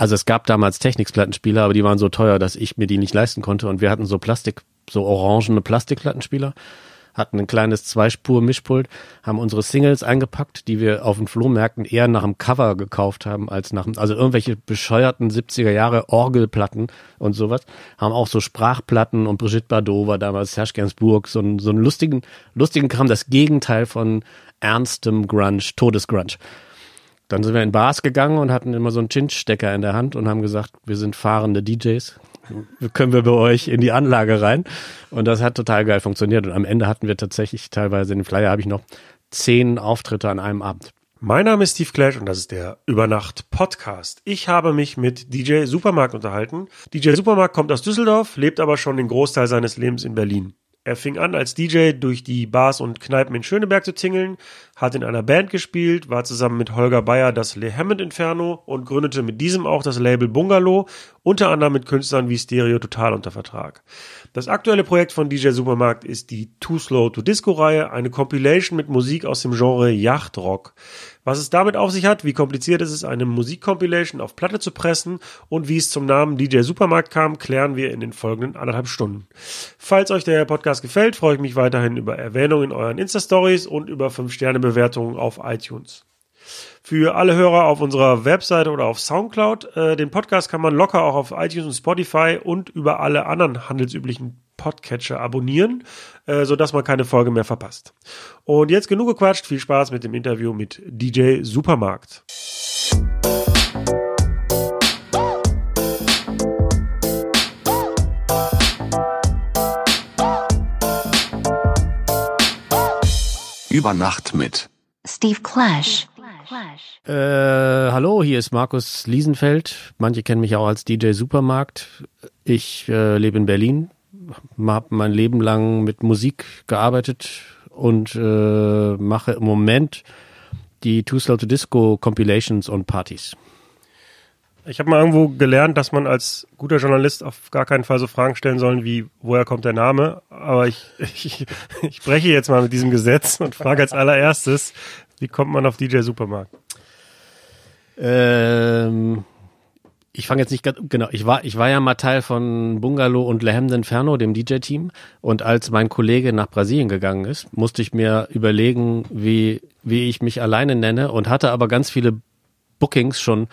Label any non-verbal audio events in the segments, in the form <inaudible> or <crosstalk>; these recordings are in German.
also es gab damals Technics-Plattenspieler, aber die waren so teuer, dass ich mir die nicht leisten konnte. Und wir hatten so Plastik, so orangene Plastikplattenspieler, hatten ein kleines Zweispur-Mischpult, haben unsere Singles eingepackt, die wir auf den Flohmärkten eher nach dem Cover gekauft haben, als nach dem, also irgendwelche bescheuerten 70er Jahre Orgelplatten und sowas, haben auch so Sprachplatten und Brigitte Bardot war damals Serge Gainsbourg, so einen, so einen lustigen, lustigen Kram, das Gegenteil von ernstem Grunge, Todesgrunge. Dann sind wir in Bars gegangen und hatten immer so einen Chinch-Stecker in der Hand und haben gesagt, wir sind fahrende DJs. Können wir bei euch in die Anlage rein? Und das hat total geil funktioniert. Und am Ende hatten wir tatsächlich teilweise in den Flyer habe ich noch zehn Auftritte an einem Abend. Mein Name ist Steve Clash und das ist der Übernacht Podcast. Ich habe mich mit DJ Supermarkt unterhalten. DJ Supermarkt kommt aus Düsseldorf, lebt aber schon den Großteil seines Lebens in Berlin. Er fing an als DJ durch die Bars und Kneipen in Schöneberg zu tingeln, hat in einer Band gespielt, war zusammen mit Holger Bayer das Le Hammond Inferno und gründete mit diesem auch das Label Bungalow, unter anderem mit Künstlern wie Stereo Total unter Vertrag. Das aktuelle Projekt von DJ Supermarkt ist die Too Slow to Disco Reihe, eine Compilation mit Musik aus dem Genre Yachtrock. Was es damit auf sich hat, wie kompliziert es ist, eine Musikcompilation auf Platte zu pressen und wie es zum Namen DJ Supermarkt kam, klären wir in den folgenden anderthalb Stunden. Falls euch der Podcast gefällt, freue ich mich weiterhin über Erwähnungen in euren Insta-Stories und über 5-Sterne-Bewertungen auf iTunes. Für alle Hörer auf unserer Webseite oder auf Soundcloud, äh, den Podcast kann man locker auch auf iTunes und Spotify und über alle anderen handelsüblichen Podcatcher abonnieren, äh, sodass man keine Folge mehr verpasst. Und jetzt genug gequatscht, viel Spaß mit dem Interview mit DJ Supermarkt. Über Nacht mit Steve Clash. Äh, hallo, hier ist Markus Liesenfeld. Manche kennen mich auch als DJ Supermarkt. Ich äh, lebe in Berlin, habe mein Leben lang mit Musik gearbeitet und äh, mache im Moment die Too Slow to Disco Compilations und Partys. Ich habe mal irgendwo gelernt, dass man als guter Journalist auf gar keinen Fall so Fragen stellen soll wie, woher kommt der Name? Aber ich, <laughs> ich, ich breche jetzt mal mit diesem Gesetz und frage als allererstes, wie kommt man auf DJ Supermarkt? Ähm, ich fange jetzt nicht ganz, genau, ich war, ich war ja mal Teil von Bungalow und Le Hamden Inferno, dem DJ-Team. Und als mein Kollege nach Brasilien gegangen ist, musste ich mir überlegen, wie, wie ich mich alleine nenne und hatte aber ganz viele Bookings schon,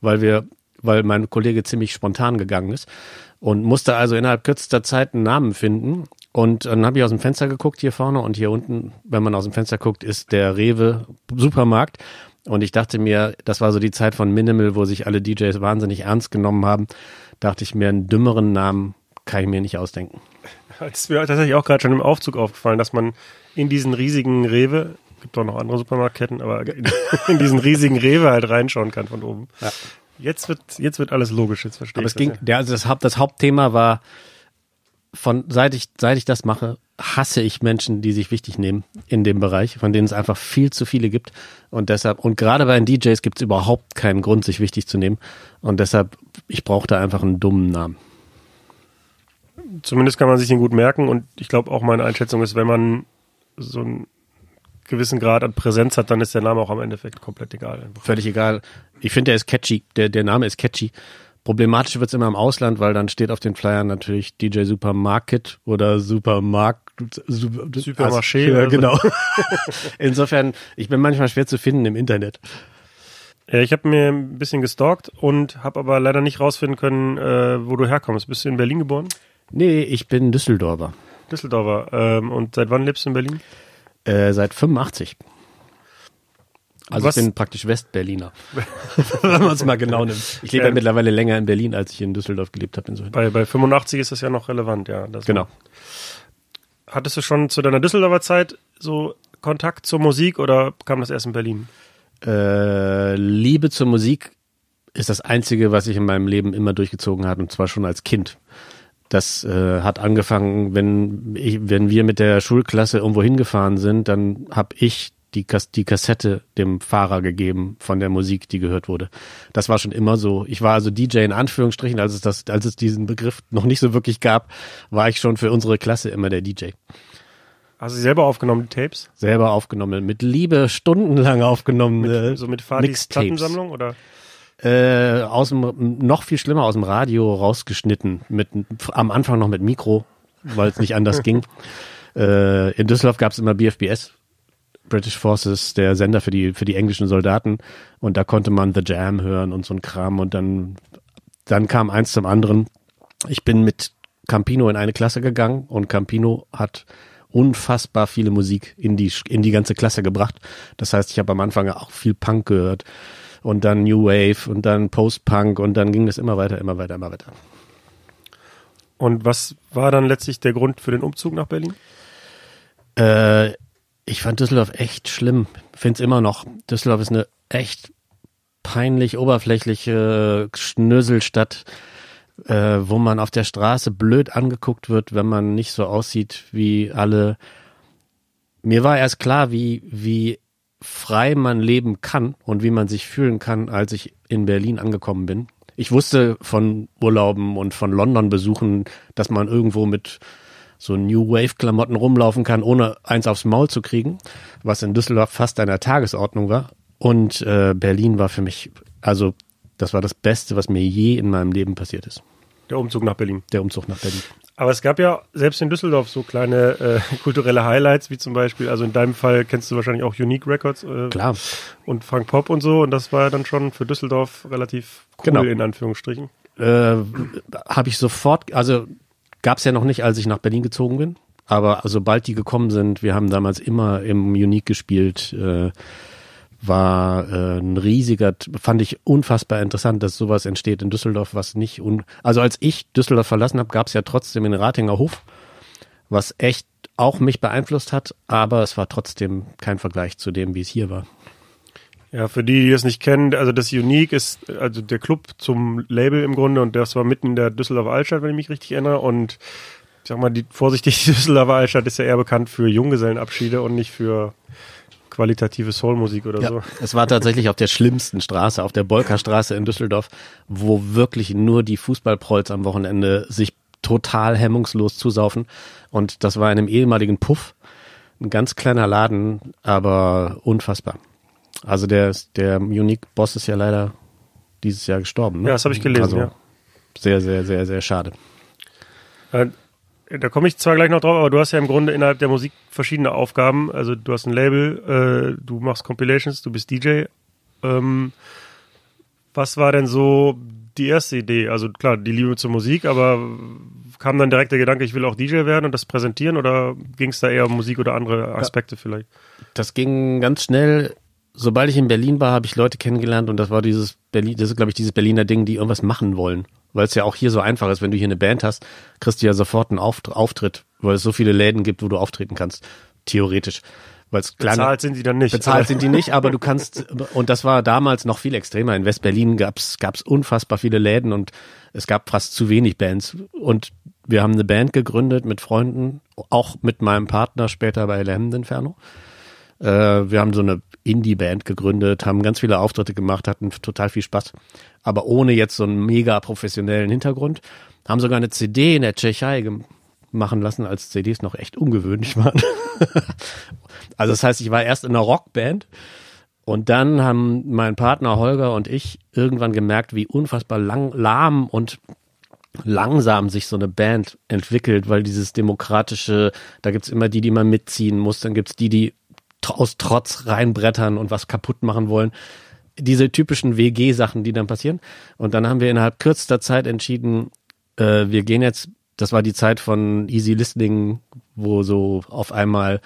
weil wir, weil mein Kollege ziemlich spontan gegangen ist und musste also innerhalb kürzester Zeit einen Namen finden. Und dann habe ich aus dem Fenster geguckt hier vorne und hier unten, wenn man aus dem Fenster guckt, ist der Rewe Supermarkt. Und ich dachte mir, das war so die Zeit von Minimal, wo sich alle DJs wahnsinnig ernst genommen haben. Dachte ich mir, einen dümmeren Namen kann ich mir nicht ausdenken. Das ist mir tatsächlich auch gerade schon im Aufzug aufgefallen, dass man in diesen riesigen Rewe, gibt auch noch andere Supermarktketten, aber <laughs> in, diesen riesigen Rewe halt reinschauen kann von oben. Ja. Jetzt wird, jetzt wird alles logisch, jetzt verstehe Aber es ging, das, der, also das, Haupt, das Hauptthema war, von seit ich, seit ich das mache, hasse ich Menschen, die sich wichtig nehmen in dem Bereich, von denen es einfach viel zu viele gibt. Und deshalb, und gerade bei den DJs gibt es überhaupt keinen Grund, sich wichtig zu nehmen. Und deshalb, ich brauche da einfach einen dummen Namen. Zumindest kann man sich den gut merken und ich glaube auch meine Einschätzung ist, wenn man so einen gewissen Grad an Präsenz hat, dann ist der Name auch am Endeffekt komplett egal. Völlig egal. Ich finde, der ist catchy. Der, der Name ist catchy. Problematisch wird's immer im Ausland, weil dann steht auf den Flyern natürlich DJ Supermarket oder Supermarkt. Super, Supermarché Ja, oder so. genau. <laughs> Insofern, ich bin manchmal schwer zu finden im Internet. Ja, ich habe mir ein bisschen gestalkt und habe aber leider nicht rausfinden können, äh, wo du herkommst. Bist du in Berlin geboren? Nee, ich bin Düsseldorfer. Düsseldorfer. Ähm, und seit wann lebst du in Berlin? Äh, seit 85. Also Was- ich bin praktisch Westberliner. <laughs> Wenn man es mal genau nimmt. Ich lebe ja Ähm. mittlerweile länger in Berlin, als ich in Düsseldorf gelebt habe. Insofern. Bei, bei 85 ist das ja noch relevant, ja. Genau. Hattest du schon zu deiner Düsseldorfer Zeit so Kontakt zur Musik oder kam das erst in Berlin? Äh, Liebe zur Musik ist das Einzige, was sich in meinem Leben immer durchgezogen hat, und zwar schon als Kind. Das äh, hat angefangen, wenn, ich, wenn wir mit der Schulklasse irgendwo hingefahren sind, dann habe ich die, Kas die Kassette dem Fahrer gegeben von der Musik, die gehört wurde. Das war schon immer so. Ich war also DJ in Anführungsstrichen, als es, das, als es diesen Begriff noch nicht so wirklich gab, war ich schon für unsere Klasse immer der DJ. Hast du selber aufgenommen, die Tapes? Selber aufgenommen, mit Liebe stundenlang aufgenommen. äh, so mit Fadis. Plattensammlung oder? Äh, aus dem, noch viel schlimmer aus dem Radio rausgeschnitten. Mit, am Anfang noch mit Mikro, weil es nicht anders <laughs> ging. Äh, in Düsseldorf gab es immer BFBS, British Forces, der Sender für die, für die englischen Soldaten. Und da konnte man The Jam hören und so ein Kram. Und dann, dann kam eins zum anderen. Ich bin mit Campino in eine Klasse gegangen und Campino hat unfassbar viele Musik in die, in die ganze Klasse gebracht. Das heißt, ich habe am Anfang auch viel Punk gehört und dann New Wave und dann Post-Punk und dann ging es immer weiter, immer weiter, immer weiter. Und was war dann letztlich der Grund für den Umzug nach Berlin? Äh, ich fand Düsseldorf echt schlimm. Find's immer noch. Düsseldorf ist eine echt peinlich oberflächliche Schnöselstadt, äh, wo man auf der Straße blöd angeguckt wird, wenn man nicht so aussieht wie alle. Mir war erst klar, wie, wie frei man leben kann und wie man sich fühlen kann, als ich in Berlin angekommen bin. Ich wusste von Urlauben und von London Besuchen, dass man irgendwo mit so New Wave Klamotten rumlaufen kann, ohne eins aufs Maul zu kriegen, was in Düsseldorf fast einer Tagesordnung war. Und äh, Berlin war für mich, also das war das Beste, was mir je in meinem Leben passiert ist. Der Umzug nach Berlin. Der Umzug nach Berlin. Aber es gab ja selbst in Düsseldorf so kleine äh, <laughs> kulturelle Highlights, wie zum Beispiel, also in deinem Fall kennst du wahrscheinlich auch Unique Records äh, Klar. und Funk Pop und so. Und das war ja dann schon für Düsseldorf relativ cool, Genau. in Anführungsstrichen. Äh, Habe ich sofort, also gab es ja noch nicht, als ich nach Berlin gezogen bin. Aber sobald die gekommen sind, wir haben damals immer im Unique gespielt, äh, war äh, ein riesiger, fand ich unfassbar interessant, dass sowas entsteht in Düsseldorf, was nicht un also als ich Düsseldorf verlassen habe, gab es ja trotzdem den Ratinger Hof, was echt auch mich beeinflusst hat, aber es war trotzdem kein Vergleich zu dem, wie es hier war. Ja, für die, die das nicht kennen, also das Unique ist also der Club zum Label im Grunde und das war mitten in der Düsseldorfer Altstadt, wenn ich mich richtig erinnere. Und ich sag mal, die vorsichtig, die <laughs> Düsseldorfer Altstadt ist ja eher bekannt für Junggesellenabschiede und nicht für qualitative Soulmusik oder Ja, so. es war tatsächlich auf der schlimmsten Straße, auf der Bolkerstraße in Düsseldorf, wo wirklich nur die Fußballprolls am Wochenende sich total hemmungslos zusaufen. Und das war in einem ehemaligen Puff, ein ganz kleiner Laden, aber unfassbar. Also der, der Unique-Boss ist ja leider dieses Jahr gestorben. Ne? Ja, das habe ich gelesen, Also ja. sehr, sehr, sehr, sehr schade. Äh, Da komme ich zwar gleich noch drauf, aber du hast ja im Grunde innerhalb der Musik verschiedene Aufgaben. Also du hast ein Label, äh, du machst Compilations, du bist DJ. Ähm, was war denn so die erste Idee? Also klar, die Liebe zur Musik, aber kam dann direkt der Gedanke, ich will auch DJ werden und das präsentieren oder ging es da eher um Musik oder andere Aspekte vielleicht? Das ging ganz schnell. Sobald ich in Berlin war, habe ich Leute kennengelernt und das war dieses Berlin, das ist glaube ich dieses Berliner Ding, die irgendwas machen wollen, weil es ja auch hier so einfach ist, wenn du hier eine Band hast, kriegst du ja sofort einen Auft- Auftritt, weil es so viele Läden gibt, wo du auftreten kannst, theoretisch, weil es kleine Bezahlt sind die dann nicht. Bezahlt sind die nicht, aber du <laughs> kannst, und das war damals noch viel extremer. In West-Berlin gab's gab's unfassbar viele Läden und es gab fast zu wenig Bands. Und wir haben eine Band gegründet mit Freunden, auch mit meinem Partner später bei Lemon Inferno. Äh, wir haben so eine Indie-Band gegründet, haben ganz viele Auftritte gemacht, hatten total viel Spaß, aber ohne jetzt so einen mega professionellen Hintergrund. Haben sogar eine CD in der Tschechei machen lassen, als CDs noch echt ungewöhnlich <laughs> waren. also das heißt, ich war erst in einer Rockband und dann haben mein Partner Holger und ich irgendwann gemerkt, wie unfassbar lang, lahm und langsam sich so eine Band entwickelt, weil dieses demokratische, da gibt's immer die, die man mitziehen muss, dann gibt's die, die tr- aus Trotz reinbrettern und was kaputt machen wollen. Diese typischen WG-Sachen, die dann passieren. Und dann haben wir innerhalb kürzester Zeit entschieden, äh, wir gehen jetzt, das war die Zeit von Easy Listening, wo so auf einmal,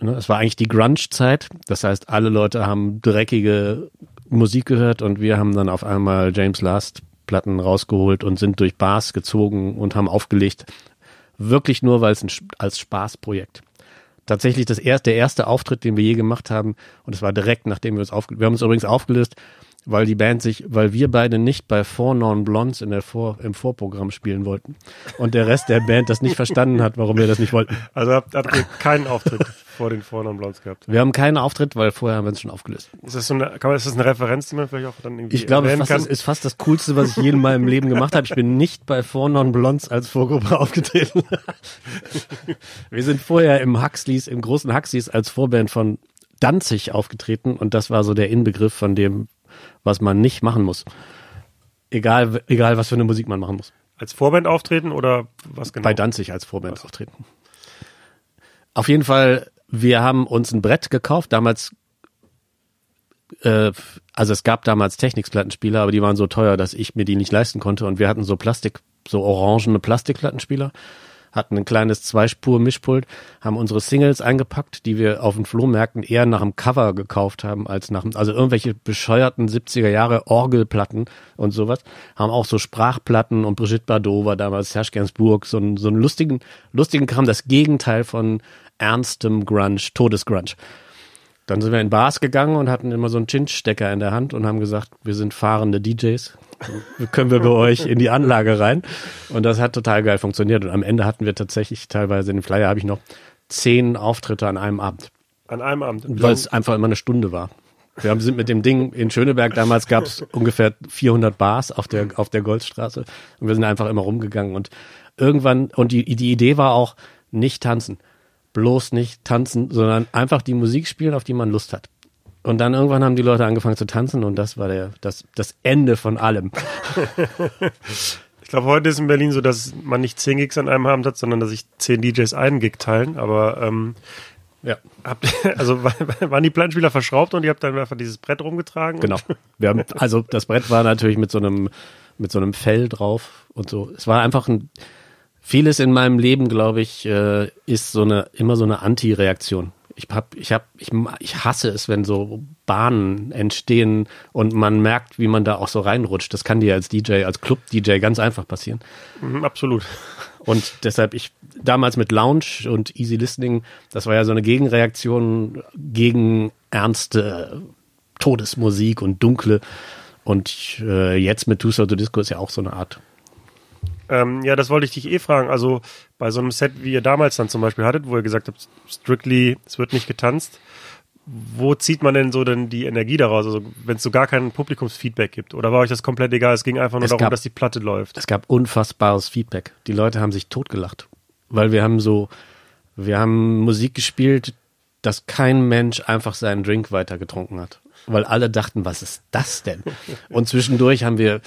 ne, es war eigentlich die Grunge-Zeit. Das heißt, alle Leute haben dreckige Musik gehört und wir haben dann auf einmal James Last Platten rausgeholt und sind durch Bars gezogen und haben aufgelegt. Wirklich nur, weil es als Spaßprojekt. Tatsächlich das erste, der erste Auftritt, den wir je gemacht haben, und es war direkt, nachdem wir uns aufgelöst, wir haben uns übrigens aufgelöst, weil die Band sich, weil wir beide nicht bei Four Non Blondes in der Vor, im Vorprogramm spielen wollten und der Rest der Band das nicht verstanden hat, warum wir das nicht wollten. Also habt, habt ihr keinen Auftritt vor den Vornamen Blondes gehabt? Wir haben keinen Auftritt, weil vorher haben wir uns schon aufgelöst. Ist das so eine, kann man, ist das eine Referenz, die man vielleicht auch dann irgendwie Ich glaube, kann? das ist fast das Coolste, was ich je in meinem Leben gemacht habe. Ich bin nicht bei Four Non Blondes als Vorgruppe aufgetreten. <laughs> Wir sind vorher im Huxleys, im großen Huxleys als Vorband von Danzig aufgetreten und das war so der Inbegriff von dem, was man nicht machen muss. Egal, egal was für eine Musik man machen muss. Als Vorband auftreten oder was genau? Bei Danzig als Vorband auftreten. Auf jeden Fall, wir haben uns ein Brett gekauft. Damals, äh, also es gab damals Techniksplattenspieler, aber die waren so teuer, dass ich mir die nicht leisten konnte. Und wir hatten so Plastik, so orangene Plastikplattenspieler hatten ein kleines Zweispur-Mischpult, haben unsere Singles eingepackt, die wir auf den Flohmärkten eher nach dem Cover gekauft haben, als nach dem, also irgendwelche bescheuerten 70er Jahre Orgelplatten und sowas, haben auch so Sprachplatten und Brigitte Bardot war damals Serge Gainsbourg, so einen, so einen lustigen, lustigen Kram, das Gegenteil von ernstem Grunge, Todesgrunge. Dann sind wir in Bars gegangen und hatten immer so einen Chinch-Stecker in der Hand und haben gesagt, wir sind fahrende DJs. Können wir bei euch in die Anlage rein? Und das hat total geil funktioniert. Und am Ende hatten wir tatsächlich teilweise in den Flyer habe ich noch zehn Auftritte an einem Abend. An einem Abend. Weil es einfach immer eine Stunde war. Wir haben, sind mit dem Ding in Schöneberg, damals gab es ungefähr 400 Bars auf der, auf der Goldstraße. Und wir sind einfach immer rumgegangen. Und irgendwann, und die, die Idee war auch, nicht tanzen bloß nicht tanzen, sondern einfach die Musik spielen, auf die man Lust hat. Und dann irgendwann haben die Leute angefangen zu tanzen und das war der, das, das Ende von allem. <laughs> ich glaube, heute ist in Berlin so, dass man nicht zehn Gigs an einem Abend hat, sondern dass sich zehn DJs einen Gig teilen. Aber ähm, ja. Habt, <laughs> also waren die Plattenspieler verschraubt und ihr habt dann einfach dieses Brett rumgetragen? Genau. <laughs> Wir haben, also das Brett war natürlich mit so einem, mit so einem Fell drauf und so. Es war einfach ein, vieles in meinem Leben, glaube ich, äh, ist so eine immer so eine Anti-Reaktion. Ich hab, ich hab, ich, ich hasse es, wenn so Bahnen entstehen und man merkt, wie man da auch so reinrutscht. Das kann dir als DJ, als Club-DJ ganz einfach passieren. Mhm, absolut. Und deshalb, ich damals mit Lounge und Easy Listening, das war ja so eine Gegenreaktion gegen ernste Todesmusik und dunkle. Und äh, jetzt mit Two to Disco ist ja auch so eine Art ähm, ja, das wollte ich dich eh fragen. Also bei so einem Set, wie ihr damals dann zum Beispiel hattet, wo ihr gesagt habt, strictly, es wird nicht getanzt, wo zieht man denn so denn die Energie daraus? Also wenn es so gar kein Publikumsfeedback gibt? Oder war euch das komplett egal? Es ging einfach nur es darum, gab, dass die Platte läuft. Es gab unfassbares Feedback. Die Leute haben sich totgelacht. Weil wir haben so, wir haben Musik gespielt, dass kein Mensch einfach seinen Drink weiter getrunken hat. Weil alle dachten, was ist das denn? <laughs> Und zwischendurch haben wir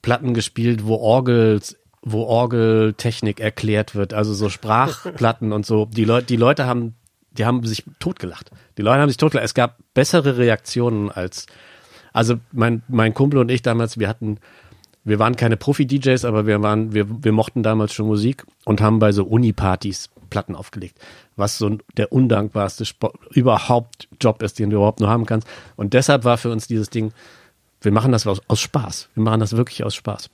Platten gespielt, wo Orgels wo Orgeltechnik erklärt wird, also so Sprachplatten und so. Die Leute, die Leute haben, die haben sich totgelacht. Die Leute haben sich totgelacht. Es gab bessere Reaktionen als, also mein, mein Kumpel und ich damals, wir hatten, wir waren keine Profi-DJs, aber wir waren, wir, wir mochten damals schon Musik und haben bei so Uni-Partys Platten aufgelegt, was so der undankbarste Sport, überhaupt Job ist, den du überhaupt nur haben kannst. Und deshalb war für uns dieses Ding, wir machen das aus, aus Spaß. Wir machen das wirklich aus Spaß.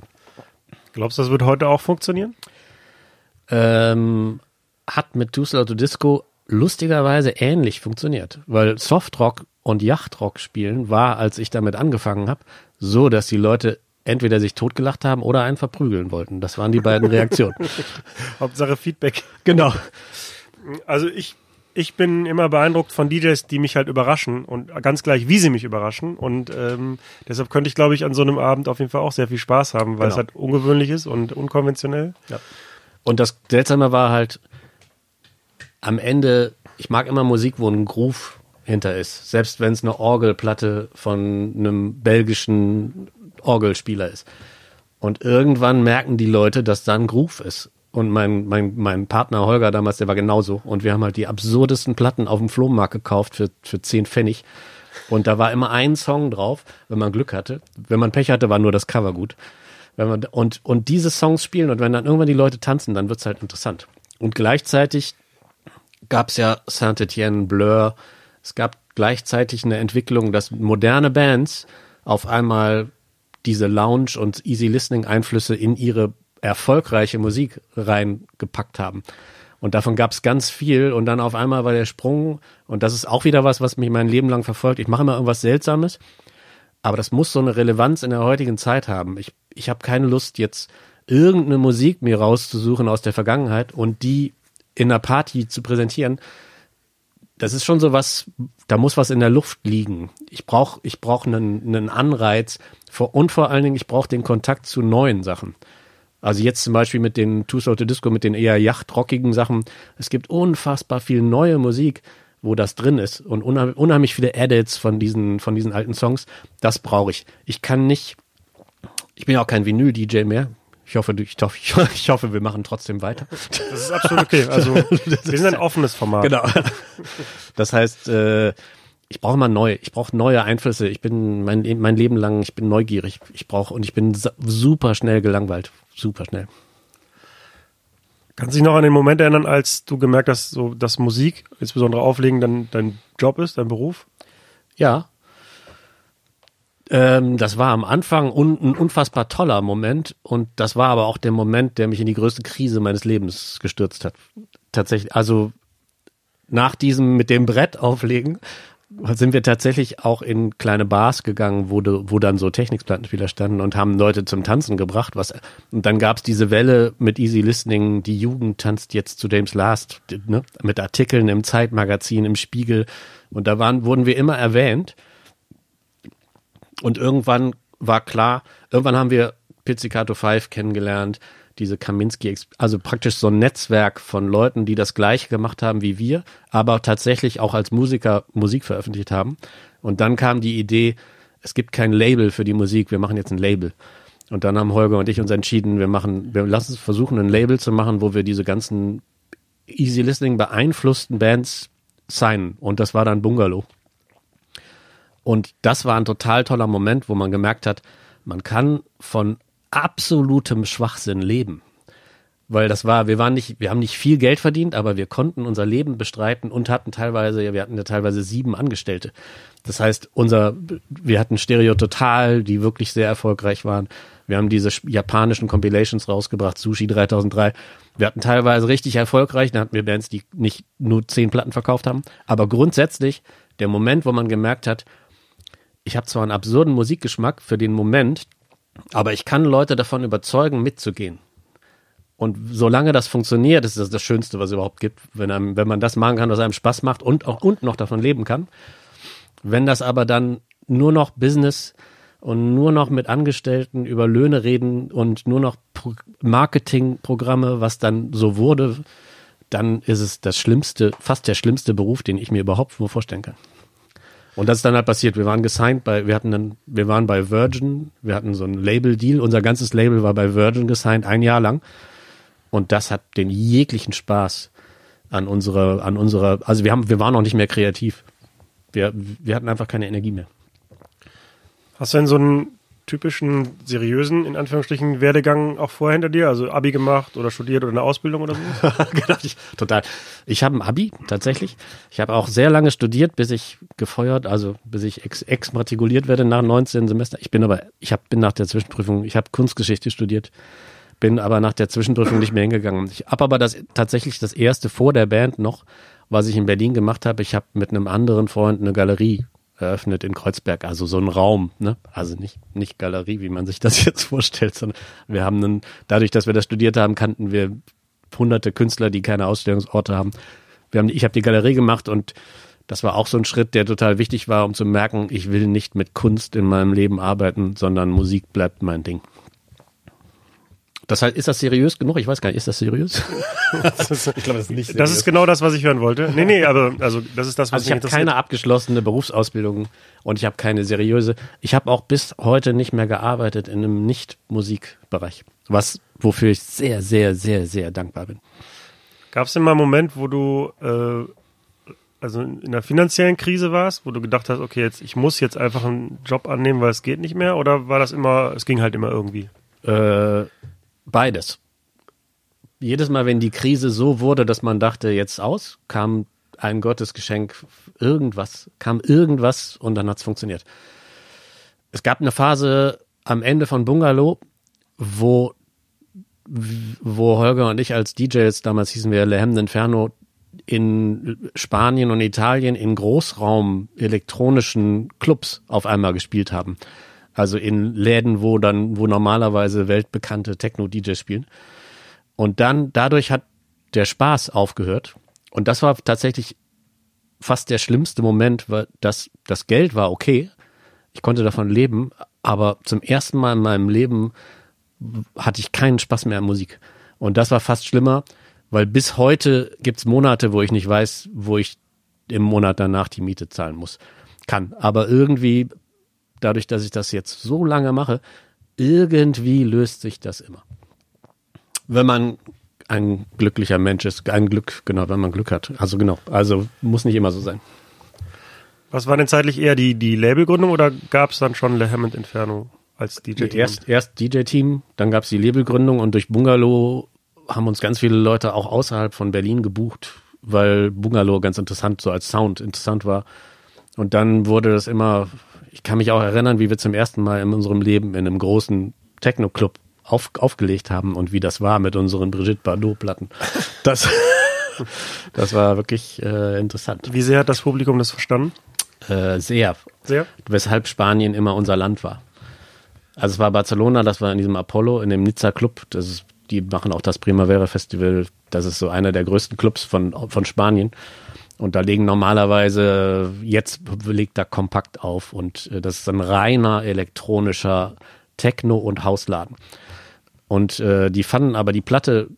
Glaubst du, das wird heute auch funktionieren? Ähm, hat mit Too Slow to Disco lustigerweise ähnlich funktioniert, weil Softrock und Yachtrock spielen war, als ich damit angefangen habe, so, dass die Leute entweder sich totgelacht haben oder einen verprügeln wollten. Das waren die beiden Reaktionen. <laughs> Hauptsache Feedback. Genau. Also ich ich bin immer beeindruckt von DJs, die mich halt überraschen und ganz gleich, wie sie mich überraschen. Und ähm, deshalb könnte ich, glaube ich, an so einem Abend auf jeden Fall auch sehr viel Spaß haben, weil genau. es halt ungewöhnlich ist und unkonventionell. Ja. Und das Seltsame war halt, am Ende, ich mag immer Musik, wo ein Groove hinter ist. Selbst wenn es eine Orgelplatte von einem belgischen Orgelspieler ist. Und irgendwann merken die Leute, dass da ein Groove ist. Und mein, mein, mein Partner Holger damals, der war genauso. Und wir haben halt die absurdesten Platten auf dem Flohmarkt gekauft für, für 10 Pfennig. Und da war immer ein Song drauf, wenn man Glück hatte. Wenn man Pech hatte, war nur das Cover gut. Wenn man, und, und diese Songs spielen und wenn dann irgendwann die Leute tanzen, dann wird's halt interessant. Und gleichzeitig gab's ja Saint-Etienne, Blur. Es gab gleichzeitig eine Entwicklung, dass moderne Bands auf einmal diese Lounge und Easy Listening Einflüsse in ihre erfolgreiche Musik reingepackt haben. Und davon gab es ganz viel und dann auf einmal war der Sprung und das ist auch wieder was, was mich mein Leben lang verfolgt. Ich mache immer irgendwas Seltsames, aber das muss so eine Relevanz in der heutigen Zeit haben. Ich, ich habe keine Lust jetzt irgendeine Musik mir rauszusuchen aus der Vergangenheit und die in einer Party zu präsentieren. Das ist schon so was, da muss was in der Luft liegen. Ich brauche ich brauch einen, einen Anreiz und vor allen Dingen, ich brauche den Kontakt zu neuen Sachen. Also jetzt zum Beispiel mit den Two Soul Disco, mit den eher yachtrockigen Sachen. Es gibt unfassbar viel neue Musik, wo das drin ist und unheim, unheimlich viele Edits von diesen, von diesen alten Songs, das brauche ich. Ich kann nicht, ich bin ja auch kein Vinyl-DJ mehr. Ich hoffe, ich hoffe, ich hoffe, wir machen trotzdem weiter. Das ist absolut okay. Also <laughs> wir sind ein offenes Format. Genau. Das heißt, äh, ich brauche mal neu. Ich brauche neue Einflüsse. Ich bin mein, mein Leben lang, ich bin neugierig. Ich brauche und ich bin super schnell gelangweilt. Super schnell. Kannst du dich noch an den Moment erinnern, als du gemerkt hast, so, dass Musik, insbesondere Auflegen, dann dein Job ist, dein Beruf? Ja. Ähm, das war am Anfang un ein unfassbar toller Moment und das war aber auch der Moment, der mich in die größte Krise meines Lebens gestürzt hat. Tatsächlich, also nach diesem mit dem Brett auflegen sind wir tatsächlich auch in kleine Bars gegangen, wo, wo dann so Technikplattenspieler standen und haben Leute zum Tanzen gebracht. Was, und dann gab's diese Welle mit Easy Listening, die Jugend tanzt jetzt zu James Last, ne? mit Artikeln im Zeitmagazin, im Spiegel. Und da waren, wurden wir immer erwähnt. Und irgendwann war klar, irgendwann haben wir Pizzicato 5 kennengelernt, diese Kaminski, also praktisch so ein Netzwerk von Leuten, die das gleiche gemacht haben wie wir, aber tatsächlich auch als Musiker Musik veröffentlicht haben. Und dann kam die Idee, es gibt kein Label für die Musik, wir machen jetzt ein Label. Und dann haben Holger und ich uns entschieden, wir machen, wir lassen es versuchen, ein Label zu machen, wo wir diese ganzen Easy Listening beeinflussten Bands signen. Und das war dann Bungalow. Und das war ein total toller Moment, wo man gemerkt hat, man kann von absolutem Schwachsinn leben. Weil das war, wir waren nicht, wir haben nicht viel Geld verdient, aber wir konnten unser Leben bestreiten und hatten teilweise, ja, wir hatten ja teilweise sieben Angestellte. Das heißt, unser, wir hatten Stereo Total, die wirklich sehr erfolgreich waren. Wir haben diese japanischen Compilations rausgebracht, Sushi 3003. Wir hatten teilweise richtig erfolgreich, da hatten wir Bands, die nicht nur zehn Platten verkauft haben. Aber grundsätzlich, der Moment, wo man gemerkt hat, ich habe zwar einen absurden Musikgeschmack für den Moment, aber ich kann Leute davon überzeugen, mitzugehen. Und solange das funktioniert, ist das das Schönste, was es überhaupt gibt, wenn, einem, wenn man das machen kann, was einem Spaß macht und auch und noch davon leben kann. Wenn das aber dann nur noch Business und nur noch mit Angestellten über Löhne reden und nur noch Pro Marketingprogramme, was dann so wurde, dann ist es das schlimmste, fast der schlimmste Beruf, den ich mir überhaupt vorstellen kann. Und das ist dann halt passiert. Wir waren gesigned bei, wir hatten dann, wir waren bei Virgin, wir hatten so ein Label-Deal. Unser ganzes Label war bei Virgin gesigned, ein Jahr lang. Und das hat den jeglichen Spaß an unserer, an unserer, also wir haben, wir waren auch nicht mehr kreativ. Wir, wir hatten einfach keine Energie mehr. Hast du denn so einen typischen seriösen, in Anführungsstrichen, Werdegang auch vorher hinter dir? Also Abi gemacht oder studiert oder eine Ausbildung oder so? <laughs> genau, ich, total. Ich habe ein Abi, tatsächlich. Ich habe auch sehr lange studiert, bis ich gefeuert, also bis ich ex exmatrikuliert werde nach 19 Semester. Ich bin aber, ich hab, bin nach der Zwischenprüfung, ich habe Kunstgeschichte studiert, bin aber nach der Zwischenprüfung nicht mehr hingegangen. Ich habe aber das tatsächlich das erste vor der Band noch, was ich in Berlin gemacht habe. Ich habe mit einem anderen Freund eine Galerie eröffnet in Kreuzberg, also so ein Raum, ne? Also nicht nicht Galerie, wie man sich das <laughs> jetzt vorstellt, sondern wir haben einen, dadurch, dass wir das studiert haben, kannten wir hunderte Künstler, die keine Ausstellungsorte haben. Wir haben, ich habe die Galerie gemacht und das war auch so ein Schritt, der total wichtig war, um zu merken, ich will nicht mit Kunst in meinem Leben arbeiten, sondern Musik bleibt mein Ding. Das heißt, ist das seriös genug? Ich weiß gar nicht, ist das seriös? <laughs> Ich glaube, das ist nicht Das ist genau das, was ich hören wollte. Nee, nee, aber also das ist das, was Also ich habe keine abgeschlossene Berufsausbildung und ich habe keine seriöse. Ich habe auch bis heute nicht mehr gearbeitet in einem Nicht-Musikbereich, was wofür ich sehr, sehr, sehr, sehr dankbar bin. Gab es denn mal einen Moment, wo du äh, also in einer finanziellen Krise warst, wo du gedacht hast, okay, jetzt ich muss jetzt einfach einen Job annehmen, weil es geht nicht mehr? Oder war das immer, es ging halt immer irgendwie? Äh, beides. Jedes Mal, wenn die Krise so wurde, dass man dachte, jetzt aus, kam ein Gottesgeschenk, irgendwas, kam irgendwas und dann hat's funktioniert. Es gab eine Phase am Ende von Bungalow, wo, wo Holger und ich als DJs, damals hießen wir Le Hem Inferno, in Spanien und Italien in Großraum elektronischen Clubs auf einmal gespielt haben. Also in Läden, wo dann, wo normalerweise weltbekannte Techno-DJs spielen. Und dann, dadurch hat der Spaß aufgehört. Und das war tatsächlich fast der schlimmste Moment, weil das, das Geld war okay. Ich konnte davon leben, aber zum ersten Mal in meinem Leben hatte ich keinen Spaß mehr an Musik. Und das war fast schlimmer, weil bis heute gibt's Monate, wo ich nicht weiß, wo ich im Monat danach die Miete zahlen muss. Kann. Aber irgendwie, dadurch, dass ich das jetzt so lange mache, irgendwie löst sich das immer. Wenn man ein glücklicher Mensch ist, ein Glück, genau, wenn man Glück hat. Also genau, also muss nicht immer so sein. Was war denn zeitlich eher die, die Labelgründung oder gab es dann schon Le Hammond Inferno als DJ-Team? Erst, erst DJ-Team, dann gab es die Labelgründung und durch Bungalow haben uns ganz viele Leute auch außerhalb von Berlin gebucht, weil Bungalow ganz interessant, so als Sound interessant war. Und dann wurde das immer, ich kann mich auch erinnern, wie wir zum ersten Mal in unserem Leben in einem großen Techno-Club auf, aufgelegt haben und wie das war mit unseren Brigitte Bardot-Platten. <laughs> Das, das war wirklich äh, interessant. Wie sehr hat das Publikum das verstanden? Äh, sehr. Sehr? Weshalb Spanien immer unser Land war. Also es war Barcelona, das war in diesem Apollo, in dem Nizza Club. Das ist, die machen auch das Primavera Festival. Das ist so einer der größten Clubs von, von Spanien. Und da legen normalerweise, jetzt legt da kompakt auf. Und äh, das ist ein reiner elektronischer Techno- und Hausladen. Und äh, die fanden aber die Platte,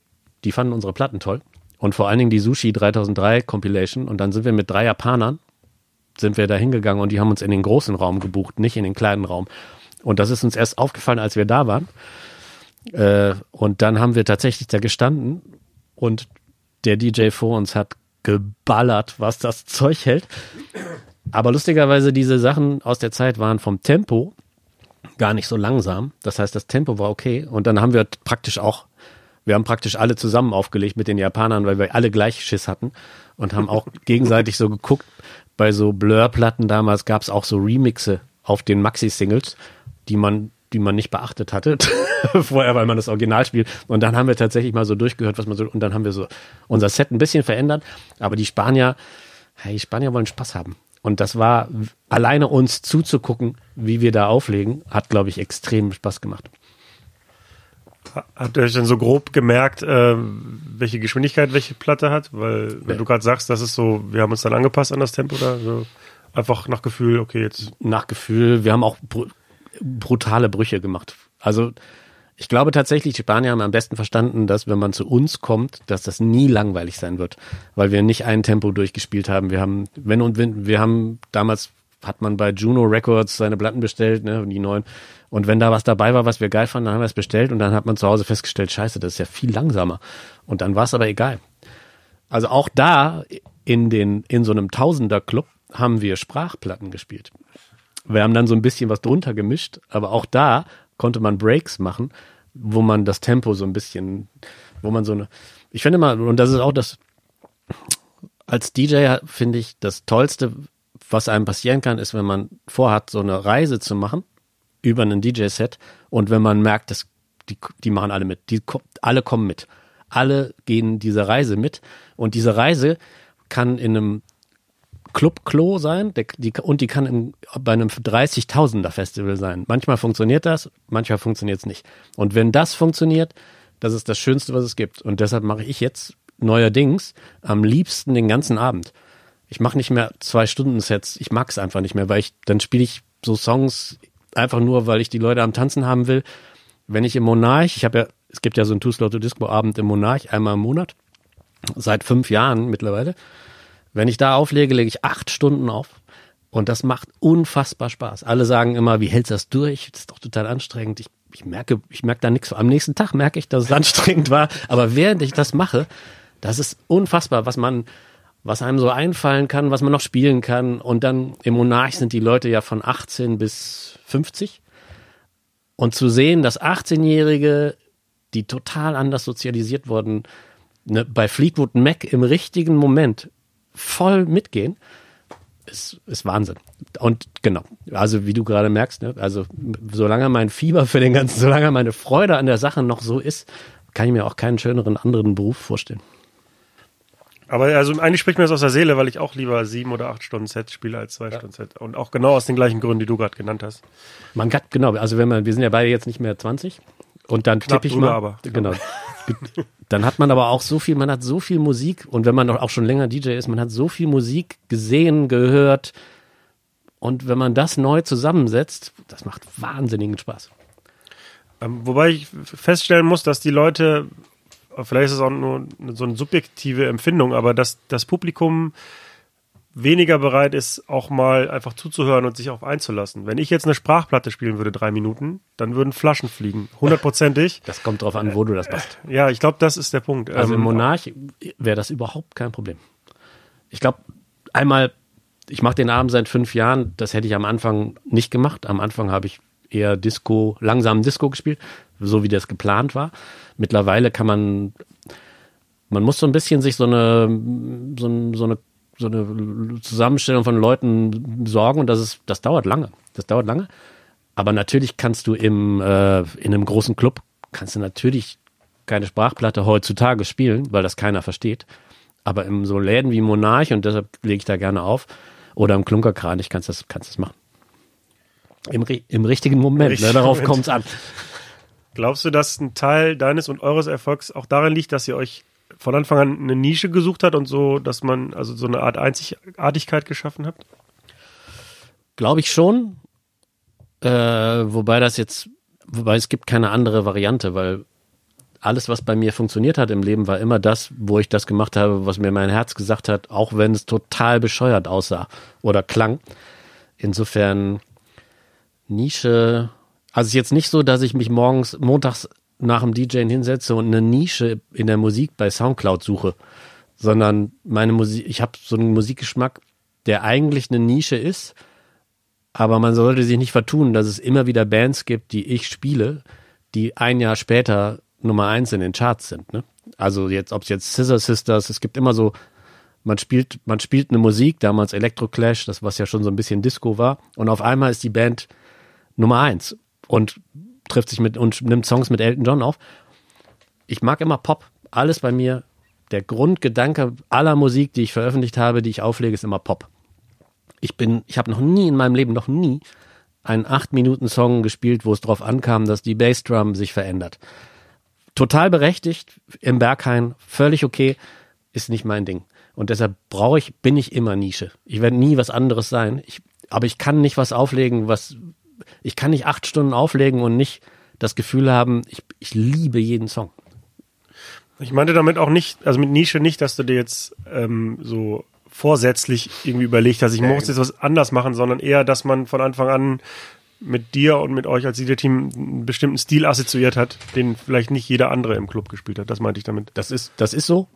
die fanden unsere Platten toll. Und vor allen Dingen die Sushi 3003 Compilation. Und dann sind wir mit drei Japanern, sind wir da hingegangen und die haben uns in den großen Raum gebucht, nicht in den kleinen Raum. Und das ist uns erst aufgefallen, als wir da waren. Äh, und dann haben wir tatsächlich da gestanden und der DJ vor uns hat geballert, was das Zeug hält. Aber lustigerweise, diese Sachen aus der Zeit waren vom Tempo gar nicht so langsam. Das heißt, das Tempo war okay. Und dann haben wir praktisch auch, wir haben praktisch alle zusammen aufgelegt mit den Japanern, weil wir alle gleich Schiss hatten und haben auch <laughs> gegenseitig so geguckt. Bei so Blur-Platten damals gab es auch so Remixe auf den Maxi-Singles, die man die man nicht beachtet hatte <laughs> vorher, weil man das Original spielt. Und dann haben wir tatsächlich mal so durchgehört, was man so, und dann haben wir so unser Set ein bisschen verändert. Aber die Spanier, hey, die Spanier wollen Spaß haben. Und das war alleine uns zuzugucken, wie wir da auflegen, hat, glaube ich, extrem Spaß gemacht. Habt ihr euch denn so grob gemerkt, äh, welche Geschwindigkeit welche Platte hat? Weil, wenn Ja. du gerade sagst, das ist so, wir haben uns dann angepasst an das Tempo da, so einfach nach Gefühl, okay, jetzt Nach Gefühl, wir haben auch brutale Brüche gemacht. Also ich glaube tatsächlich, die Spanier haben am besten verstanden, dass wenn man zu uns kommt, dass das nie langweilig sein wird, weil wir nicht ein Tempo durchgespielt haben. Wir haben, wenn und wenn, wir haben damals hat man bei Juno Records seine Platten bestellt, ne, die neuen. Und wenn da was dabei war, was wir geil fanden, dann haben wir es bestellt und dann hat man zu Hause festgestellt, scheiße, das ist ja viel langsamer. Und dann war es aber egal. Also auch da in den, in so einem Tausender-Club haben wir Sprachplatten gespielt. Wir haben dann so ein bisschen was drunter gemischt, aber auch da konnte man Breaks machen, wo man das Tempo so ein bisschen, wo man so eine, ich finde mal, und das ist auch das, als DJ finde ich, das Tollste, was einem passieren kann, ist, wenn man vorhat, so eine Reise zu machen über einen DJ-Set und wenn man merkt, dass die, die machen alle mit, die alle kommen mit, alle gehen diese Reise mit und diese Reise kann in einem Club-Klo sein der, die, und die kann im, bei einem 30.000er Festival sein. Manchmal funktioniert das, manchmal funktioniert es nicht. Und wenn das funktioniert, das ist das Schönste, was es gibt. Und deshalb mache ich jetzt neuerdings am liebsten den ganzen Abend. Ich mache nicht mehr zwei Stunden Sets. Ich mag es einfach nicht mehr, weil ich dann spiele ich so Songs einfach nur, weil ich die Leute am Tanzen haben will. Wenn ich im Monarch, ich habe ja, es gibt ja so einen Too Slow to Disco Abend im Monarch einmal im Monat seit fünf Jahren mittlerweile. Wenn ich da auflege, lege ich acht Stunden auf. Und das macht unfassbar Spaß. Alle sagen immer, wie hältst du das durch? Das ist doch total anstrengend. Ich, ich merke, ich merke da nichts. Am nächsten Tag merke ich, dass es <laughs> anstrengend war. Aber während ich das mache, das ist unfassbar, was man, was einem so einfallen kann, was man noch spielen kann. Und dann im Monarch sind die Leute ja von 18 bis 50. Und zu sehen, dass 18-Jährige, die total anders sozialisiert wurden, ne, bei Fleetwood Mac im richtigen Moment voll mitgehen, ist, ist Wahnsinn. Und genau, also wie du gerade merkst, ne, also solange mein Fieber für den ganzen, solange meine Freude an der Sache noch so ist, kann ich mir auch keinen schöneren anderen Beruf vorstellen. Aber also eigentlich spricht mir das aus der Seele, weil ich auch lieber sieben oder acht Stunden Set spiele als zwei Stunden Set. Und auch genau aus den gleichen Gründen, die du gerade genannt hast. Man kann, genau, also wenn man, wir sind ja beide jetzt nicht mehr 20 und dann tippe ich mal, aber. genau. Dann hat man aber auch so viel, man hat so viel Musik und wenn man auch schon länger DJ ist, man hat so viel Musik gesehen, gehört und wenn man das neu zusammensetzt, das macht wahnsinnigen Spaß. Ähm, wobei ich feststellen muss, dass die Leute, vielleicht ist es auch nur so eine subjektive Empfindung, aber dass das Publikum weniger bereit ist, auch mal einfach zuzuhören und sich auf einzulassen. Wenn ich jetzt eine Sprachplatte spielen würde, drei Minuten, dann würden Flaschen fliegen. Hundertprozentig. <laughs> Das kommt drauf an, wo du das machst. Ja, ich glaube, das ist der Punkt. Also im Ähm, Monarch wäre das überhaupt kein Problem. Ich glaube, einmal, ich mache den Abend seit fünf Jahren, das hätte ich am Anfang nicht gemacht. Am Anfang habe ich eher Disco, langsam Disco gespielt, so wie das geplant war. Mittlerweile kann man, man muss so ein bisschen sich so eine, so, so eine, so eine Zusammenstellung von Leuten besorgen und das ist, das dauert lange. Das dauert lange. Aber natürlich kannst du im, äh, in einem großen Club, kannst du natürlich keine Sprachplatte heutzutage spielen, weil das keiner versteht. Aber in so Läden wie Monarch, und deshalb lege ich da gerne auf, oder im Klunkerkranich kannst du das, kannst das machen. Im, Im richtigen Moment, ne, darauf kommt es an. Glaubst du, dass ein Teil deines und eures Erfolgs auch darin liegt, dass ihr euch von Anfang an eine Nische gesucht habt und so, dass man also so eine Art Einzigartigkeit geschaffen habt? Glaube ich schon. Äh, wobei das jetzt, wobei es gibt keine andere Variante, weil alles, was bei mir funktioniert hat im Leben, war immer das, wo ich das gemacht habe, was mir mein Herz gesagt hat, auch wenn es total bescheuert aussah oder klang. Insofern Nische. Also ist jetzt nicht so, dass ich mich morgens, montags nach dem DJing hinsetze und eine Nische in der Musik bei Soundcloud suche, sondern meine Musik, ich habe so einen Musikgeschmack, der eigentlich eine Nische ist, aber man sollte sich nicht vertun, dass es immer wieder Bands gibt, die ich spiele, die ein Jahr später Nummer eins in den Charts sind. Ne? Also jetzt, ob es jetzt Scissor Sisters, es gibt immer so, man spielt, man spielt eine Musik, damals Electro Clash, das was ja schon so ein bisschen Disco war, und auf einmal ist die Band Nummer eins und trifft sich mit und nimmt Songs mit Elton John auf. Ich mag immer Pop. Alles bei mir. Der Grundgedanke aller Musik, die ich veröffentlicht habe, die ich auflege, ist immer Pop. Ich bin, ich habe noch nie in meinem Leben, noch nie einen 8-Minuten-Song gespielt, wo es darauf ankam, dass die Bassdrum sich verändert. Total berechtigt, im Berghain, völlig okay, ist nicht mein Ding. Und deshalb brauche ich, bin ich immer Nische. Ich werde nie was anderes sein. Ich, aber ich kann nicht was auflegen, was, ich kann nicht acht Stunden auflegen und nicht das Gefühl haben, ich, ich liebe jeden Song. Ich meinte damit auch nicht, also mit Nische nicht, dass du dir jetzt ähm, so vorsätzlich irgendwie überlegt hast, ich muss jetzt was anders machen, sondern eher, dass man von Anfang an mit dir und mit euch als DJ-Team einen bestimmten Stil assoziiert hat, den vielleicht nicht jeder andere im Club gespielt hat. Das meinte ich damit. Das ist, das ist so.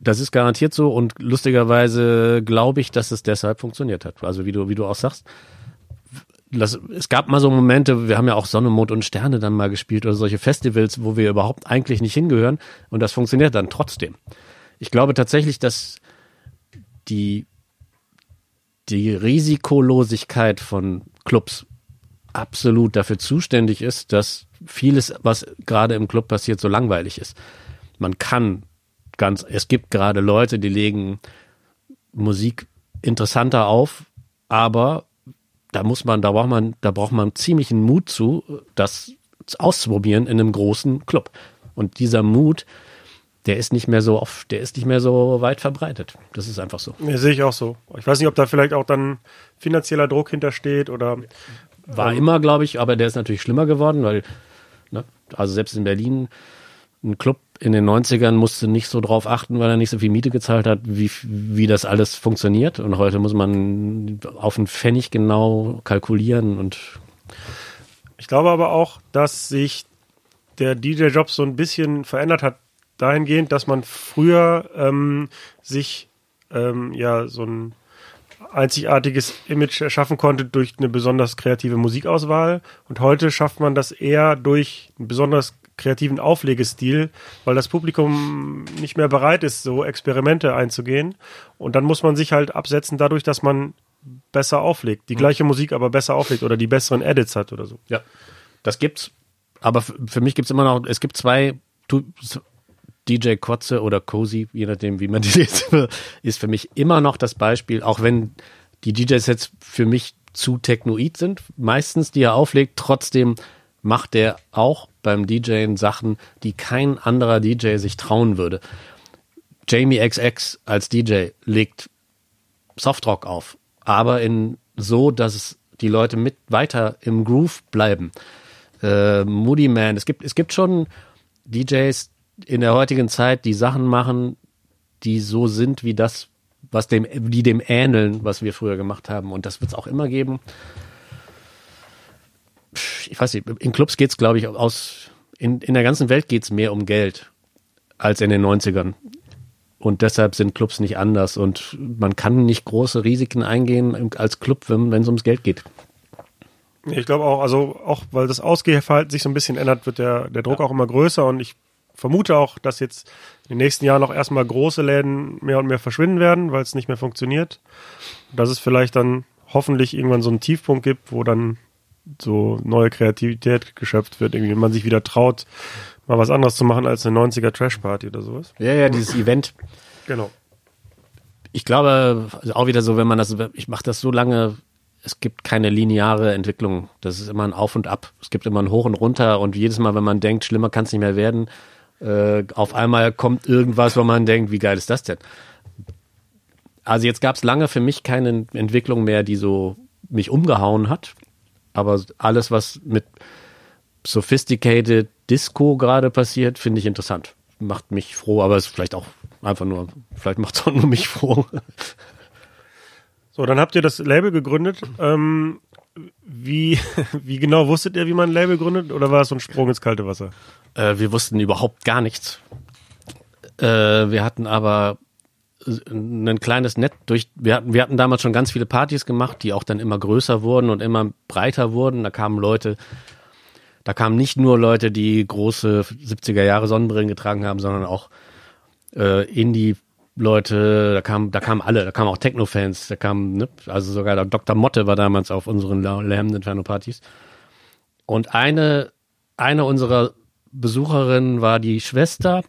Das ist garantiert so und lustigerweise glaube ich, dass es deshalb funktioniert hat. Also wie du, wie du auch sagst. Das, es gab mal so Momente, wir haben ja auch Sonne, Mond und Sterne dann mal gespielt oder solche Festivals, wo wir überhaupt eigentlich nicht hingehören und das funktioniert dann trotzdem. Ich glaube tatsächlich, dass die, die Risikolosigkeit von Clubs absolut dafür zuständig ist, dass vieles, was gerade im Club passiert, so langweilig ist. Man kann ganz, es gibt gerade Leute, die legen Musik interessanter auf, aber da muss man, da braucht man, da braucht man ziemlichen Mut zu, das auszuprobieren in einem großen Club. Und dieser Mut, der ist nicht mehr so oft, der ist nicht mehr so weit verbreitet. Das ist einfach so. Ja, sehe ich auch so. Ich weiß nicht, ob da vielleicht auch dann finanzieller Druck hintersteht oder War immer, glaube ich, aber der ist natürlich schlimmer geworden, weil, ne, also selbst in Berlin, ein Club in den 90ern musste nicht so drauf achten, weil er nicht so viel Miete gezahlt hat, wie, wie das alles funktioniert. Und heute muss man auf einen Pfennig genau kalkulieren und Ich glaube aber auch, dass sich der DJ-Job so ein bisschen verändert hat, dahingehend, dass man früher ähm, sich ähm, ja so ein einzigartiges Image erschaffen konnte durch eine besonders kreative Musikauswahl und heute schafft man das eher durch einen besonders kreativen Auflegestil, weil das Publikum nicht mehr bereit ist, so Experimente einzugehen und dann muss man sich halt absetzen dadurch, dass man besser auflegt, die gleiche Musik aber besser auflegt oder die besseren Edits hat oder so. Ja, das gibt's. Aber für mich gibt's immer noch, es gibt zwei, DJ Kotze oder Cozy, je nachdem, wie man <laughs> die jetzt ist für mich immer noch das Beispiel, auch wenn die DJ-Sets für mich zu technoid sind, meistens, die er auflegt, trotzdem macht er auch beim DJen Sachen, die kein anderer DJ sich trauen würde. Jamie XX als DJ legt Softrock auf, aber in so, dass die Leute mit weiter im Groove bleiben. Äh, Moody Man, es gibt, es gibt schon DJs in der heutigen Zeit, die Sachen machen, die so sind wie das, was dem, die dem ähneln, was wir früher gemacht haben. Und das wird es auch immer geben. Ich weiß nicht, in Clubs geht's, glaube ich, aus, in, in der ganzen Welt geht's mehr um Geld als in den 90ern. Und deshalb sind Clubs nicht anders. Und man kann nicht große Risiken eingehen als Club, wenn es ums Geld geht. Ich glaube auch, also auch weil das Ausgehverhalten sich so ein bisschen ändert, wird der, der Druck auch immer größer und ich vermute auch, dass jetzt in den nächsten Jahren auch erstmal große Läden mehr und mehr verschwinden werden, weil es nicht mehr funktioniert. Dass es vielleicht dann hoffentlich irgendwann so einen Tiefpunkt gibt, wo dann so neue Kreativität geschöpft wird, irgendwie man sich wieder traut, mal was anderes zu machen als eine 90er Trash Party oder sowas. Ja, ja, dieses Event. Genau. Ich glaube, also auch wieder so, wenn man das, ich mache das so lange, es gibt keine lineare Entwicklung. Das ist immer ein Auf und Ab. Es gibt immer ein Hoch und Runter und jedes Mal, wenn man denkt, schlimmer kann es nicht mehr werden, äh, auf einmal kommt irgendwas, wo man denkt, wie geil ist das denn? Also jetzt gab es lange für mich keine Entwicklung mehr, die so mich umgehauen hat. Aber alles, was mit sophisticated Disco gerade passiert, finde ich interessant. Macht mich froh, aber es ist vielleicht auch einfach nur, vielleicht macht es auch nur mich <laughs> froh. So, dann habt ihr das Label gegründet. Ähm, wie, <laughs> wie genau wusstet ihr, wie man ein Label gründet? Oder war es so ein Sprung ins kalte Wasser? Äh, wir wussten überhaupt gar nichts. Äh, wir hatten aber ein kleines Netz durch, wir hatten, wir hatten damals schon ganz viele Partys gemacht, die auch dann immer größer wurden und immer breiter wurden. Da kamen Leute, da kamen nicht nur Leute, die große 70er Jahre Sonnenbrillen getragen haben, sondern auch äh, Indie-Leute, da kamen, da kamen alle, da kamen auch Techno-Fans, da kamen, ne, also sogar der Dr. Motte war damals auf unseren Lamb Inferno-Partys. Und eine, eine unserer Besucherinnen war die Schwester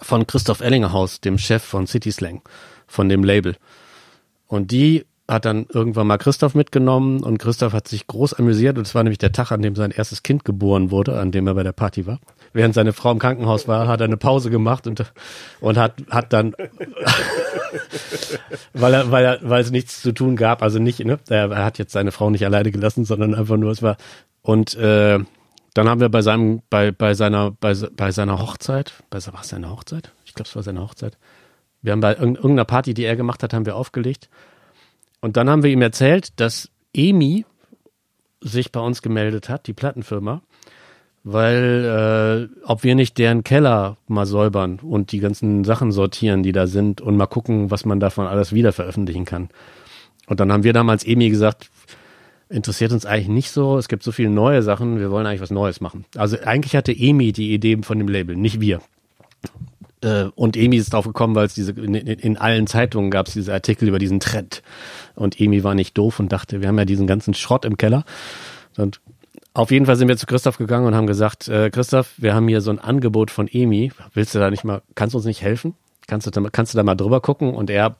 von Christoph Ellinghaus, dem Chef von City Slang, von dem Label. Und die hat dann irgendwann mal Christoph mitgenommen und Christoph hat sich groß amüsiert und es war nämlich der Tag, an dem sein erstes Kind geboren wurde, an dem er bei der Party war. Während seine Frau im Krankenhaus war, hat er eine Pause gemacht und, und hat, hat dann, <laughs> weil er, weil er, weil es nichts zu tun gab, also nicht, ne, er, er hat jetzt seine Frau nicht alleine gelassen, sondern einfach nur, es war, und, äh, dann haben wir bei seinem, bei, bei seiner, bei, bei seiner Hochzeit, bei, war es seine Hochzeit? Ich glaube, es war seine Hochzeit. Wir haben bei irgendeiner Party, die er gemacht hat, haben wir aufgelegt. Und dann haben wir ihm erzählt, dass Emi sich bei uns gemeldet hat, die Plattenfirma, weil äh, ob wir nicht deren Keller mal säubern und die ganzen Sachen sortieren, die da sind und mal gucken, was man davon alles wieder veröffentlichen kann. Und dann haben wir damals Emi gesagt, interessiert uns eigentlich nicht so. Es gibt so viele neue Sachen. Wir wollen eigentlich was Neues machen. Also eigentlich hatte Emi die Idee von dem Label, nicht wir. Äh, und Emi ist drauf gekommen, weil es diese in, allen Zeitungen gab es diese Artikel über diesen Trend. Und Emi war nicht doof und dachte, wir haben ja diesen ganzen Schrott im Keller. Und auf jeden Fall sind wir zu Christoph gegangen und haben gesagt, äh, Christoph, wir haben hier so ein Angebot von Emi. Willst du da nicht mal, kannst du uns nicht helfen? Kannst du da, kannst du da mal drüber gucken? Und er,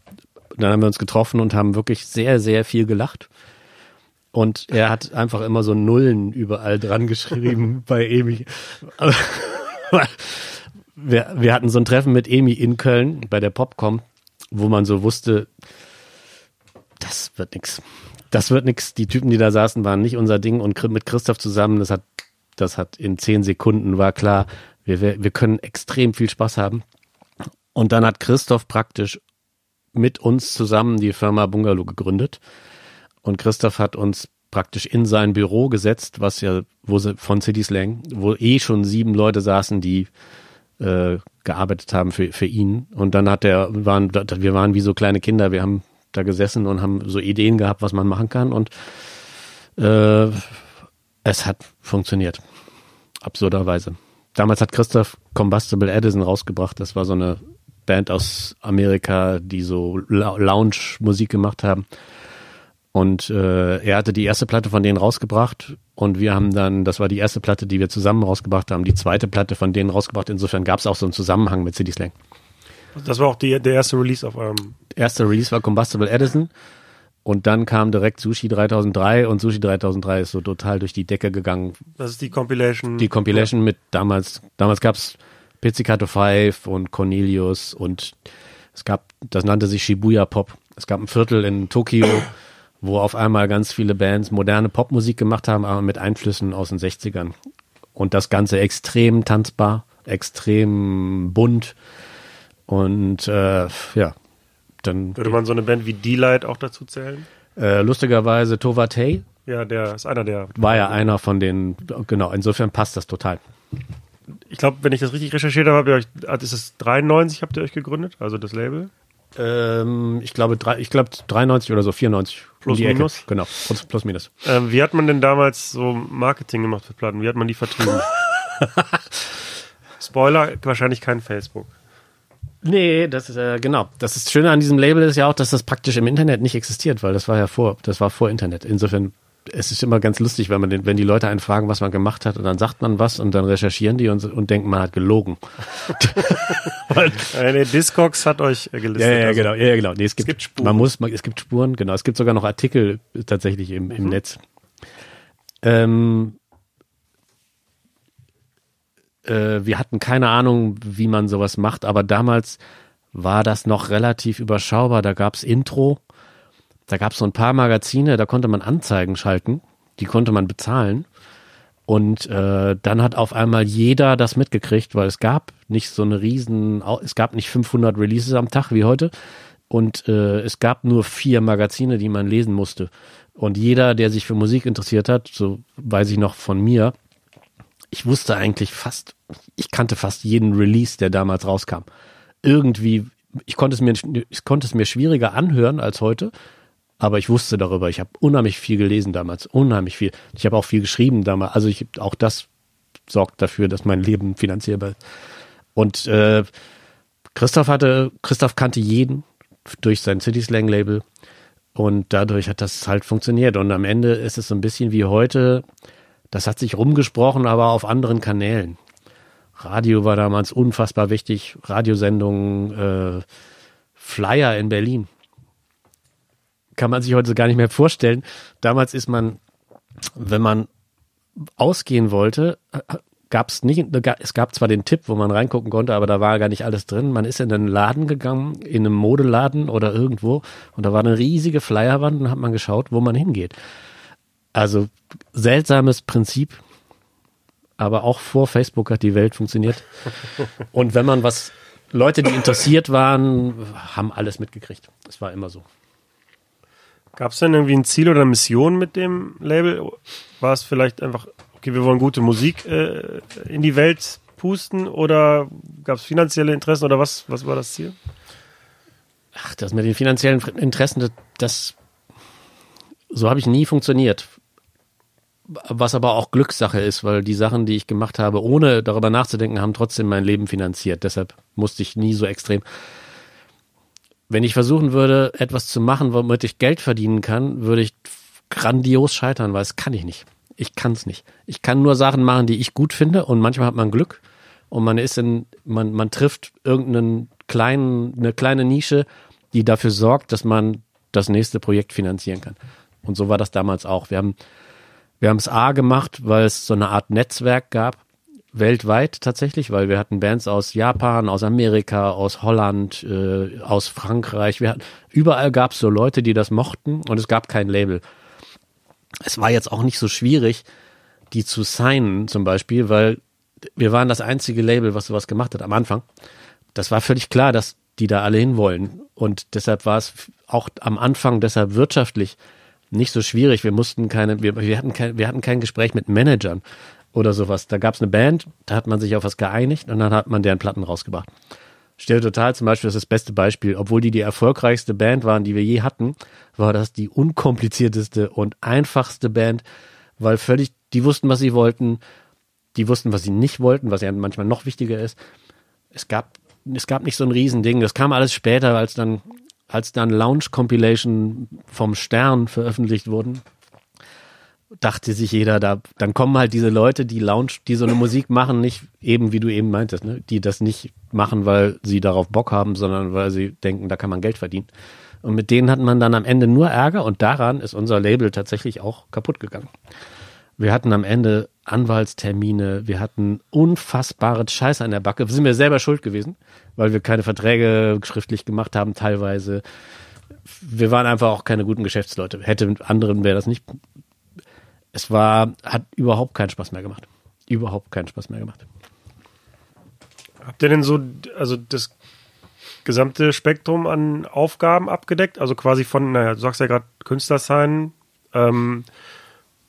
dann haben wir uns getroffen und haben wirklich sehr, sehr viel gelacht. Und er hat einfach immer so Nullen überall dran geschrieben <laughs> bei Emi. wir, wir hatten so ein Treffen mit Emi in Köln bei der Popcom, wo man so wusste, das wird nix. Das wird nix. Die Typen, die da saßen, waren nicht unser Ding. Und mit Christoph zusammen, das hat, das hat in zehn Sekunden war klar, wir, wir können extrem viel Spaß haben. Und dann hat Christoph praktisch mit uns zusammen die Firma Bungalow gegründet. Und Christoph hat uns praktisch in sein Büro gesetzt, was ja, wo sie von City Slang, wo eh schon sieben Leute saßen, die äh, gearbeitet haben für, für ihn. Und dann hat er, waren, wir waren wie so kleine Kinder, wir haben da gesessen und haben so Ideen gehabt, was man machen kann. Und äh, es hat funktioniert. Absurderweise. Damals hat Christoph Combustible Edison rausgebracht. Das war so eine Band aus Amerika, die so Lounge-Musik gemacht haben. Und äh, er hatte die erste Platte von denen rausgebracht und wir haben dann, das war die erste Platte, die wir zusammen rausgebracht haben, die zweite Platte von denen rausgebracht. Insofern gab es auch so einen Zusammenhang mit City Slang. Das war auch die, der erste Release auf eurem. Erster Release war Combustible Edison und dann kam direkt Sushi 3003 und Sushi 3003 ist so total durch die Decke gegangen. Das ist die Compilation. Die Compilation ja. mit damals, damals gab's Pizzicato 5 und Cornelius und es gab, das nannte sich Shibuya Pop. Es gab ein Viertel in Tokio wo auf einmal ganz viele Bands moderne Popmusik gemacht haben, aber mit Einflüssen aus den 60ern. Und das Ganze extrem tanzbar, extrem bunt. Und äh, ja, dann Würde man so eine Band wie D-Light auch dazu zählen? äh, lustigerweise Tova Tay Ja, der ist einer der. war ja einer von den, genau, insofern passt das total. Ich glaube, wenn ich das richtig recherchiert habe, habt ihr euch, ah, ist es 93 habt ihr euch gegründet, also das Label? Ähm, ich glaube, drei, ich glaube 93 oder so, 94. Plus, minus? Genau, plus, plus minus. Ähm, wie hat man denn damals so Marketing gemacht für Platten? Wie hat man die vertrieben? <laughs> Spoiler, wahrscheinlich kein Facebook. Nee, das ist, äh, genau. Das ist Schöne an diesem Label ist ja auch, dass das praktisch im Internet nicht existiert, weil das war ja vor, das war vor Internet. Insofern, es ist immer ganz lustig, wenn man den, wenn die Leute einen fragen, was man gemacht hat, und dann sagt man was und dann recherchieren die und, und denken, man hat gelogen. <laughs> Äh, nee, Discogs hat euch äh, gelistet. ja, ja, also. genau, ja, ja, genau. Nee, es gibt, gibt Spuren. Man muss, man, es gibt Spuren, genau. Es gibt sogar noch Artikel tatsächlich im, im Netz. Ähm, äh, wir hatten keine Ahnung, wie man sowas macht, aber damals war das noch relativ überschaubar. Da gab's Intro, da gab's so ein paar Magazine, da konnte man Anzeigen schalten, die konnte man bezahlen. Und äh, dann hat auf einmal jeder das mitgekriegt, weil es gab nicht so eine riesen, es gab nicht 500 Releases am Tag wie heute und äh, es gab nur vier Magazine, die man lesen musste. Und jeder, der sich für Musik interessiert hat, so weiß ich noch von mir, ich wusste eigentlich fast, ich kannte fast jeden Release, der damals rauskam. Irgendwie, ich konnte es mir, ich konnte es mir schwieriger anhören als heute, aber ich wusste darüber. Ich habe unheimlich viel gelesen damals, unheimlich viel. Ich habe auch viel geschrieben damals. Also ich, auch das sorgt dafür, dass mein Leben finanzierbar ist. Und äh, Christoph hatte, Christoph kannte jeden durch sein City Slang Label und dadurch hat das halt funktioniert. Und am Ende ist es so ein bisschen wie heute. Das hat sich rumgesprochen, aber auf anderen Kanälen. Radio war damals unfassbar wichtig. Radiosendungen, äh, Flyer in Berlin. Kann man sich heute so gar nicht mehr vorstellen. Damals ist man, wenn man ausgehen wollte, gab es nicht, es gab zwar den Tipp, wo man reingucken konnte, aber da war gar nicht alles drin. Man ist in einen Laden gegangen, in einem Modeladen oder irgendwo und da war eine riesige Flyerwand und hat man geschaut, wo man hingeht. Also seltsames Prinzip, aber auch vor Facebook hat die Welt funktioniert. Und wenn man was, Leute, die interessiert waren, haben alles mitgekriegt. Es war immer so. Gab es denn irgendwie ein Ziel oder eine Mission mit dem Label? War es vielleicht einfach, okay, wir wollen gute Musik äh, in die Welt pusten oder gab es finanzielle Interessen oder was, was war das Ziel? Ach, das mit den finanziellen Interessen, das, das so habe ich nie funktioniert. Was aber auch Glückssache ist, weil die Sachen, die ich gemacht habe, ohne darüber nachzudenken, haben trotzdem mein Leben finanziert. Deshalb musste ich nie so extrem. Wenn ich versuchen würde, etwas zu machen, womit ich Geld verdienen kann, würde ich grandios scheitern, weil das kann ich nicht. Ich kann es nicht. Ich kann nur Sachen machen, die ich gut finde und manchmal hat man Glück und man ist in, man, man trifft irgendeinen kleinen, eine kleine Nische, die dafür sorgt, dass man das nächste Projekt finanzieren kann. Und so war das damals auch. Wir haben, wir haben es A gemacht, weil es so eine Art Netzwerk gab, weltweit tatsächlich, weil wir hatten Bands aus Japan, aus Amerika, aus Holland, äh, aus Frankreich. Wir hatten, überall gab es so Leute, die das mochten und es gab kein Label. Es war jetzt auch nicht so schwierig, die zu signen zum Beispiel, weil wir waren das einzige Label, was sowas gemacht hat am Anfang. Das war völlig klar, dass die da alle hinwollen. Und deshalb war es auch am Anfang deshalb wirtschaftlich nicht so schwierig. Wir mussten keine, wir, wir hatten kein, wir hatten kein Gespräch mit Managern oder sowas. Da gab es eine Band, da hat man sich auf was geeinigt und dann hat man deren Platten rausgebracht. Stell total zum Beispiel, das ist das beste Beispiel, obwohl die die erfolgreichste Band waren, die wir je hatten, war das die unkomplizierteste und einfachste Band, weil völlig, die wussten, was sie wollten, die wussten, was sie nicht wollten, was ja manchmal noch wichtiger ist. Es gab, es gab nicht so ein Riesending, das kam alles später, als dann, als dann Lounge Compilation vom Stern veröffentlicht wurden dachte sich jeder, da, dann kommen halt diese Leute, die Lounge, die so eine Musik machen, nicht eben, wie du eben meintest, ne, die das nicht machen, weil sie darauf Bock haben, sondern weil sie denken, da kann man Geld verdienen. Und mit denen hat man dann am Ende nur Ärger und daran ist unser Label tatsächlich auch kaputt gegangen. Wir hatten am Ende Anwaltstermine, wir hatten unfassbare Scheiße an der Backe. Sind wir selber schuld gewesen, weil wir keine Verträge schriftlich gemacht haben, teilweise. Wir waren einfach auch keine guten Geschäftsleute. Hätte mit anderen wäre das nicht es war, hat überhaupt keinen Spaß mehr gemacht. Überhaupt keinen Spaß mehr gemacht. Habt ihr denn so, also das gesamte Spektrum an Aufgaben abgedeckt? Also quasi von, naja, du sagst ja gerade Künstler sein, ähm,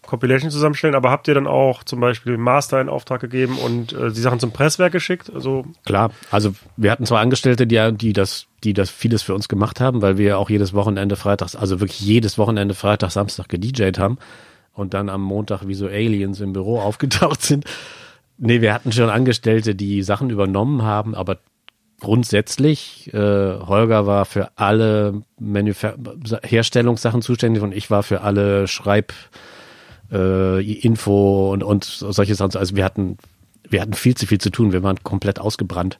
Compilation zusammenstellen, aber habt ihr dann auch zum Beispiel Master in Auftrag gegeben und äh, die Sachen zum Presswerk geschickt? Also Klar, also wir hatten zwar Angestellte, die, die das, die das vieles für uns gemacht haben, weil wir auch jedes Wochenende freitags, also wirklich jedes Wochenende Freitag, Samstag gedjed haben und dann am Montag wie so Aliens im Büro aufgetaucht <laughs> sind. Nee, wir hatten schon Angestellte, die Sachen übernommen haben, aber grundsätzlich, äh, Holger war für alle Manuf Herstellungssachen zuständig und ich war für alle Schreib, äh, Info und, und solche Sachen. Also wir hatten, wir hatten viel zu viel zu tun. Wir waren komplett ausgebrannt.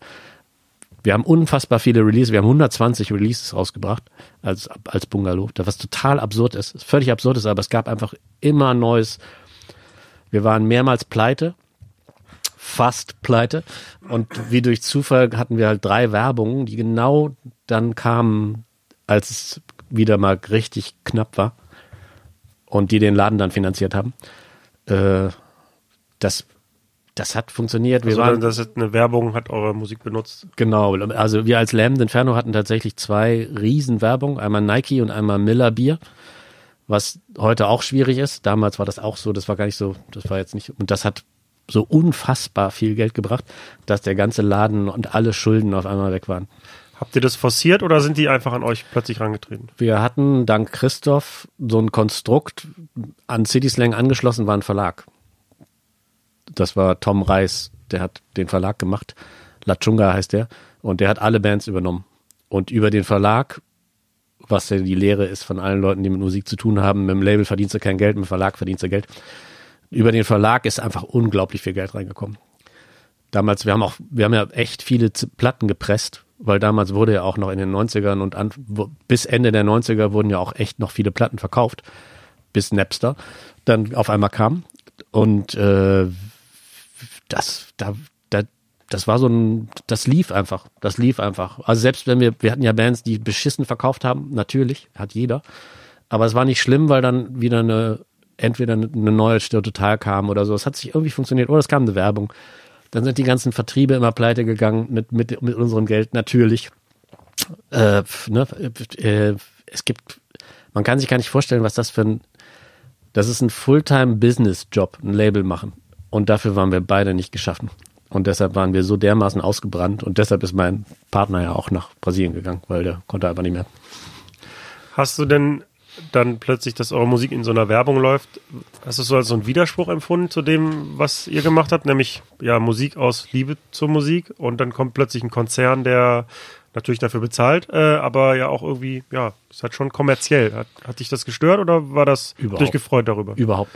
Wir haben unfassbar viele Releases. Wir haben 120 Releases rausgebracht als, als Bungalow. Was total absurd ist. Völlig absurd ist, aber es gab einfach immer Neues. Wir waren mehrmals pleite. Fast pleite. Und wie durch Zufall hatten wir halt drei Werbungen, die genau dann kamen, als es wieder mal richtig knapp war und die den Laden dann finanziert haben. Äh, das, das hat funktioniert. Wir also waren, das ist eine Werbung, hat eure Musik benutzt. genau, also wir als Lamb Inferno hatten tatsächlich zwei Riesenwerbung, einmal Nike und einmal Miller Bier, was heute auch schwierig ist. Damals war das auch so, das war gar nicht so, das war jetzt nicht, und das hat so unfassbar viel Geld gebracht, dass der ganze Laden und alle Schulden auf einmal weg waren. Habt ihr das forciert oder sind die einfach an euch plötzlich rangetreten? Wir hatten dank Christoph so ein Konstrukt an City Slang angeschlossen war ein Verlag. Das war Tom Reis, der hat den Verlag gemacht. La Chunga heißt der. Und der hat alle Bands übernommen. Und über den Verlag, was ja die Lehre ist von allen Leuten, die mit Musik zu tun haben, mit dem Label verdienst du kein Geld, mit dem Verlag verdienst du Geld. Über den Verlag ist einfach unglaublich viel Geld reingekommen. Damals, wir haben auch, wir haben ja echt viele Platten gepresst, weil damals wurde ja auch noch in den 90ern und an, bis Ende der 90er wurden ja auch echt noch viele Platten verkauft, bis Napster dann auf einmal kam. Und äh, das, da, da, das war so ein, das lief einfach, das lief einfach. Also selbst wenn wir, wir hatten ja Bands, die beschissen verkauft haben, natürlich, hat jeder. Aber es war nicht schlimm, weil dann wieder eine, entweder eine neue total kam oder so. Es hat sich irgendwie funktioniert. Oder es kam eine Werbung. Dann sind die ganzen Vertriebe immer pleite gegangen mit, mit, mit unserem Geld, natürlich. Äh, ne, äh, es gibt, man kann sich gar nicht vorstellen, was das für ein, das ist ein Fulltime-Business-Job, ein Label machen. Und dafür waren wir beide nicht geschaffen. Und deshalb waren wir so dermaßen ausgebrannt. Und deshalb ist mein Partner ja auch nach Brasilien gegangen, weil der konnte einfach nicht mehr. Hast du denn dann plötzlich, dass eure Musik in so einer Werbung läuft, hast du es so als so einen Widerspruch empfunden zu dem, was ihr gemacht habt, nämlich ja Musik aus Liebe zur Musik und dann kommt plötzlich ein Konzern, der natürlich dafür bezahlt, äh, aber ja auch irgendwie, ja, ist halt schon kommerziell. Hat, hat dich das gestört oder war das Überhaupt. dich gefreut darüber? Überhaupt.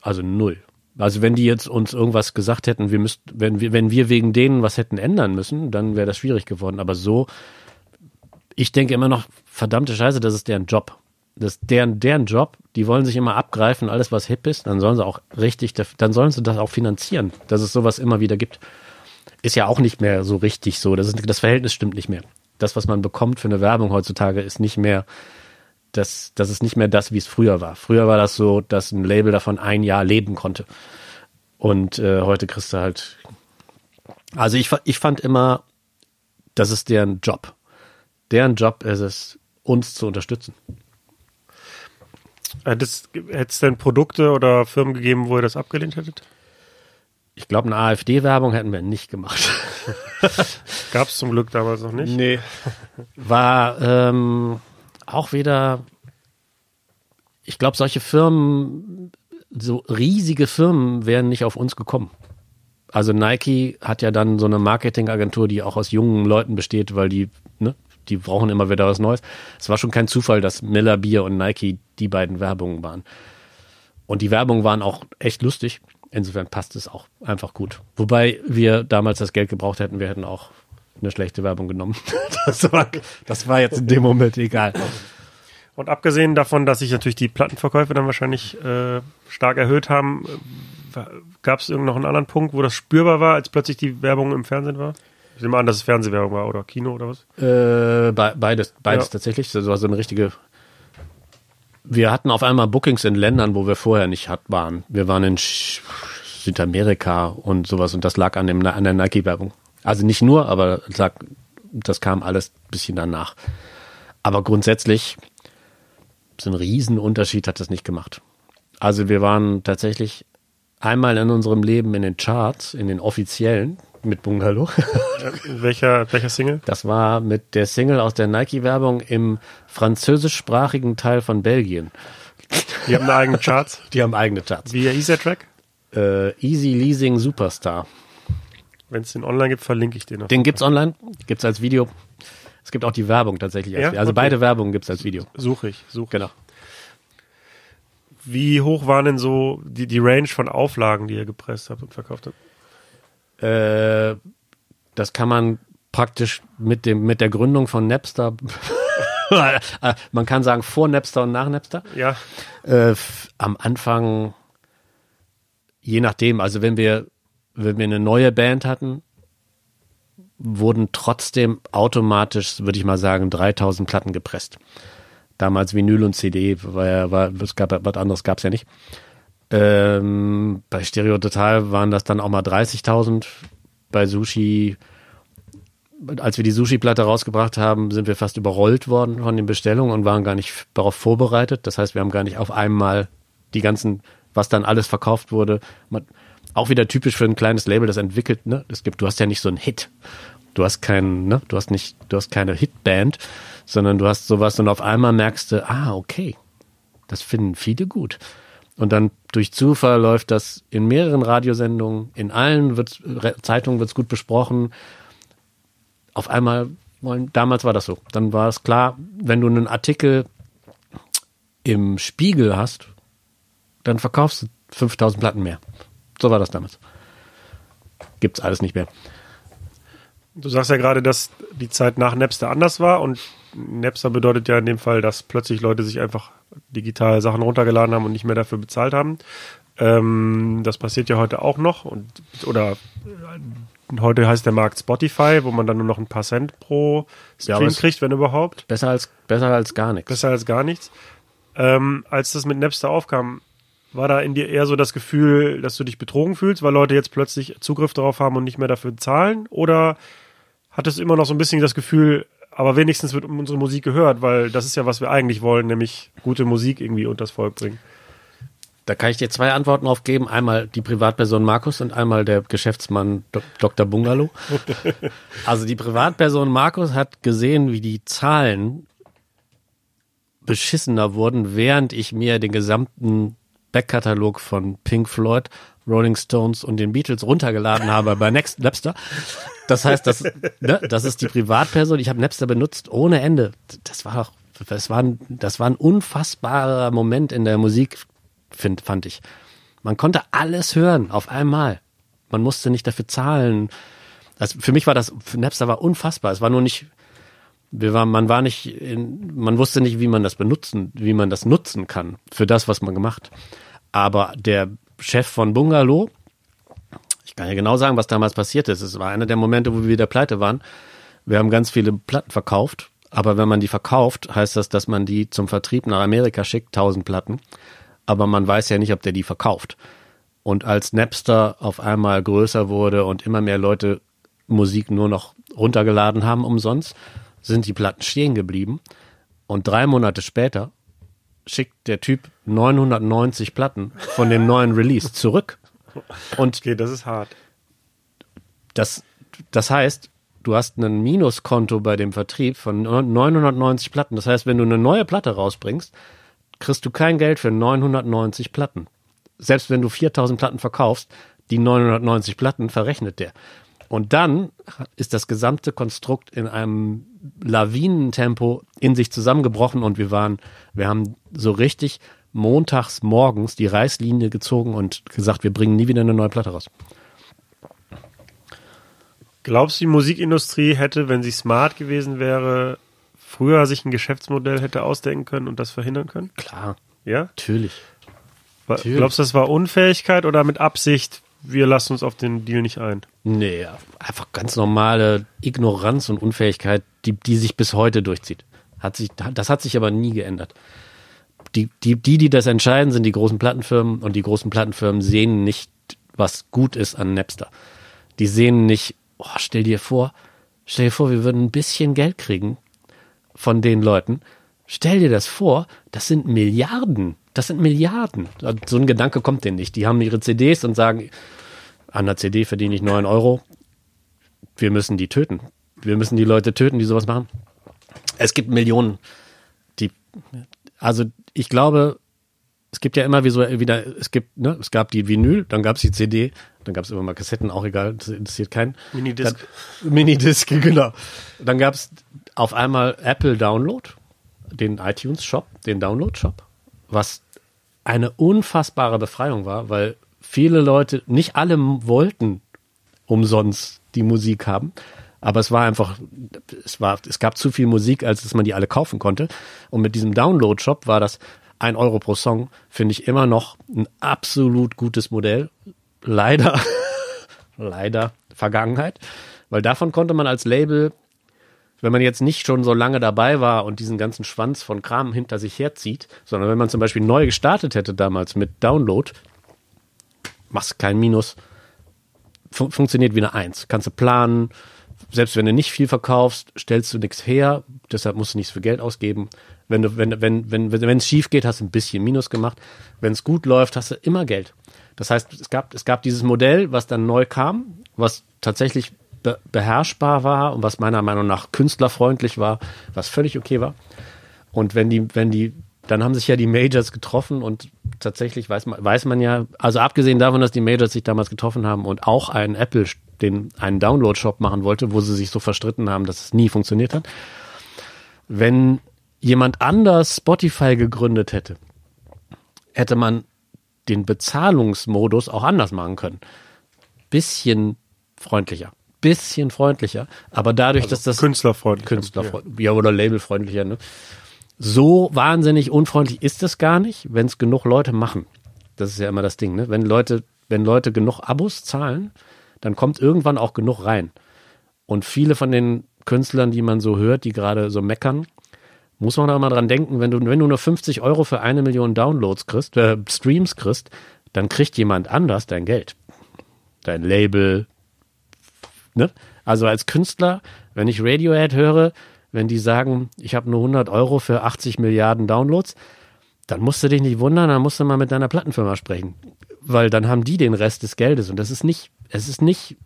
Also null. Also wenn die jetzt uns irgendwas gesagt hätten, wir müssten, wenn wir, wenn wir wegen denen was hätten ändern müssen, dann wäre das schwierig geworden. Aber so, ich denke immer noch, verdammte Scheiße, das ist deren Job. Das ist deren, deren Job. Die wollen sich immer abgreifen, alles was hip ist, dann sollen sie auch richtig, dann sollen sie das auch finanzieren, dass es sowas immer wieder gibt. Ist ja auch nicht mehr so richtig so. Das, ist, das Verhältnis stimmt nicht mehr. Das, was man bekommt für eine Werbung heutzutage, ist nicht mehr das, das ist nicht mehr das, wie es früher war. Früher war das so, dass ein Label davon ein Jahr leben konnte. Und äh, heute kriegst du halt. Also ich, ich fand immer, das ist deren Job. Deren Job ist es, uns zu unterstützen. Hätte es denn Produkte oder Firmen gegeben, wo ihr das abgelehnt hättet? Ich glaube, eine AfD-Werbung hätten wir nicht gemacht. <laughs> Gab es zum Glück damals noch nicht. Nee. War ähm, auch wieder, ich glaube, solche Firmen, so riesige Firmen wären nicht auf uns gekommen. Also Nike hat ja dann so eine Marketingagentur, die auch aus jungen Leuten besteht, weil die, ne, die brauchen immer wieder was Neues. Es war schon kein Zufall, dass Miller Bier und Nike die beiden Werbungen waren. Und die Werbungen waren auch echt lustig. Insofern passt es auch einfach gut. Wobei wir damals das Geld gebraucht hätten, wir hätten auch eine schlechte Werbung genommen. <laughs> Das war, das war jetzt in dem Moment egal. Und abgesehen davon, dass sich natürlich die Plattenverkäufe dann wahrscheinlich äh, stark erhöht haben, gab es noch einen anderen Punkt, wo das spürbar war, als plötzlich die Werbung im Fernsehen war? Ich nehme an, dass es Fernsehwerbung war oder Kino oder was? Äh, be- beides, beides Ja. tatsächlich. Das war so eine richtige. Wir hatten auf einmal Bookings in Ländern, wo wir vorher nicht hat, waren. Wir waren in Sch Südamerika und sowas und das lag an, dem, an der Nike-Werbung. Also nicht nur, aber es lag Das kam alles ein bisschen danach. Aber grundsätzlich, so einen Riesenunterschied hat das nicht gemacht. Also wir waren tatsächlich einmal in unserem Leben in den Charts, in den offiziellen, mit Bungalow. <laughs> Welcher, welcher Single? Das war mit der Single aus der Nike-Werbung im französischsprachigen Teil von Belgien. Die haben eigene Charts. <laughs> Die haben eigene Charts. Wie hieß der Track? Äh, Easy Leasing Superstar. Wenn es den online gibt, verlinke ich den noch. Den gibt's online, gibt's als Video. Es gibt auch die Werbung tatsächlich. Als Ja? Video. Also Okay. beide Werbungen gibt's als Video. Suche ich, suche. Genau. Wie hoch waren denn so die, die Range von Auflagen, die ihr gepresst habt und verkauft habt? Äh, das kann man praktisch mit dem mit der Gründung von Napster. <laughs> Äh, man kann sagen vor Napster und nach Napster. Ja, Äh, am Anfang, je nachdem, also wenn wir, wenn wir eine neue Band hatten, wurden trotzdem automatisch, würde ich mal sagen, 3000 Platten gepresst. Damals Vinyl und CD, war, war, es gab was anderes gab es ja nicht. Ähm, bei Stereo Total waren das dann auch mal 30.000. Bei Sushi, als wir die Sushi-Platte rausgebracht haben, sind wir fast überrollt worden von den Bestellungen und waren gar nicht darauf vorbereitet. Das heißt, wir haben gar nicht auf einmal die ganzen, was dann alles verkauft wurde. Man, auch wieder typisch für ein kleines Label, das entwickelt, ne? Es gibt, du hast ja nicht so einen Hit. Du hast keinen, ne? Du hast nicht, du hast keine Hitband, sondern du hast sowas und auf einmal merkst du, ah, okay, das finden viele gut. Und dann durch Zufall läuft das in mehreren Radiosendungen, in allen wird's, Zeitungen wird es gut besprochen. Auf einmal wollen, damals war das so. Dann war es klar, wenn du einen Artikel im Spiegel hast, dann verkaufst du 5000 Platten mehr. So war das damals. Gibt's alles nicht mehr. du sagst ja gerade, dass die Zeit nach Napster anders war und Napster bedeutet ja in dem Fall, dass plötzlich Leute sich einfach digital Sachen runtergeladen haben und nicht mehr dafür bezahlt haben. Ähm, das passiert ja heute auch noch und oder äh, heute heißt der Markt Spotify, wo man dann nur noch ein paar Cent pro Ja, Stream es- kriegt, wenn überhaupt. Besser als, besser als gar nichts. Besser als gar nichts. Ähm, als das mit Napster aufkam, war da in dir eher so das Gefühl, dass du dich betrogen fühlst, weil Leute jetzt plötzlich Zugriff darauf haben und nicht mehr dafür zahlen? Oder hattest du immer noch so ein bisschen das Gefühl, aber wenigstens wird unsere Musik gehört, weil das ist ja, was wir eigentlich wollen, nämlich gute Musik irgendwie unters Volk bringen. Da kann ich dir zwei Antworten drauf geben. Einmal die Privatperson Markus und einmal der Geschäftsmann Dr. Bungalow. <laughs> Also die Privatperson Markus hat gesehen, wie die Zahlen beschissener wurden, während ich mir den gesamten Backkatalog von Pink Floyd, Rolling Stones und den Beatles runtergeladen habe bei Next <laughs> Napster. Das heißt, das, ne, das ist die Privatperson. Ich habe Napster benutzt ohne Ende. Das war doch, das war, ein, das war ein unfassbarer Moment in der Musik, find, fand ich. Man konnte alles hören auf einmal. Man musste nicht dafür zahlen. Also für mich war das, für Napster war unfassbar. Es war nur nicht, wir waren, man war nicht, in, man wusste nicht, wie man das benutzen, wie man das nutzen kann für das, was man gemacht. Aber der Chef von Bungalow, ich kann ja genau sagen, was damals passiert ist. Es war einer der Momente, wo wir wieder pleite waren. Wir haben ganz viele Platten verkauft, aber wenn man die verkauft, heißt das, dass man die zum Vertrieb nach Amerika schickt, 1000 Platten. Aber man weiß ja nicht, ob der die verkauft. Und als Napster auf einmal größer wurde und immer mehr Leute Musik nur noch runtergeladen haben umsonst, sind die Platten stehen geblieben. Und drei Monate später schickt der Typ 990 Platten von dem neuen Release zurück. Und Okay, das ist hart. das, das heißt, du hast ein Minuskonto bei dem Vertrieb von 990 Platten. Das heißt, wenn du eine neue Platte rausbringst, kriegst du kein Geld für 990 Platten. Selbst wenn du 4000 Platten verkaufst, die 990 Platten verrechnet der. Und dann ist das gesamte Konstrukt in einem Lawinentempo in sich zusammengebrochen und wir waren, wir haben so richtig montags morgens die Reißlinie gezogen und gesagt, wir bringen nie wieder eine neue Platte raus. Glaubst du, die Musikindustrie hätte, wenn sie smart gewesen wäre, früher sich ein Geschäftsmodell hätte ausdenken können und das verhindern können? Klar, Ja? natürlich. Glaubst du, das war Unfähigkeit oder mit Absicht, wir lassen uns auf den Deal nicht ein? Nee, einfach ganz normale Ignoranz und Unfähigkeit, die, die sich bis heute durchzieht. Hat sich, das hat sich aber nie geändert. Die, die, die, die das entscheiden, sind die großen Plattenfirmen und die großen Plattenfirmen sehen nicht, was gut ist an Napster. Die sehen nicht, oh, stell dir vor, Stell dir vor, wir würden ein bisschen Geld kriegen von den Leuten. Stell dir das vor, das sind Milliarden. Das sind Milliarden. So ein Gedanke kommt denen nicht. Die haben ihre CDs und sagen, an der CD verdiene ich 9 Euro. Wir müssen die töten. Wir müssen die Leute töten, die sowas machen. Es gibt Millionen, die, also ich glaube, es gibt ja immer wie so wieder, es gibt, ne, es gab die Vinyl, dann gab es die CD, dann gab es immer mal Kassetten, auch egal, das interessiert keinen. Minidisc. Minidisc, <laughs> genau. Dann gab es auf einmal Apple Download, den iTunes Shop, den Download Shop, was eine unfassbare Befreiung war, weil viele Leute, nicht alle wollten umsonst die Musik haben, aber es war einfach, es war, es gab zu viel Musik, als dass man die alle kaufen konnte. Und mit diesem Download-Shop war das ein Euro pro Song, finde ich immer noch ein absolut gutes Modell. Leider, <laughs> leider Vergangenheit, weil davon konnte man als Label, wenn man jetzt nicht schon so lange dabei war und diesen ganzen Schwanz von Kram hinter sich herzieht, sondern wenn man zum Beispiel neu gestartet hätte damals mit Download, machst kein Minus, fun funktioniert wie eine Eins. Kannst du planen, selbst wenn du nicht viel verkaufst, stellst du nichts her, deshalb musst du nichts für Geld ausgeben. Wenn du, wenn, wenn, wenn, wenn es schief geht, hast du ein bisschen Minus gemacht. Wenn es gut läuft, hast du immer Geld. Das heißt, es gab, es gab dieses Modell, was dann neu kam, was tatsächlich be beherrschbar war und was meiner Meinung nach künstlerfreundlich war, was völlig okay war. Und wenn die, wenn die, dann haben sich ja die Majors getroffen und tatsächlich weiß man, weiß man ja, also abgesehen davon, dass die Majors sich damals getroffen haben und auch ein Apple den einen Download-Shop machen wollte, wo sie sich so verstritten haben, dass es nie funktioniert hat. Wenn jemand anders Spotify gegründet hätte, hätte man den Bezahlungsmodus auch anders machen können. Bisschen freundlicher. Bisschen freundlicher. Aber dadurch, Also dass das. künstlerfreundlich. Künstlerfreundlich. Ja, oder labelfreundlicher, ne? So wahnsinnig unfreundlich ist es gar nicht, wenn es genug Leute machen. Das ist ja immer das Ding, ne? Wenn Leute, wenn Leute genug Abos zahlen, dann kommt irgendwann auch genug rein. Und viele von den Künstlern, die man so hört, die gerade so meckern, muss man da mal dran denken, wenn du, wenn du nur 50 Euro für eine Million Downloads kriegst, äh, Streams kriegst, dann kriegt jemand anders dein Geld. Dein Label. Ne? Also als Künstler, wenn ich Radiohead höre, wenn die sagen, ich habe nur 100 Euro für 80 Milliarden Downloads, dann musst du dich nicht wundern, dann musst du mal mit deiner Plattenfirma sprechen. Weil dann haben die den Rest des Geldes. Und das ist nicht, es ist nicht,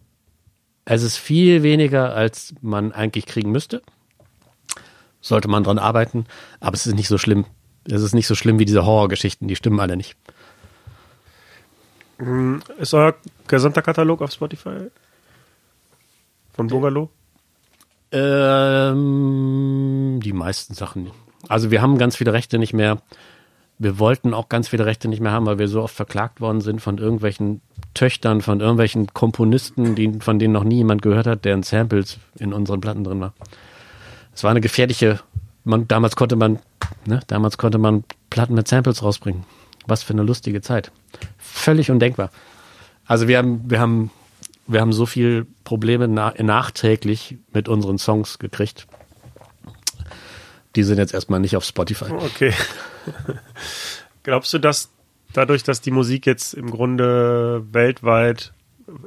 es ist viel weniger, als man eigentlich kriegen müsste. Sollte man dran arbeiten, aber es ist nicht so schlimm. Es ist nicht so schlimm wie diese Horrorgeschichten, die stimmen alle nicht. Ist euer gesamter Katalog auf Spotify? Von Bungalow? Ähm, die meisten Sachen. Also wir haben ganz viele Rechte nicht mehr. Wir wollten auch ganz viele Rechte nicht mehr haben, weil wir so oft verklagt worden sind von irgendwelchen Töchtern, von irgendwelchen Komponisten, die, von denen noch nie jemand gehört hat, deren Samples in unseren Platten drin war. Es war eine gefährliche, man, damals konnte man, ne, damals konnte man Platten mit Samples rausbringen. Was für eine lustige Zeit. Völlig undenkbar. Also wir haben, wir haben, wir haben so viel Probleme na nachträglich mit unseren Songs gekriegt. Die sind jetzt erstmal nicht auf Spotify. Okay. <laughs> Glaubst du, dass dadurch, dass die Musik jetzt im Grunde weltweit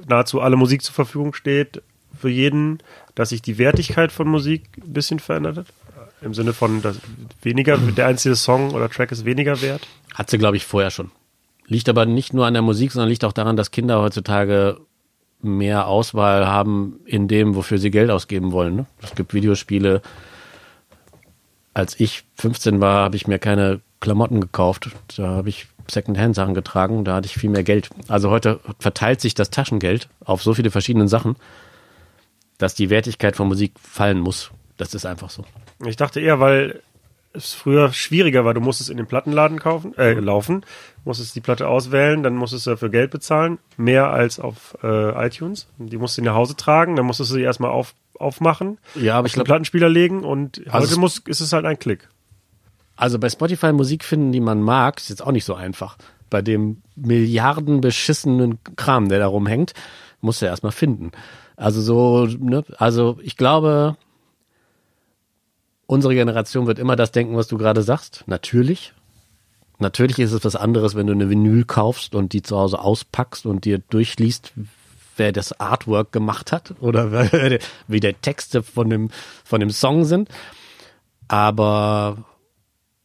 nahezu alle Musik zur Verfügung steht, für jeden, dass sich die Wertigkeit von Musik ein bisschen verändert hat? Im Sinne von, dass weniger, der einzelne Song oder Track ist weniger wert? Hat sie, glaube ich, vorher schon. Liegt aber nicht nur an der Musik, sondern liegt auch daran, dass Kinder heutzutage mehr Auswahl haben in dem, wofür sie Geld ausgeben wollen. Ne? Es gibt Videospiele. Als ich 15 war, habe ich mir keine Klamotten gekauft. Da habe ich Secondhand-Sachen getragen. Da hatte ich viel mehr Geld. Also heute verteilt sich das Taschengeld auf so viele verschiedene Sachen, dass die Wertigkeit von Musik fallen muss. Das ist einfach so. Ich dachte eher, weil es früher schwieriger war. Du musstest in den Plattenladen kaufen, äh, laufen, musstest die Platte auswählen, dann musstest du dafür Geld bezahlen, mehr als auf äh, iTunes. Die musst du nach Hause tragen, dann musstest du sie erstmal auf, aufmachen, Ja, aber auf ich den glaube, Plattenspieler legen und Also heute es- muss, ist es halt ein Klick. Also bei Spotify Musik finden, die man mag, ist jetzt auch nicht so einfach. Bei dem Milliarden beschissenen Kram, der da rumhängt, muss er erstmal finden. Also so, ne, also ich glaube, unsere Generation wird immer das denken, was du gerade sagst. Natürlich. Natürlich ist es was anderes, wenn du eine Vinyl kaufst und die zu Hause auspackst und dir durchliest, wer das Artwork gemacht hat <laughs> oder <laughs> wie der Texte von dem, von dem Song sind. Aber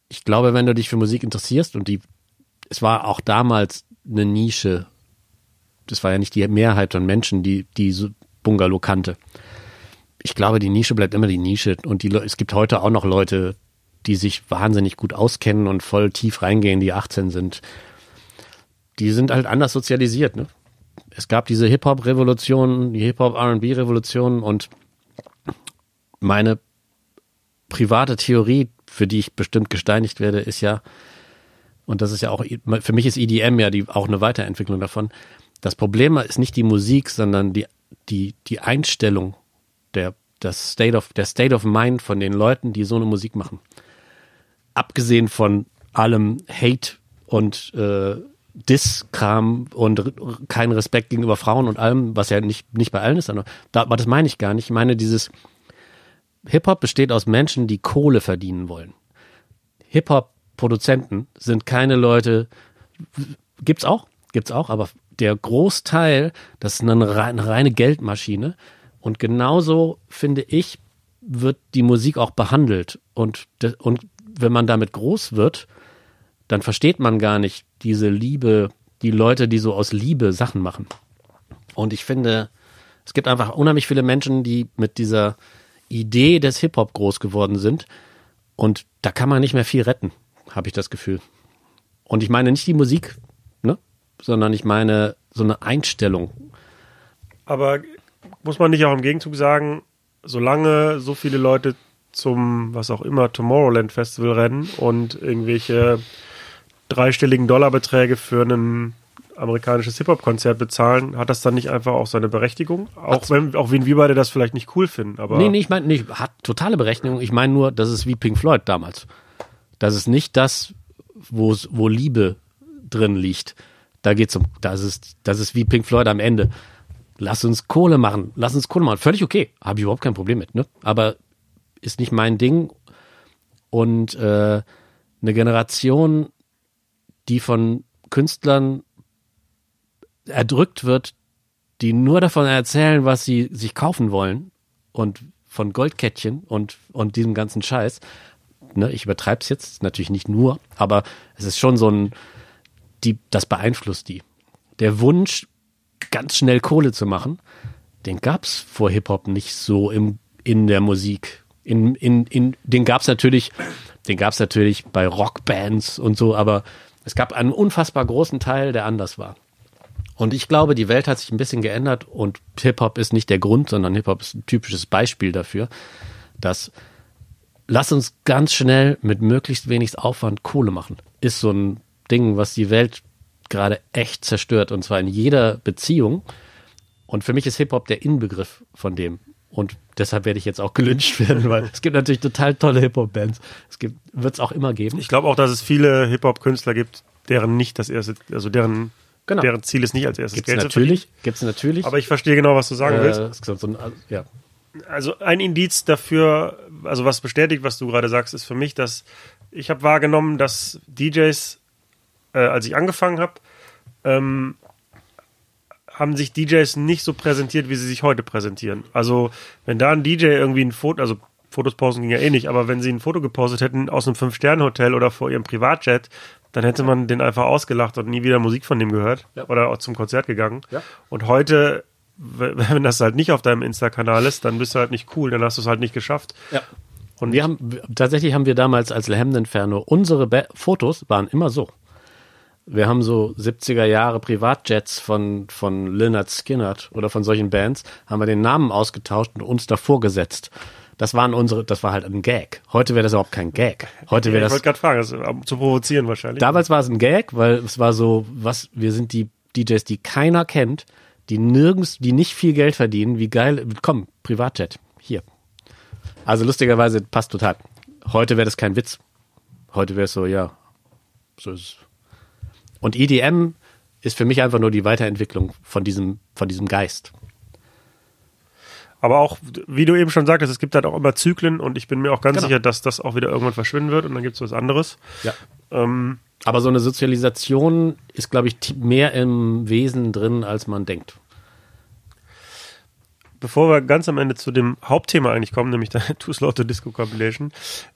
ich glaube, wenn du dich für Musik interessierst und die, es war auch damals eine Nische, das war ja nicht die Mehrheit von Menschen, die, die Bungalow kannte. Ich glaube, die Nische bleibt immer die Nische und die, es gibt heute auch noch Leute, die sich wahnsinnig gut auskennen und voll tief reingehen, die 18 sind. Die sind halt anders sozialisiert, ne? Es gab diese Hip-Hop-Revolution, die Hip-Hop-R&B-Revolution und meine private Theorie, für die ich bestimmt gesteinigt werde, ist ja, und das ist ja auch, für mich ist EDM ja die, auch eine Weiterentwicklung davon. Das Problem ist nicht die Musik, sondern die, die, die Einstellung, der, das State of, der State of Mind von den Leuten, die so eine Musik machen. Abgesehen von allem Hate und äh, Diss-Kram und kein Respekt gegenüber Frauen und allem, was ja nicht, nicht bei allen ist, aber, da, aber das meine ich gar nicht. Ich meine dieses, Hip-Hop besteht aus Menschen, die Kohle verdienen wollen. Hip-Hop-Produzenten sind keine Leute, gibt's auch, gibt's auch, aber der Großteil, das ist eine reine Geldmaschine. Und genauso, finde ich, wird die Musik auch behandelt. Und, und wenn man damit groß wird, dann versteht man gar nicht diese Liebe, die Leute, die so aus Liebe Sachen machen. Und ich finde, es gibt einfach unheimlich viele Menschen, die mit dieser Idee des Hip-Hop groß geworden sind. Und da kann man nicht mehr viel retten, habe ich das Gefühl. Und ich meine nicht die Musik, ne? sondern ich meine so eine Einstellung. Aber muss man nicht auch im Gegenzug sagen, solange so viele Leute zum, was auch immer, Tomorrowland Festival rennen und irgendwelche dreistelligen Dollarbeträge für ein amerikanisches Hip-Hop-Konzert bezahlen, hat das dann nicht einfach auch seine Berechtigung? Auch wenn, auch wenn wir beide das vielleicht nicht cool finden, aber. Nee, nee, ich meine, nicht, hat totale Berechnung. Ich meine nur, das ist wie Pink Floyd damals. Das ist nicht das, wo Liebe drin liegt. Da geht's um, das ist, das ist wie Pink Floyd am Ende. Lass uns Kohle machen, lass uns Kohle machen. Völlig okay, habe ich überhaupt kein Problem mit, ne? Aber ist nicht mein Ding. Und äh, eine Generation, die von Künstlern erdrückt wird, die nur davon erzählen, was sie sich kaufen wollen und von Goldkettchen und, und diesem ganzen Scheiß. Ne, ich übertreibe es jetzt, natürlich nicht nur, aber es ist schon so ein, die, das beeinflusst die. Der Wunsch, ganz schnell Kohle zu machen, den gab's vor Hip-Hop nicht so im, in der Musik. In, in, in, den gab's natürlich, den gab's natürlich bei Rockbands und so, aber es gab einen unfassbar großen Teil, der anders war. Und ich glaube, die Welt hat sich ein bisschen geändert und Hip-Hop ist nicht der Grund, sondern Hip-Hop ist ein typisches Beispiel dafür, dass lass uns ganz schnell mit möglichst wenig Aufwand Kohle machen. Ist so ein Ding, was die Welt gerade echt zerstört und zwar in jeder Beziehung. Und für mich ist Hip-Hop der Inbegriff von dem. Und deshalb werde ich jetzt auch gelünscht werden, weil es gibt natürlich total tolle Hip-Hop-Bands. Es gibt, wird es auch immer geben. Ich glaube auch, dass es viele Hip-Hop-Künstler gibt, deren nicht das erste, also deren, Genau. deren Ziel ist nicht als erstes Gibt's Geld zu natürlich, gibt's natürlich. verdienen. Aber ich verstehe genau, was du sagen äh, willst. so ein, ja. Also ein Indiz dafür, also was bestätigt, was du gerade sagst, ist für mich, dass ich habe wahrgenommen, dass DJs, äh, als ich angefangen habe, ähm, haben sich DJs nicht so präsentiert, wie sie sich heute präsentieren. Also wenn da ein DJ irgendwie ein Foto, also Fotos posten ging ja eh nicht, aber wenn sie ein Foto gepostet hätten aus einem Fünf-Sterne-Hotel oder vor ihrem Privatjet, dann hätte man den einfach ausgelacht und nie wieder Musik von dem gehört Ja. oder auch zum Konzert gegangen. Ja. Und heute, <laughs> wenn das halt nicht auf deinem Insta-Kanal ist, dann bist du halt nicht cool, dann hast du es halt nicht geschafft. Ja. Und wir haben, tatsächlich haben wir damals als Hemden-Inferno, unsere Ba- Fotos waren immer so. Wir haben so 70er Jahre Privatjets von, von Lynyrd Skynyrd oder von solchen Bands, haben wir den Namen ausgetauscht und uns davor gesetzt. Das waren unsere, das war halt ein Gag. Heute wäre das überhaupt kein Gag. Heute wäre ich das, wollte gerade fragen, das ist, um zu provozieren wahrscheinlich. damals war es ein Gag, weil es war so, was, wir sind die DJs, die keiner kennt, die nirgends, die nicht viel Geld verdienen, wie geil, komm, Privatjet, hier. Also lustigerweise passt total. Heute wäre das kein Witz. Heute wäre es so, ja, so ist es. Und EDM ist für mich einfach nur die Weiterentwicklung von diesem, von diesem Geist. Aber auch, wie du eben schon sagtest, es gibt halt auch immer Zyklen und ich bin mir auch ganz Genau. sicher, dass das auch wieder irgendwann verschwinden wird und dann gibt es was anderes. Ja. Ähm, Aber so eine Sozialisation ist, glaube ich, mehr im Wesen drin, als man denkt. Bevor wir ganz am Ende zu dem Hauptthema eigentlich kommen, nämlich der <laughs> Too Slow to Disco Compilation,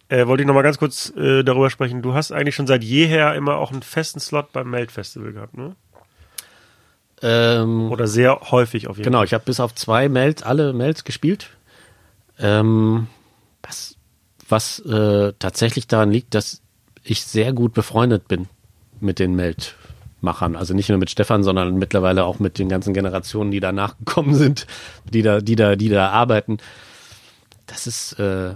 äh, wollte ich noch mal ganz kurz äh, darüber sprechen. Du hast eigentlich schon seit jeher immer auch einen festen Slot beim Melt Festival gehabt, ne? Ähm, Oder sehr häufig auf jeden genau, ich habe bis auf zwei Mails, alle Mails gespielt. Ähm, was was äh, tatsächlich daran liegt, dass ich sehr gut befreundet bin mit den Meldmachern. Also nicht nur mit Stefan, sondern mittlerweile auch mit den ganzen Generationen, die da nachgekommen <laughs> sind, die da, die da, die da arbeiten. Das ist äh,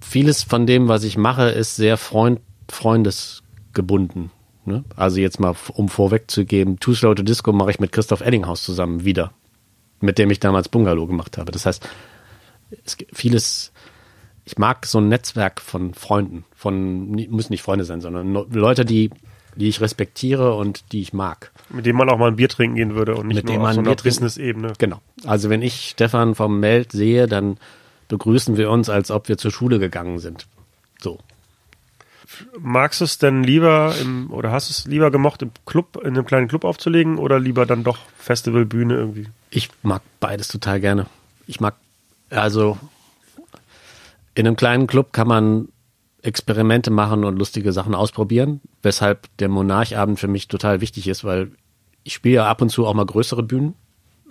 vieles von dem, was ich mache, ist sehr Freund, freundesgebunden. Ne? Also jetzt mal, um vorwegzugeben, Too Slow to Disco mache ich mit Christoph Eddinghaus zusammen wieder, mit dem ich damals Bungalow gemacht habe. Das heißt, es gibt vieles, ich mag so ein Netzwerk von Freunden, von, müssen nicht Freunde sein, sondern Leute, die, die ich respektiere und die ich mag. Mit dem man auch mal ein Bier trinken gehen würde und nicht Mit nur dem auf man so ein einer Business-Ebene. Genau. Also wenn ich Stefan vom Meld sehe, dann begrüßen wir uns, als ob wir zur Schule gegangen sind. So. Magst du es denn lieber im, oder hast du es lieber gemocht, im Club, in einem kleinen Club aufzulegen oder lieber dann doch Festivalbühne irgendwie? Ich mag beides total gerne. Ich mag, also in einem kleinen Club kann man Experimente machen und lustige Sachen ausprobieren, weshalb der Monarchabend für mich total wichtig ist, weil ich spiele ja ab und zu auch mal größere Bühnen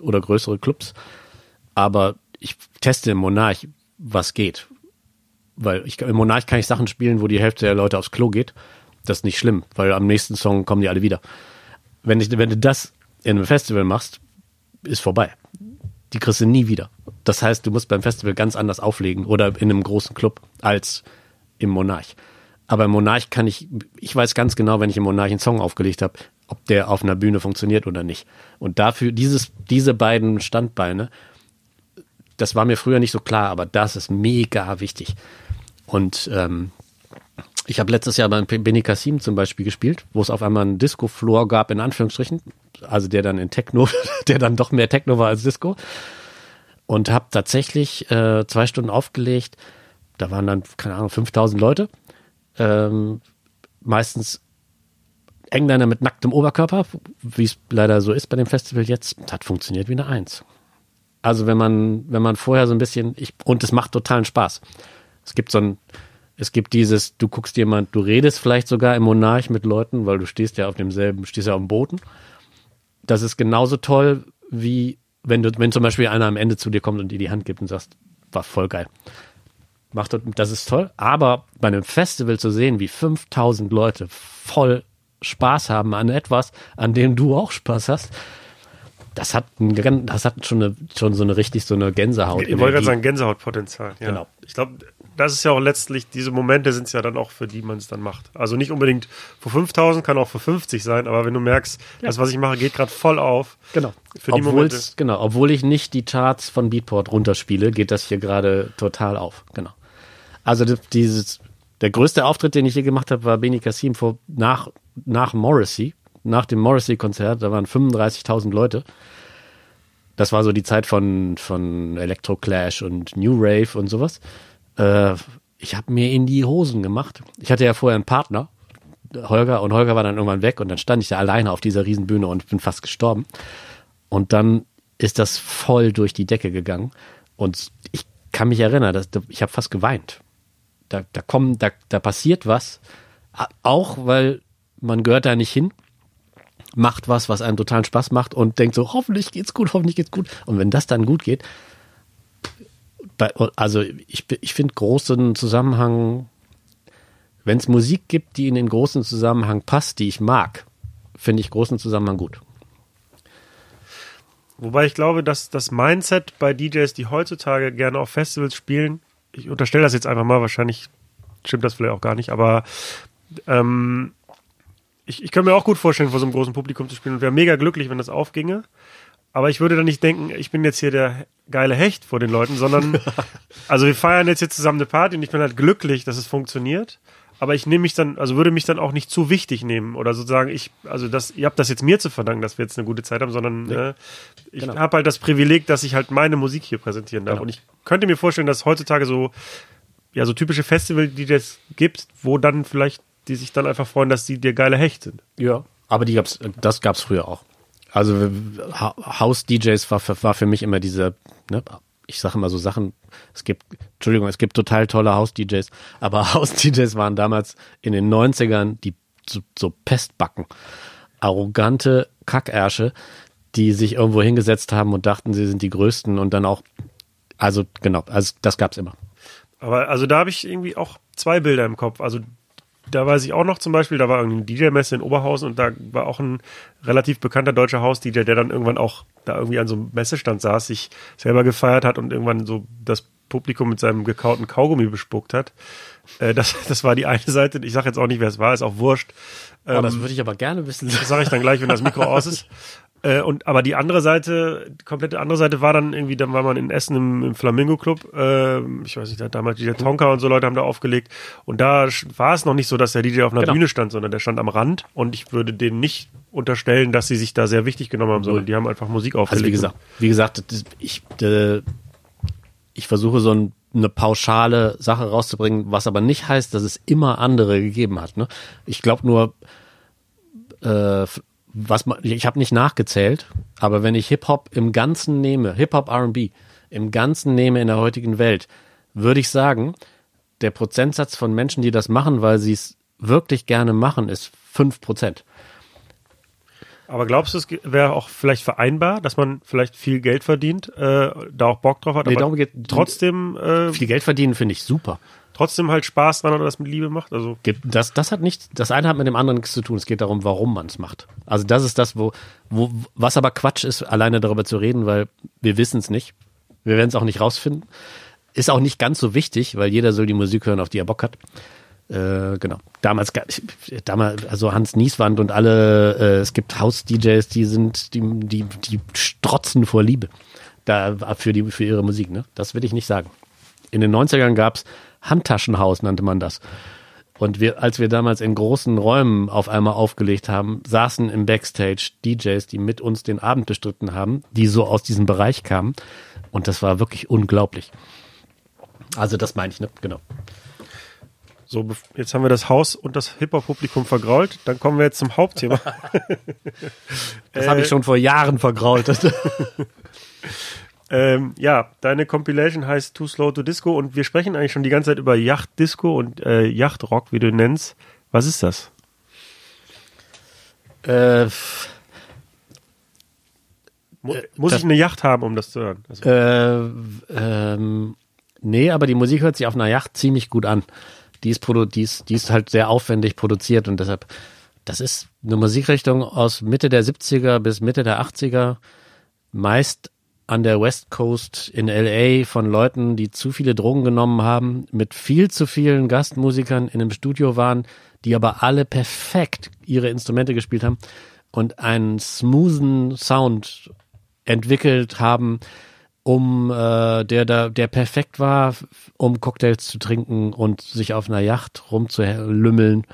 oder größere Clubs, aber ich teste im Monarch, was geht. Weil ich, im Monarch kann ich Sachen spielen, wo die Hälfte der Leute aufs Klo geht. Das ist nicht schlimm, weil am nächsten Song kommen die alle wieder. Wenn, ich, wenn du das in einem Festival machst, ist vorbei. Die kriegst du nie wieder. Das heißt, du musst beim Festival ganz anders auflegen oder in einem großen Club als im Monarch. Aber im Monarch kann ich, ich weiß ganz genau, wenn ich im Monarch einen Song aufgelegt habe, ob der auf einer Bühne funktioniert oder nicht. Und dafür, dieses, diese beiden Standbeine, das war mir früher nicht so klar, aber das ist mega wichtig. Und ähm, ich habe letztes Jahr beim Benny Kassim zum Beispiel gespielt, wo es auf einmal einen Disco-Floor gab, in Anführungsstrichen. Also der dann in Techno, <laughs> der dann doch mehr Techno war als Disco. Und habe tatsächlich äh, zwei Stunden aufgelegt. Da waren dann, keine Ahnung, 5000 Leute. Ähm, meistens Engländer mit nacktem Oberkörper, wie es leider so ist bei dem Festival jetzt. Hat funktioniert wie eine Eins. Also wenn man, wenn man vorher so ein bisschen, ich, und es macht totalen Spaß. Es gibt so ein, es gibt dieses, du guckst jemand, du redest vielleicht sogar im Monarch mit Leuten, weil du stehst ja auf demselben, stehst ja auf dem Boden. Das ist genauso toll, wie wenn du, wenn zum Beispiel einer am Ende zu dir kommt und dir die Hand gibt und sagst, war voll geil. Macht das, das ist toll. Aber bei einem Festival zu sehen, wie 5000 Leute voll Spaß haben an etwas, an dem du auch Spaß hast, das hat, ein, das hat schon, eine, schon so eine richtig so eine Gänsehaut. Ich wollte gerade sagen, Gänsehautpotenzial. Ja. Genau. Ich glaube, das ist ja auch letztlich, diese Momente sind es ja dann auch, für die man es dann macht. Also nicht unbedingt für 5000, kann auch für 50 sein, aber wenn du merkst, das, was ich mache, geht gerade voll auf. Genau. Für die Momente. Genau. Obwohl ich nicht die Charts von Beatport runterspiele, geht das hier gerade total auf. Genau. Also dieses, der größte Auftritt, den ich hier gemacht habe, war Beni Kassim vor, nach, nach Morrissey, nach dem Morrissey-Konzert, da waren 35.000 Leute. Das war so die Zeit von, von Electro Clash und New Rave und sowas. Äh, ich habe mir in die Hosen gemacht. Ich hatte ja vorher einen Partner, Holger, und Holger war dann irgendwann weg und dann stand ich da alleine auf dieser Riesenbühne und bin fast gestorben. Und dann ist das voll durch die Decke gegangen. Und ich kann mich erinnern, dass, ich habe fast geweint. Da, da kommen, da, da passiert was. Auch weil man gehört da nicht hin, macht was, was einem totalen Spaß macht und denkt so, hoffentlich geht's gut, hoffentlich geht's gut. Und wenn das dann gut geht, bei, also ich, ich finde großen Zusammenhang, wenn es Musik gibt, die in den großen Zusammenhang passt, die ich mag, finde ich großen Zusammenhang gut. Wobei ich glaube, dass das Mindset bei DJs, die heutzutage gerne auf Festivals spielen, ich unterstelle das jetzt einfach mal, wahrscheinlich stimmt das vielleicht auch gar nicht, aber ähm, ich, ich kann mir auch gut vorstellen, vor so einem großen Publikum zu spielen und wäre mega glücklich, wenn das aufginge. Aber ich würde dann nicht denken, ich bin jetzt hier der geile Hecht vor den Leuten, sondern <laughs> also wir feiern jetzt hier zusammen eine Party und ich bin halt glücklich, dass es funktioniert. Aber ich nehme mich dann, also würde mich dann auch nicht zu wichtig nehmen oder sozusagen, ich, also das, ihr habt das jetzt mir zu verdanken, dass wir jetzt eine gute Zeit haben, sondern äh, ich Genau. habe halt das Privileg, dass ich halt meine Musik hier präsentieren darf. Genau. Und ich könnte mir vorstellen, dass heutzutage so, ja, so typische Festival, die das gibt, wo dann vielleicht die sich dann einfach freuen, dass sie dir geile Hecht sind. Ja. Aber die gab's, das gab's früher auch. Also House-DJs war, für- war für mich immer diese, ne, ich sage immer so Sachen, es gibt, Entschuldigung, es gibt total tolle House-DJs, aber <laughs> House-DJs waren damals in den 90ern die so, so Pestbacken. Arrogante Kackärsche, die sich irgendwo hingesetzt haben und dachten, sie sind die Größten und dann auch, also genau, also das gab's immer. Aber also da habe ich irgendwie auch zwei Bilder im Kopf. Also da weiß ich auch noch zum Beispiel, da war irgendwie eine DJ-Messe in Oberhausen und da war auch ein relativ bekannter deutscher Haus-DJ, der dann irgendwann auch da irgendwie an so einem Messestand saß, sich selber gefeiert hat und irgendwann so das Publikum mit seinem gekauten Kaugummi bespuckt hat. Äh, das, <laughs> das war die eine Seite. Ich sage jetzt auch nicht, wer es war, ist auch wurscht. Oh, das würde ich aber gerne wissen. Das sage ich dann gleich, wenn das Mikro <laughs> aus ist. Äh, und aber die andere Seite, die komplette andere Seite war dann irgendwie, dann war man in Essen im, im Flamingo Club. Äh, ich weiß nicht, da damals DJ Tonka und so Leute haben da aufgelegt. Und da war es noch nicht so, dass der DJ auf einer Genau. Bühne stand, sondern der stand am Rand. Und ich würde denen nicht unterstellen, dass sie sich da sehr wichtig genommen haben, sondern die haben einfach Musik aufgelegt. Also wie gesagt, wie gesagt, ich, äh, ich versuche so ein, eine pauschale Sache rauszubringen, was aber nicht heißt, dass es immer andere gegeben hat. Ne? Ich glaube nur, äh, was man, ich habe nicht nachgezählt, aber wenn ich Hip Hop im Ganzen nehme, Hip Hop R&B im Ganzen nehme in der heutigen Welt, würde ich sagen, der Prozentsatz von Menschen, die das machen, weil sie es wirklich gerne machen, ist fünf Prozent. Aber glaubst du, es wäre auch vielleicht vereinbar, dass man vielleicht viel Geld verdient, äh, da auch Bock drauf hat, Nee, aber darum geht- trotzdem, äh, Viel Geld verdienen finde ich super. Trotzdem halt Spaß dran oder das mit Liebe macht? Also Das, das hat nicht, das eine hat mit dem anderen nichts zu tun. Es geht darum, warum man es macht. Also das ist das, wo, wo, was aber Quatsch ist, alleine darüber zu reden, weil wir wissen es nicht. Wir werden es auch nicht rausfinden. Ist auch nicht ganz so wichtig, weil jeder soll die Musik hören, auf die er Bock hat. Äh, genau. Damals, damals, also Hans Nieswand und alle, äh, es gibt House-DJs, die sind, die, die, die strotzen vor Liebe. Da, für die, für ihre Musik, ne? Das will ich nicht sagen. In den 90ern gab's Handtaschenhaus, nannte man das. Und wir, als wir damals in großen Räumen auf einmal aufgelegt haben, saßen im Backstage DJs, die mit uns den Abend bestritten haben, die so aus diesem Bereich kamen. Und das war wirklich unglaublich. Also das meine ich, ne? Genau. So, jetzt haben wir das Haus und das Hip-Hop-Publikum vergrault. Dann kommen wir jetzt zum Hauptthema. <laughs> Das habe ich schon vor Jahren vergrault. <laughs> <laughs> ähm, ja, deine Compilation heißt Too Slow to Disco und wir sprechen eigentlich schon die ganze Zeit über Yacht-Disco und äh, Yachtrock, wie du ihn nennst. Was ist das? äh, Mu muss das- ich eine Yacht haben, um das zu hören? Also, äh, ähm, nee, aber die Musik hört sich auf einer Yacht ziemlich gut an. Die ist, die ist, die ist halt sehr aufwendig produziert und deshalb, das ist eine Musikrichtung aus Mitte der 70er bis Mitte der 80er, meist an der West Coast in LA von Leuten, die zu viele Drogen genommen haben, mit viel zu vielen Gastmusikern in einem Studio waren, die aber alle perfekt ihre Instrumente gespielt haben und einen smoothen Sound entwickelt haben, um äh, der da der perfekt war, um Cocktails zu trinken und sich auf einer Yacht rumzulümmeln.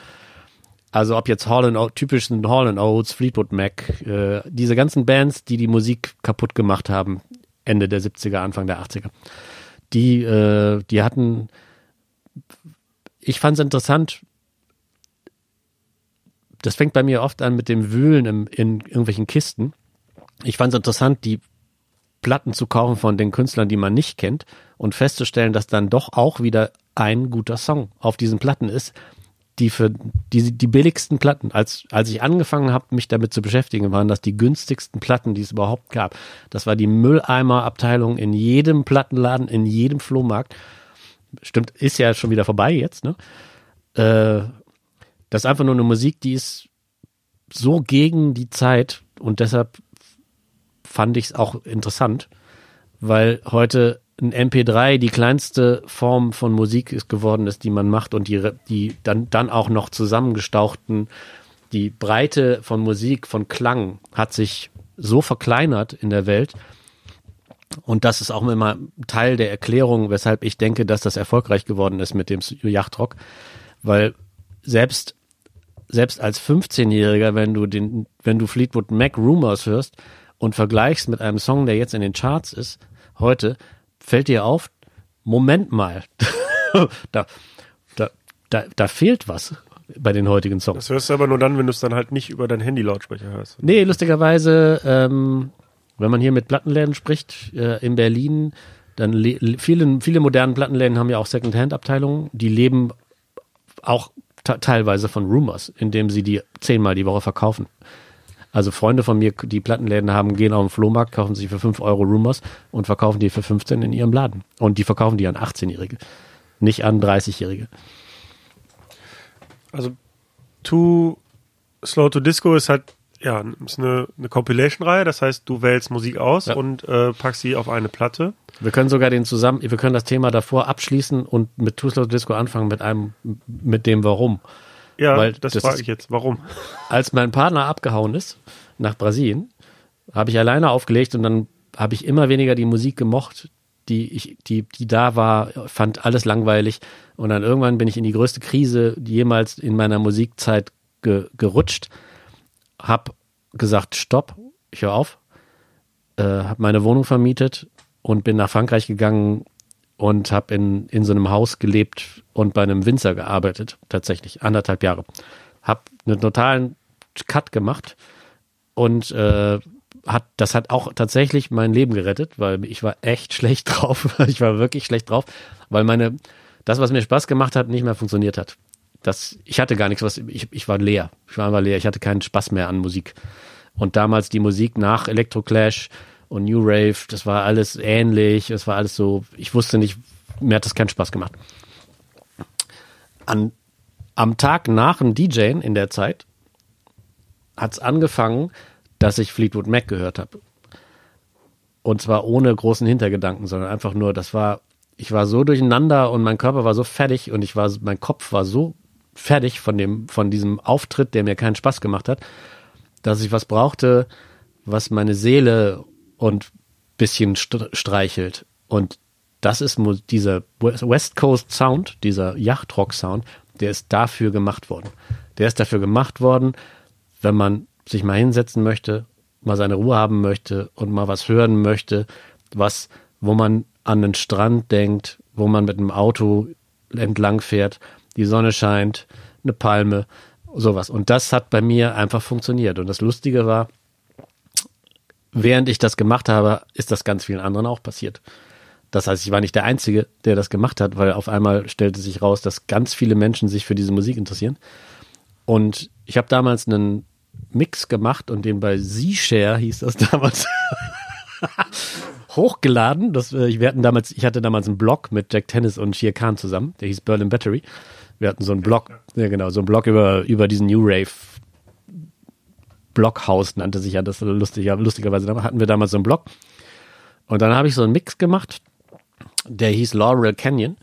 Also ob jetzt Hall and typischen Hall Oates, Fleetwood Mac, äh, diese ganzen Bands, die die Musik kaputt gemacht haben, Ende der 70er, Anfang der 80er, die äh, die hatten ich fand es interessant, das fängt bei mir oft an mit dem Wühlen im, in irgendwelchen Kisten. Ich fand es interessant, die Platten zu kaufen von den Künstlern, die man nicht kennt und festzustellen, dass dann doch auch wieder ein guter Song auf diesen Platten ist, die für die, die billigsten Platten, als, als ich angefangen habe, mich damit zu beschäftigen, waren das die günstigsten Platten, die es überhaupt gab. Das war die Mülleimer-Abteilung in jedem Plattenladen, in jedem Flohmarkt. Stimmt, ist ja schon wieder vorbei jetzt, ne? Äh, das ist einfach nur eine Musik, die ist so gegen die Zeit und deshalb fand ich es auch interessant, weil heute ein MP3 die kleinste Form von Musik ist geworden ist, die man macht und die, die dann, dann auch noch zusammengestauchten, die Breite von Musik, von Klang hat sich so verkleinert in der Welt. Und das ist auch immer Teil der Erklärung, weshalb ich denke, dass das erfolgreich geworden ist mit dem Yachtrock. Weil selbst, selbst als 15-Jähriger, wenn du den, wenn du Fleetwood Mac Rumors hörst und vergleichst mit einem Song, der jetzt in den Charts ist, heute, fällt dir auf, Moment mal, <laughs> da, da, da, da fehlt was. bei den heutigen Songs. Das hörst du aber nur dann, wenn du es dann halt nicht über dein Handy-Lautsprecher hörst. Nee, lustigerweise, ähm, wenn man hier mit Plattenläden spricht, äh, in Berlin, dann le- le- viele, viele moderne Plattenläden haben ja auch Second-Hand-Abteilungen, die leben auch te- teilweise von Rumors, indem sie die zehnmal die Woche verkaufen. Also Freunde von mir, die Plattenläden haben, gehen auf den Flohmarkt, kaufen sich für 5 Euro Rumors und verkaufen die für 15 in ihrem Laden. Und die verkaufen die an 18-Jährige, nicht an 30-Jährige. Also Too Slow to Disco ist halt ja ist eine, eine Compilation-Reihe. Das heißt, du wählst Musik aus Ja. und äh, packst sie auf eine Platte. Wir können sogar den zusammen, wir können das Thema davor abschließen und mit Too Slow to Disco anfangen mit einem, mit dem Warum. Ja, Weil das, das frage ich jetzt. Warum? <laughs> Als mein Partner abgehauen ist nach Brasilien, habe ich alleine aufgelegt und dann habe ich immer weniger die Musik gemocht, die ich, die, die da war, fand alles langweilig und dann irgendwann bin ich in die größte Krise jemals in meiner Musikzeit ge, gerutscht, hab gesagt, stopp, ich höre auf, äh, habe meine Wohnung vermietet und bin nach Frankreich gegangen und habe in, in so einem Haus gelebt und bei einem Winzer gearbeitet, tatsächlich, anderthalb Jahre. Hab einen totalen Cut gemacht und äh, hat, das hat auch tatsächlich mein Leben gerettet, weil ich war echt <laughs> schlecht drauf. Ich war wirklich schlecht drauf, weil meine, das, was mir Spaß gemacht hat, nicht mehr funktioniert hat. Das, ich hatte gar nichts, was, ich, ich war leer. Ich war einfach leer. Ich hatte keinen Spaß mehr an Musik. Und damals die Musik nach Electroclash und New Rave, das war alles ähnlich. Es war alles so, ich wusste nicht, mir hat das keinen Spaß gemacht. An, am Tag nach dem DJen in der Zeit hat es angefangen, dass ich Fleetwood Mac gehört habe. Und zwar ohne großen Hintergedanken, sondern einfach nur, das war, ich war so durcheinander und mein Körper war so fertig und ich war, mein Kopf war so fertig von dem, von diesem Auftritt, der mir keinen Spaß gemacht hat, dass ich was brauchte, was meine Seele und bisschen st streichelt. Und das ist dieser West Coast Sound, dieser Yachtrock Sound, der ist dafür gemacht worden. Der ist dafür gemacht worden, wenn man sich mal hinsetzen möchte, mal seine Ruhe haben möchte und mal was hören möchte, was, wo man an den Strand denkt, wo man mit einem Auto entlang fährt, die Sonne scheint, eine Palme, sowas. Und das hat bei mir einfach funktioniert. Und das Lustige war, während ich das gemacht habe, ist das ganz vielen anderen auch passiert. Das heißt, ich war nicht der Einzige, der das gemacht hat, weil auf einmal stellte sich raus, dass ganz viele Menschen sich für diese Musik interessieren. Und ich habe damals einen Mix gemacht und den bei Z-Share hieß das <laughs> damals hochgeladen. Das, äh, wir hatten damals, ich hatte damals einen Blog mit Jack Tennis und Shir Khan zusammen, der hieß Berlin Battery. Wir hatten so einen Blog, ja genau, so einen Blog über, über diesen New Rave Blockhaus nannte sich ja das lustig, ja, lustigerweise da hatten wir damals so einen Blog. Und dann habe ich so einen Mix gemacht, der hieß Laurel Canyon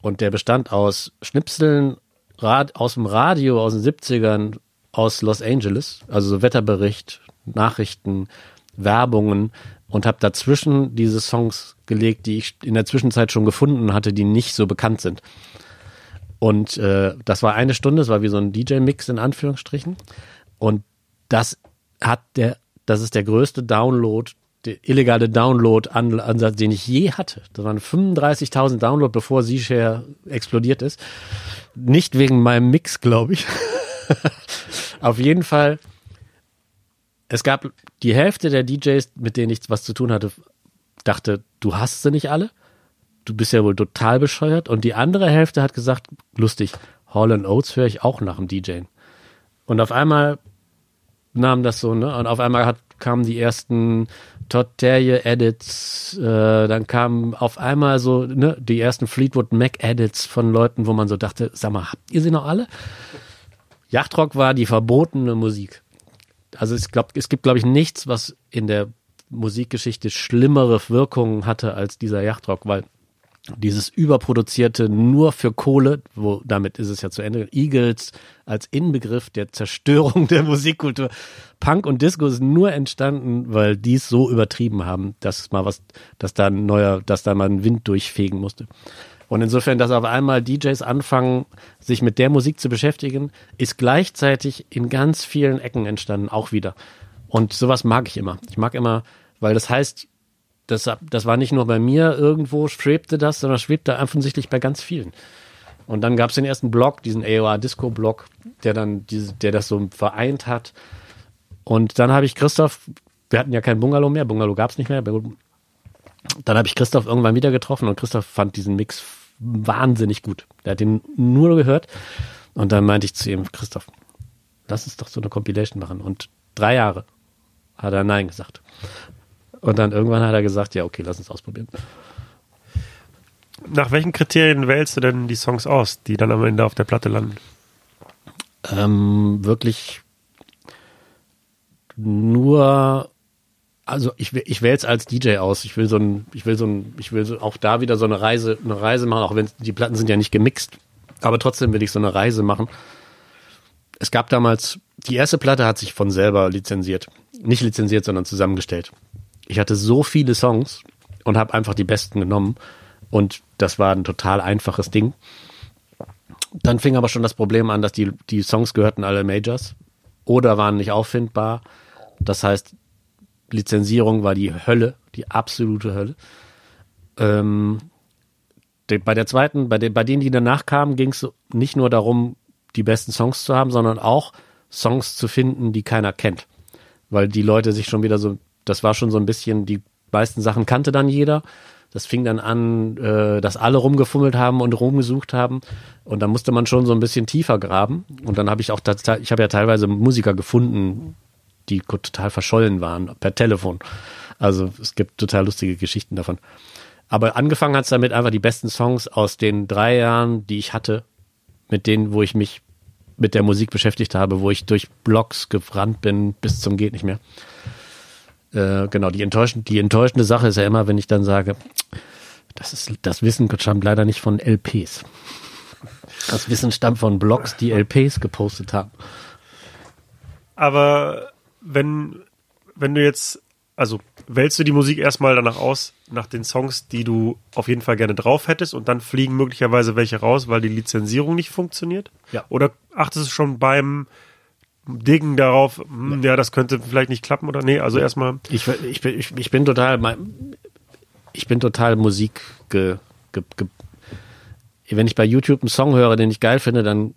und der bestand aus Schnipseln Rad, aus dem Radio aus den 70ern aus Los Angeles, also so Wetterbericht, Nachrichten, Werbungen und habe dazwischen diese Songs gelegt, die ich in der Zwischenzeit schon gefunden hatte, die nicht so bekannt sind. Und äh, das war eine Stunde, das war wie so ein DJ-Mix in Anführungsstrichen. Und das hat der, das ist der größte Download, der illegale Download-Ansatz, den ich je hatte. Das waren 35.000 Download, bevor Z-Share explodiert ist. Nicht wegen meinem Mix, glaube ich. <laughs> Auf jeden Fall, es gab die Hälfte der DJs, mit denen ich was zu tun hatte, dachte, du hast sie nicht alle. Du bist ja wohl total bescheuert. Und die andere Hälfte hat gesagt, lustig, Hall Oates höre ich auch nach dem DJen. Und auf einmal nahm das so, ne? Und auf einmal hat, kamen die ersten Todd Terje Edits, äh, dann kamen auf einmal so, ne, die ersten Fleetwood Mac Edits von Leuten, wo man so dachte, sag mal, habt ihr sie noch alle? Yachtrock war die verbotene Musik. Also ich glaube, es gibt, glaube ich, nichts, was in der Musikgeschichte schlimmere Wirkungen hatte als dieser Yachtrock, weil dieses überproduzierte nur für Kohle, wo damit ist es ja zu Ende. Eagles als Inbegriff der Zerstörung <laughs> der Musikkultur. Punk und Disco ist nur entstanden, weil die es so übertrieben haben, dass mal was, dass da ein neuer, dass da mal ein Wind durchfegen musste. Und insofern, dass auf einmal DJs anfangen, sich mit der Musik zu beschäftigen, ist gleichzeitig in ganz vielen Ecken entstanden, auch wieder. Und sowas mag ich immer. Ich mag immer, weil das heißt, das, das war nicht nur bei mir irgendwo schwebte das, sondern schwebte offensichtlich bei ganz vielen. Und dann gab es den ersten Blog, diesen AOR Disco Blog, der dann diese, der das so vereint hat. Und dann habe ich Christoph, wir hatten ja kein Bungalow mehr, Bungalow gab es nicht mehr. Dann habe ich Christoph irgendwann wieder getroffen und Christoph fand diesen Mix wahnsinnig gut. Er hat den nur gehört. Und dann meinte ich zu ihm, Christoph, lass uns doch so eine Compilation machen. Und drei Jahre hat er Nein gesagt. Und dann irgendwann hat er gesagt, ja, okay, lass uns ausprobieren. Nach welchen Kriterien wählst du denn die Songs aus, die dann am Ende auf der Platte landen? Ähm, wirklich nur, also ich, ich wähle es als DJ aus. Ich will so ein, ich will so ein, ich will so auch da wieder so eine Reise, eine Reise machen, auch wenn die Platten sind ja nicht gemixt. Aber trotzdem will ich so eine Reise machen. Es gab damals, die erste Platte hat sich von selber lizenziert. Nicht lizenziert, sondern zusammengestellt. Ich hatte so viele Songs und habe einfach die besten genommen. Und das war ein total einfaches Ding. Dann fing aber schon das Problem an, dass die, die Songs gehörten alle Majors oder waren nicht auffindbar. Das heißt, Lizenzierung war die Hölle, die absolute Hölle. Ähm, de, bei der zweiten, bei, de, bei denen, die danach kamen, ging es nicht nur darum, die besten Songs zu haben, sondern auch Songs zu finden, die keiner kennt. Weil die Leute sich schon wieder so, das war schon so ein bisschen, die meisten Sachen kannte dann jeder. Das fing dann an, äh, dass alle rumgefummelt haben und rumgesucht haben. Und dann musste man schon so ein bisschen tiefer graben. Und dann habe ich auch, ich habe ja teilweise Musiker gefunden, die total verschollen waren per Telefon. Also es gibt total lustige Geschichten davon. Aber angefangen hat es damit einfach die besten Songs aus den drei Jahren, die ich hatte, mit denen, wo ich mich mit der Musik beschäftigt habe, wo ich durch Blogs gebrannt bin bis zum geht nicht mehr. Äh, genau, die enttäuschende, die enttäuschende Sache ist ja immer, wenn ich dann sage, das ist, das Wissen stammt leider nicht von LPs. Das Wissen stammt von Blogs, die LPs gepostet haben. Aber wenn, wenn du jetzt, also wählst du die Musik erstmal danach aus, nach den Songs, die du auf jeden Fall gerne drauf hättest und dann fliegen möglicherweise welche raus, weil die Lizenzierung nicht funktioniert? Ja. Oder achtest du schon beim Diggen darauf, hm, ja, das könnte vielleicht nicht klappen oder nee, also erstmal. Ich, ich, bin, ich, ich bin total, ich bin total Musik ge, ge, ge, wenn ich bei YouTube einen Song höre, den ich geil finde, dann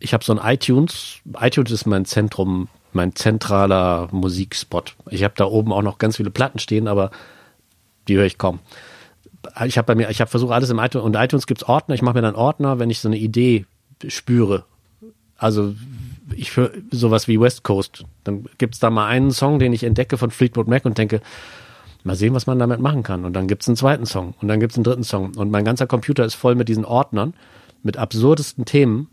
ich habe so ein iTunes. iTunes ist mein Zentrum, mein zentraler Musikspot. Ich habe da oben auch noch ganz viele Platten stehen, aber die höre ich kaum. Ich habe bei mir, ich habe versucht alles im iTunes und iTunes gibt's Ordner. Ich mache mir dann Ordner, wenn ich so eine Idee spüre. Also ich höre sowas wie West Coast. Dann gibt's da mal einen Song, den ich entdecke von Fleetwood Mac und denke, mal sehen, was man damit machen kann. Und dann gibt's einen zweiten Song und dann gibt's einen dritten Song. Und mein ganzer Computer ist voll mit diesen Ordnern, mit absurdesten Themen,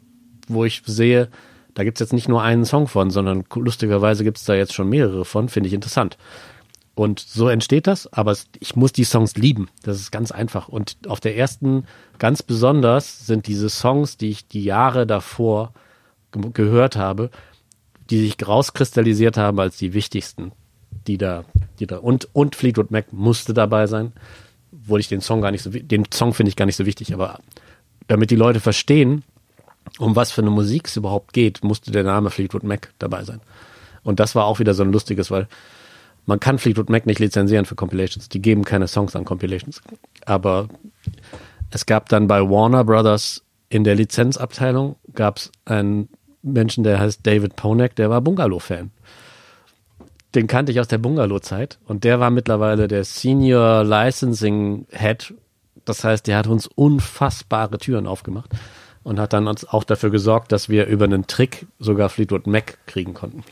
wo ich sehe, da gibt's jetzt nicht nur einen Song von, sondern lustigerweise gibt's da jetzt schon mehrere von, finde ich interessant. Und so entsteht das, aber es, ich muss die Songs lieben. Das ist ganz einfach. Und auf der ersten, ganz besonders, sind diese Songs, die ich die Jahre davor ge gehört habe, die sich rauskristallisiert haben als die wichtigsten, die da, die da, und, und Fleetwood Mac musste dabei sein, obwohl ich den Song gar nicht so, den Song finde ich gar nicht so wichtig, aber damit die Leute verstehen, um was für eine Musik es überhaupt geht, musste der Name Fleetwood Mac dabei sein. Und das war auch wieder so ein lustiges, weil man kann Fleetwood Mac nicht lizenzieren für Compilations. Die geben keine Songs an Compilations. Aber es gab dann bei Warner Brothers in der Lizenzabteilung gab es einen Menschen, der heißt David Ponek, der war Bungalow-Fan. Den kannte ich aus der Bungalow-Zeit und der war mittlerweile der Senior Licensing Head. Das heißt, der hat uns unfassbare Türen aufgemacht und hat dann uns auch dafür gesorgt, dass wir über einen Trick sogar Fleetwood Mac kriegen konnten.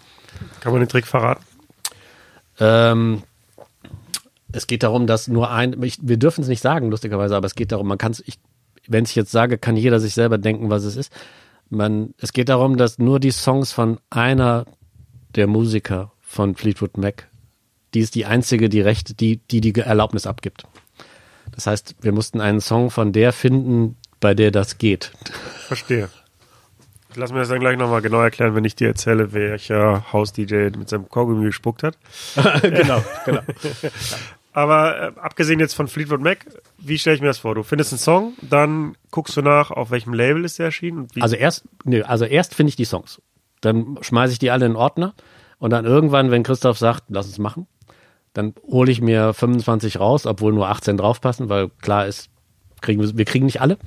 Kann man den Trick verraten? Ähm, es geht darum, dass nur ein, ich, wir dürfen es nicht sagen, lustigerweise, aber es geht darum, man kann es, wenn ich jetzt sage, kann jeder sich selber denken, was es ist. Man, es geht darum, dass nur die Songs von einer der Musiker von Fleetwood Mac, die ist die einzige, die Rechte, die, die die Erlaubnis abgibt. Das heißt, wir mussten einen Song von der finden, bei der das geht. Verstehe. Lass mir das dann gleich nochmal genau erklären, wenn ich dir erzähle, welcher Haus-DJ mit seinem Kaugummi gespuckt hat. <laughs> genau, genau. <laughs> Aber äh, abgesehen jetzt von Fleetwood Mac, wie stelle ich mir das vor? Du findest einen Song, dann guckst du nach, auf welchem Label ist der erschienen? also erst, nee, also erst finde ich die Songs. Dann schmeiße ich die alle in Ordner und dann irgendwann, wenn Christoph sagt, lass uns machen, dann hole ich mir 25 raus, obwohl nur 18 draufpassen, weil klar ist, kriegen wir, wir kriegen nicht alle.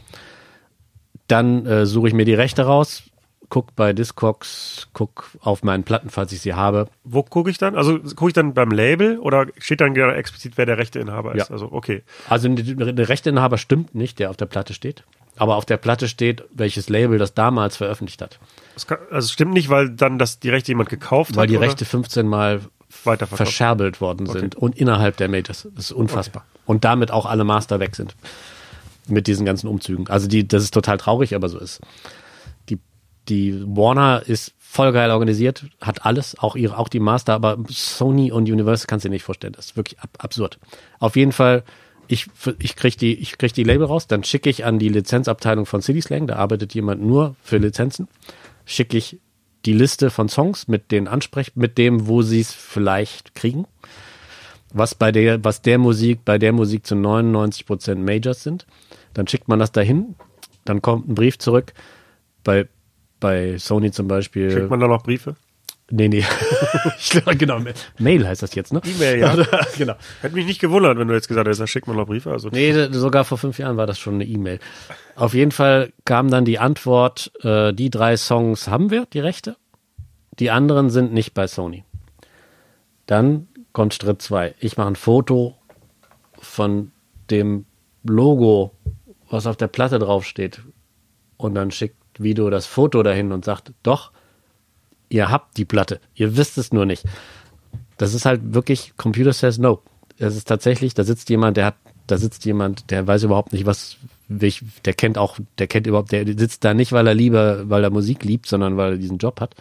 Dann äh, suche ich mir die Rechte raus, guck bei Discogs, guck auf meinen Platten, falls ich sie habe. Wo gucke ich dann? Also gucke ich dann beim Label oder steht dann explizit, wer der Rechteinhaber ist? Ja. Also okay. Also der Rechteinhaber stimmt nicht, der auf der Platte steht. Aber auf der Platte steht, welches Label das damals veröffentlicht hat. Kann, also es stimmt nicht, weil dann das die Rechte jemand gekauft Weil hat. die oder? Rechte 15 Mal verscherbelt worden sind und innerhalb der Majors. Das ist unfassbar. Und damit auch alle Master weg sind. Mit diesen ganzen Umzügen. Also die, das ist total traurig, aber so ist. Die, Warner ist voll geil organisiert, hat alles, auch ihre, auch die Master, aber Sony und Universal kannst du dir nicht vorstellen. Das ist wirklich ab, absurd. Auf jeden Fall, ich, ich krieg die, ich krieg die Label raus, dann schicke ich an die Lizenzabteilung von City Slang, da arbeitet jemand nur für Lizenzen, schicke ich die Liste von Songs mit den Ansprech, mit dem, wo sie es vielleicht kriegen was bei der, was der Musik, bei der Musik zu 99 Prozent Majors sind. Dann schickt man das dahin, dann kommt ein Brief zurück. Bei, bei Sony zum Beispiel. Schickt man da noch Briefe? nee, nee. <laughs> genau. Mail heißt das jetzt, ne? E-Mail, ja. <laughs> genau. Hätte mich nicht gewundert, wenn du jetzt gesagt hättest, da schickt man noch Briefe. Also Nee, sogar vor fünf Jahren war das schon eine E-Mail. Auf jeden Fall kam dann die Antwort, äh, die drei Songs haben wir, die Rechte. Die anderen sind nicht bei Sony. Dann kommt Schritt zwei. Ich mache ein Foto von dem Logo, was auf der Platte draufsteht. Und dann schickt Vido das Foto dahin und sagt, doch, ihr habt die Platte. Ihr wisst es nur nicht. Das ist halt wirklich, Computer says no. Es ist tatsächlich, da sitzt jemand, der hat, da sitzt jemand, der weiß überhaupt nicht, was, der kennt auch, der kennt überhaupt, der sitzt da nicht, weil er lieber, weil er Musik liebt, sondern weil er diesen Job hat.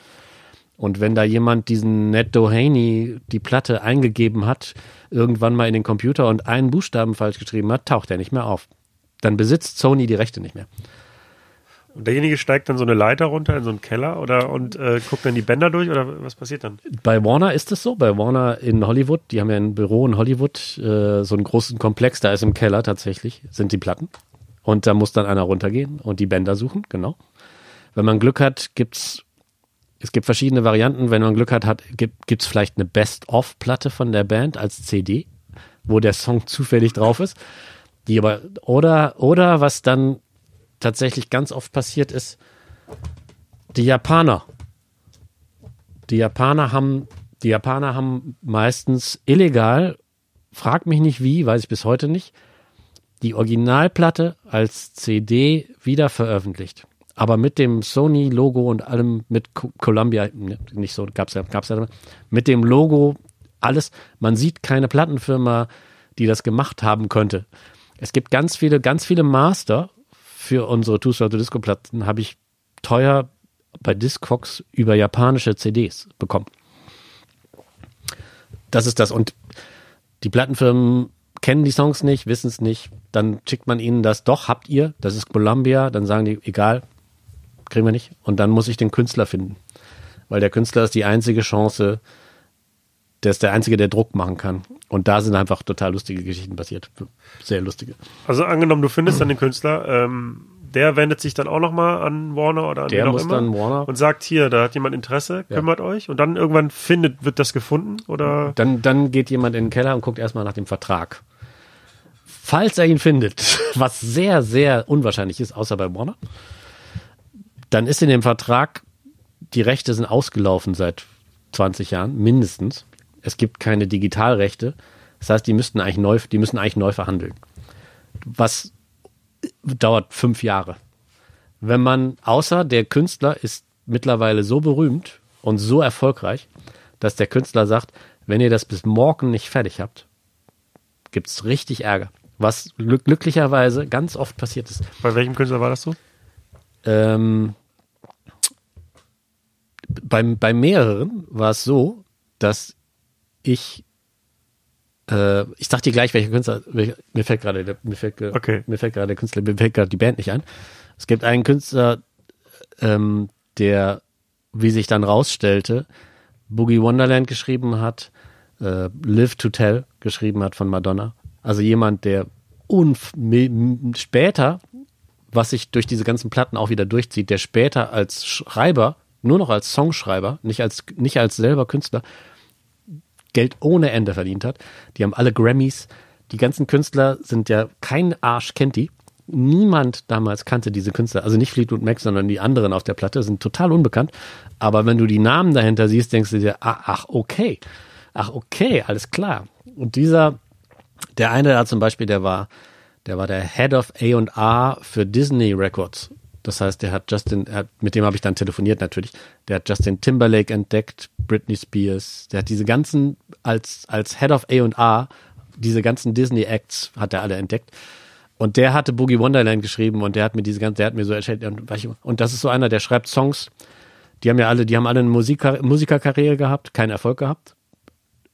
Und wenn da jemand diesen Ned Doheny die Platte eingegeben hat, irgendwann mal in den Computer und einen Buchstaben falsch geschrieben hat, taucht er nicht mehr auf. Dann besitzt Sony die Rechte nicht mehr. Und derjenige steigt dann so eine Leiter runter in so einen Keller oder und äh, guckt dann die Bänder durch oder was passiert dann? Bei Warner ist es so, bei Warner in Hollywood, die haben ja ein Büro in Hollywood, äh, so einen großen Komplex, da ist im Keller tatsächlich, sind die Platten. Und da muss dann einer runtergehen und die Bänder suchen, genau. Wenn man Glück hat, gibt's, es gibt verschiedene Varianten. Wenn man Glück hat, hat gibt, gibt's vielleicht eine Best-of-Platte von der Band als CD, wo der Song zufällig drauf ist. Die aber, oder, oder was dann tatsächlich ganz oft passiert ist, die Japaner die Japaner haben, die Japaner haben meistens illegal, frag mich nicht wie, weiß ich bis heute nicht, die Originalplatte als CD wieder veröffentlicht. Aber mit dem Sony-Logo und allem, mit Co- Columbia, ne, nicht so, gab's ja, gab's ja, mit dem Logo, alles. Man sieht keine Plattenfirma, die das gemacht haben könnte. Es gibt ganz viele, ganz viele Master für unsere Two Star Disco Platten, habe ich teuer bei Discogs über japanische CDs bekommen. Das ist das. Und die Plattenfirmen kennen die Songs nicht, wissen es nicht. Dann schickt man ihnen das, doch, habt ihr, das ist Columbia. Dann sagen die, egal, kriegen wir nicht. Und dann muss ich den Künstler finden. Weil der Künstler ist die einzige Chance, der ist der Einzige, der Druck machen kann. Und da sind einfach total lustige Geschichten passiert. Sehr lustige. Also angenommen, du findest dann den Künstler, ähm, der wendet sich dann auch nochmal an Warner oder an Der wen auch immer dann Warner- und sagt hier, da hat jemand Interesse, Ja. kümmert euch und dann irgendwann findet, wird das gefunden oder Dann, dann geht jemand in den Keller und guckt erstmal nach dem Vertrag. Falls er ihn findet, <laughs> was sehr, sehr unwahrscheinlich ist, außer bei Warner, dann ist in dem Vertrag, die Rechte sind ausgelaufen seit 20 Jahren, mindestens. Es gibt keine Digitalrechte. Das heißt, die müssten eigentlich neu, die müssen eigentlich neu verhandeln. Was dauert fünf Jahre. Wenn man, außer der Künstler ist mittlerweile so berühmt und so erfolgreich, dass der Künstler sagt, wenn ihr das bis morgen nicht fertig habt, gibt's richtig Ärger. Was glück glücklicherweise ganz oft passiert ist. bei welchem Künstler war das so? Ähm, beim, bei mehreren war es so, dass ich äh, ich sag dir gleich, welcher Künstler, welcher, mir fällt gerade der, mir fällt, Okay. mir fällt gerade der Künstler, mir fällt gerade die Band nicht ein. Es gibt einen Künstler, ähm, der, wie sich dann rausstellte, Boogie Wonderland geschrieben hat, äh, Live to Tell geschrieben hat von Madonna. Also jemand, der unf später, was sich durch diese ganzen Platten auch wieder durchzieht, der später als Schreiber, nur noch als Songschreiber, nicht als, nicht als selber Künstler, Geld ohne Ende verdient hat. Die haben alle Grammys. Die ganzen Künstler sind ja, kein Arsch kennt die. Niemand damals kannte diese Künstler. Also nicht Fleetwood Mac, sondern die anderen auf der Platte sind total unbekannt. Aber wenn du die Namen dahinter siehst, denkst du dir, ah, ach, okay. Ach, okay, alles klar. Und dieser, der eine da zum Beispiel, der war, der war der Head of A&R für Disney Records. Das heißt, der hat Justin, hat, mit dem habe ich dann telefoniert natürlich. Der hat Justin Timberlake entdeckt, Britney Spears. Der hat diese ganzen als als Head of A&R diese ganzen Disney Acts hat er alle entdeckt. Und der hatte Boogie Wonderland geschrieben und der hat mir diese ganze, der hat mir so erzählt, und das ist so einer, der schreibt Songs. Die haben ja alle, die haben alle eine Musiker, Musikerkarriere gehabt, keinen Erfolg gehabt.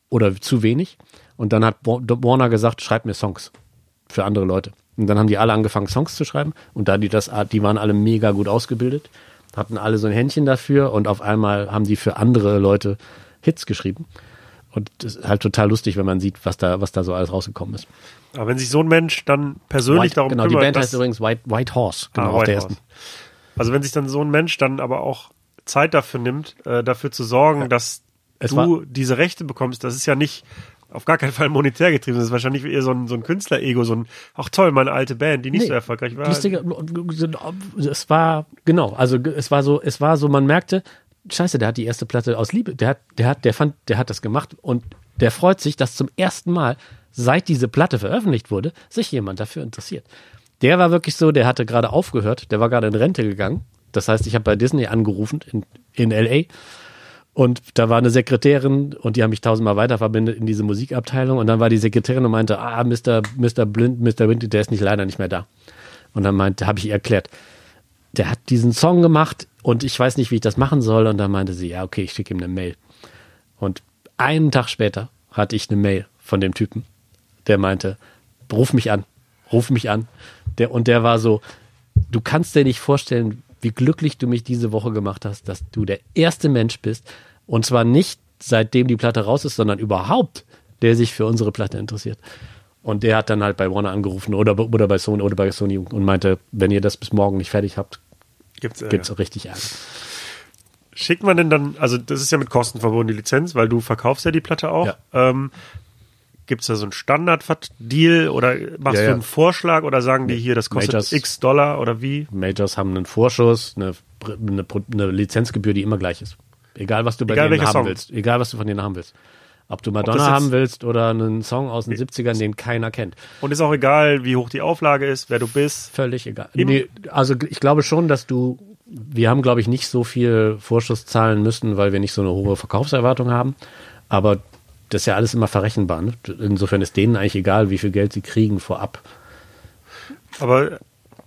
Oder zu wenig. Und dann hat Warner gesagt, schreib mir Songs für andere Leute. Und dann haben die alle angefangen, Songs zu schreiben. Und da die das, die waren alle mega gut ausgebildet, hatten alle so ein Händchen dafür und auf einmal haben die für andere Leute Hits geschrieben. Und das ist halt total lustig, wenn man sieht, was da, was da so alles rausgekommen ist. Aber wenn sich so ein Mensch dann persönlich White, darum genau, kümmert, die Band heißt übrigens White, White Horse, genau, Ah, auf der White ersten. Also wenn sich dann so ein Mensch dann aber auch Zeit dafür nimmt, äh, dafür zu sorgen, dass Es du diese Rechte bekommst, das ist ja nicht auf gar keinen Fall monetär getrieben, das ist wahrscheinlich eher so ein, so ein Künstler-Ego, so ein, ach toll, meine alte Band, die nicht Nee, so erfolgreich war. Lustige, es war, genau, also es war so, es war so, man merkte, scheiße, der hat die erste Platte aus Liebe, der hat, der hat, der fand, der hat das gemacht und der freut sich, dass zum ersten Mal, seit diese Platte veröffentlicht wurde, sich jemand dafür interessiert. Der war wirklich so, der hatte gerade aufgehört, der war gerade in Rente gegangen. Das heißt, ich habe bei Disney angerufen in, in LA und da war eine Sekretärin und die haben mich tausendmal weiterverbindet in diese Musikabteilung und dann war die Sekretärin und meinte, ah, Mr. Mr. Blind, Mr. Windy, der ist nicht leider nicht mehr da. Und dann meinte, habe ich ihr erklärt, der hat diesen Song gemacht und ich weiß nicht, wie ich das machen soll. Und dann meinte sie, ja, okay, ich schicke ihm eine Mail. Und einen Tag später hatte ich eine Mail von dem Typen, der meinte, ruf mich an, ruf mich an. Der, und der war so, du kannst dir nicht vorstellen, wie glücklich du mich diese Woche gemacht hast, dass du der erste Mensch bist. Und zwar nicht seitdem die Platte raus ist, sondern überhaupt, der sich für unsere Platte interessiert. Und der hat dann halt bei Warner angerufen oder, oder bei Sony oder bei Sony und meinte, wenn ihr das bis morgen nicht fertig habt, Gibt's, äh, gibt's richtig Ärger. Schickt man denn dann, also das ist ja mit Kosten verbunden, die Lizenz, weil du verkaufst ja die Platte auch. Ja. Ähm, Gibt es da so einen Standard-Deal oder machst Ja, du ja. einen Vorschlag oder sagen die hier, das kostet Majors. x Dollar oder wie? Majors haben einen Vorschuss, eine, eine, eine Lizenzgebühr, die immer gleich ist. Egal, was du bei Egal, denen haben Song. willst. Egal, was du von denen haben willst. Ob du Madonna jetzt- haben willst oder einen Song aus den 70ern, den keiner kennt. Und ist auch egal, wie hoch die Auflage ist, wer du bist. Völlig egal. Nee, also ich glaube schon, dass du, wir haben, glaube ich, nicht so viel Vorschuss zahlen müssen, weil wir nicht so eine hohe Verkaufserwartung haben. Aber das ist ja alles immer verrechenbar. Ne? Insofern ist denen eigentlich egal, wie viel Geld sie kriegen vorab. Aber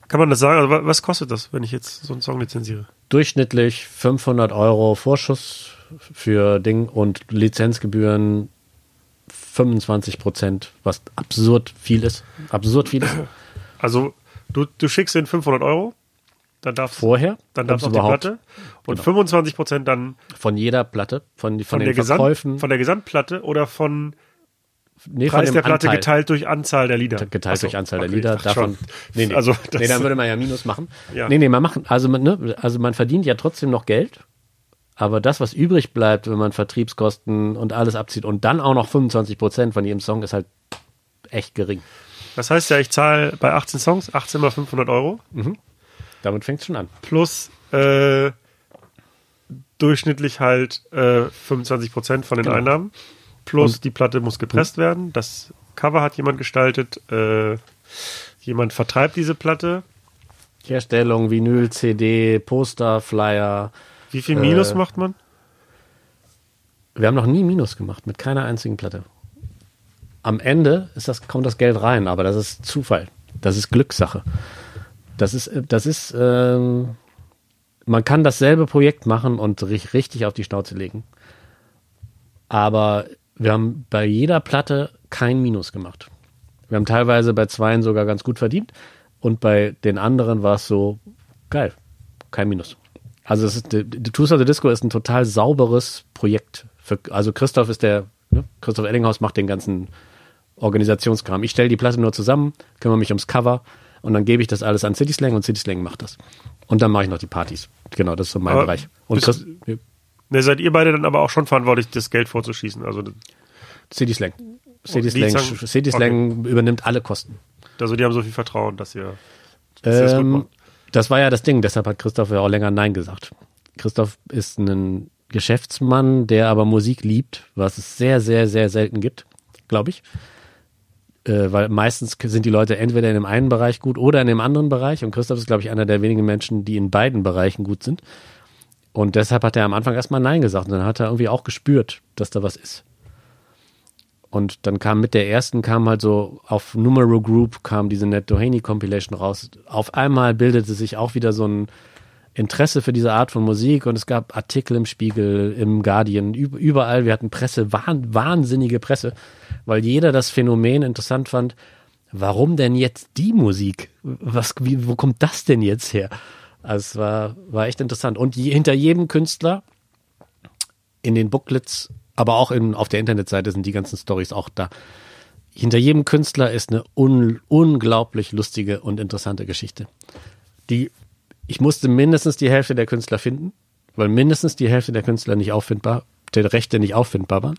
kann man das sagen? Also, wa- was kostet das, wenn ich jetzt so einen Song lizenziere? Durchschnittlich 500 Euro Vorschuss für Ding und Lizenzgebühren 25 Prozent, was absurd viel ist. Absurd viel ist. Also, du, du schickst den 500 Euro, dann darfst Vorher, dann darfst du die Platte und Genau. 25 Prozent dann von jeder Platte, von, von, von, den der Gesamt, Verkäufen, von der Gesamtplatte oder von nee, Preis von der Platte Anteil. geteilt durch Anzahl der Lieder. geteilt so, durch Anzahl okay, der Lieder. Davon, nee, nee. Also, nee, dann würde man ja Minus machen. Ja. Nee, nee, man machen, also man, ne, also man verdient ja trotzdem noch Geld, aber das, was übrig bleibt, wenn man Vertriebskosten und alles abzieht und dann auch noch 25 Prozent von jedem Song, ist halt echt gering. das heißt ja, ich zahle bei 18 Songs 18 mal 500 Euro Damit fängt es schon an. plus äh, durchschnittlich halt äh, 25 Prozent von den Genau. Einnahmen. Plus Und- die Platte muss gepresst werden. Das Cover hat jemand gestaltet. Äh, jemand vertreibt diese Platte. Herstellung, Vinyl, CD, Poster, Flyer. Wie viel Minus Äh, macht man? Wir haben noch nie Minus gemacht mit keiner einzigen Platte. Am Ende ist das, kommt das Geld rein, aber das ist Zufall. Das ist Glückssache. Das ist, äh, das ist, ähm, man kann dasselbe Projekt machen und ri- richtig auf die Schnauze legen. Aber wir haben bei jeder Platte kein Minus gemacht. Wir haben teilweise bei zweien sogar ganz gut verdient und bei den anderen war es so geil, kein Minus. Also es ist, The The Tools of the Disco ist ein total sauberes Projekt. Für, also Christoph ist der, ne? Christoph Ellinghaus macht den ganzen Organisationskram. Ich stelle die Platte nur zusammen, kümmere mich ums Cover und dann gebe ich das alles an City Slang und City Slang macht das. Und dann mache ich noch die Partys. Genau, das ist so mein Aber Bereich. Und bist- Christ, Ne, seid ihr beide dann aber auch schon verantwortlich, das Geld vorzuschießen? Also, City Slang. City Slang, City Slang übernimmt alle Kosten. also die haben so viel Vertrauen, dass ihr. dass das gut Ähm, macht. das war ja das Ding, deshalb hat Christoph ja auch länger Nein gesagt. Christoph ist ein Geschäftsmann, der aber Musik liebt, was es sehr, sehr, sehr selten gibt, glaube ich. Äh, weil meistens sind die Leute entweder in dem einen Bereich gut oder in dem anderen Bereich. Und Christoph ist, glaube ich, einer der wenigen Menschen, die in beiden Bereichen gut sind. Und deshalb hat er am Anfang erstmal Nein gesagt. Und dann hat er irgendwie auch gespürt, dass da was ist. Und dann kam mit der ersten, kam halt so auf Numero Group, kam diese Ned Doheny Compilation raus. Auf einmal bildete sich auch wieder so ein Interesse für diese Art von Musik und es gab Artikel im Spiegel, im Guardian, üb- überall. Wir hatten Presse, wahn, wahnsinnige Presse, weil jeder das Phänomen interessant fand. Warum denn jetzt die Musik? Was, wie, wo kommt das denn jetzt her? Also es war, war echt interessant. Und je, hinter jedem Künstler in den Booklets, aber auch in, auf der Internetseite sind die ganzen Stories auch da. Hinter jedem Künstler ist eine un, unglaublich lustige und interessante Geschichte. Die, ich musste mindestens die Hälfte der Künstler finden, weil mindestens die Hälfte der Künstler nicht auffindbar, der Rechte nicht auffindbar waren.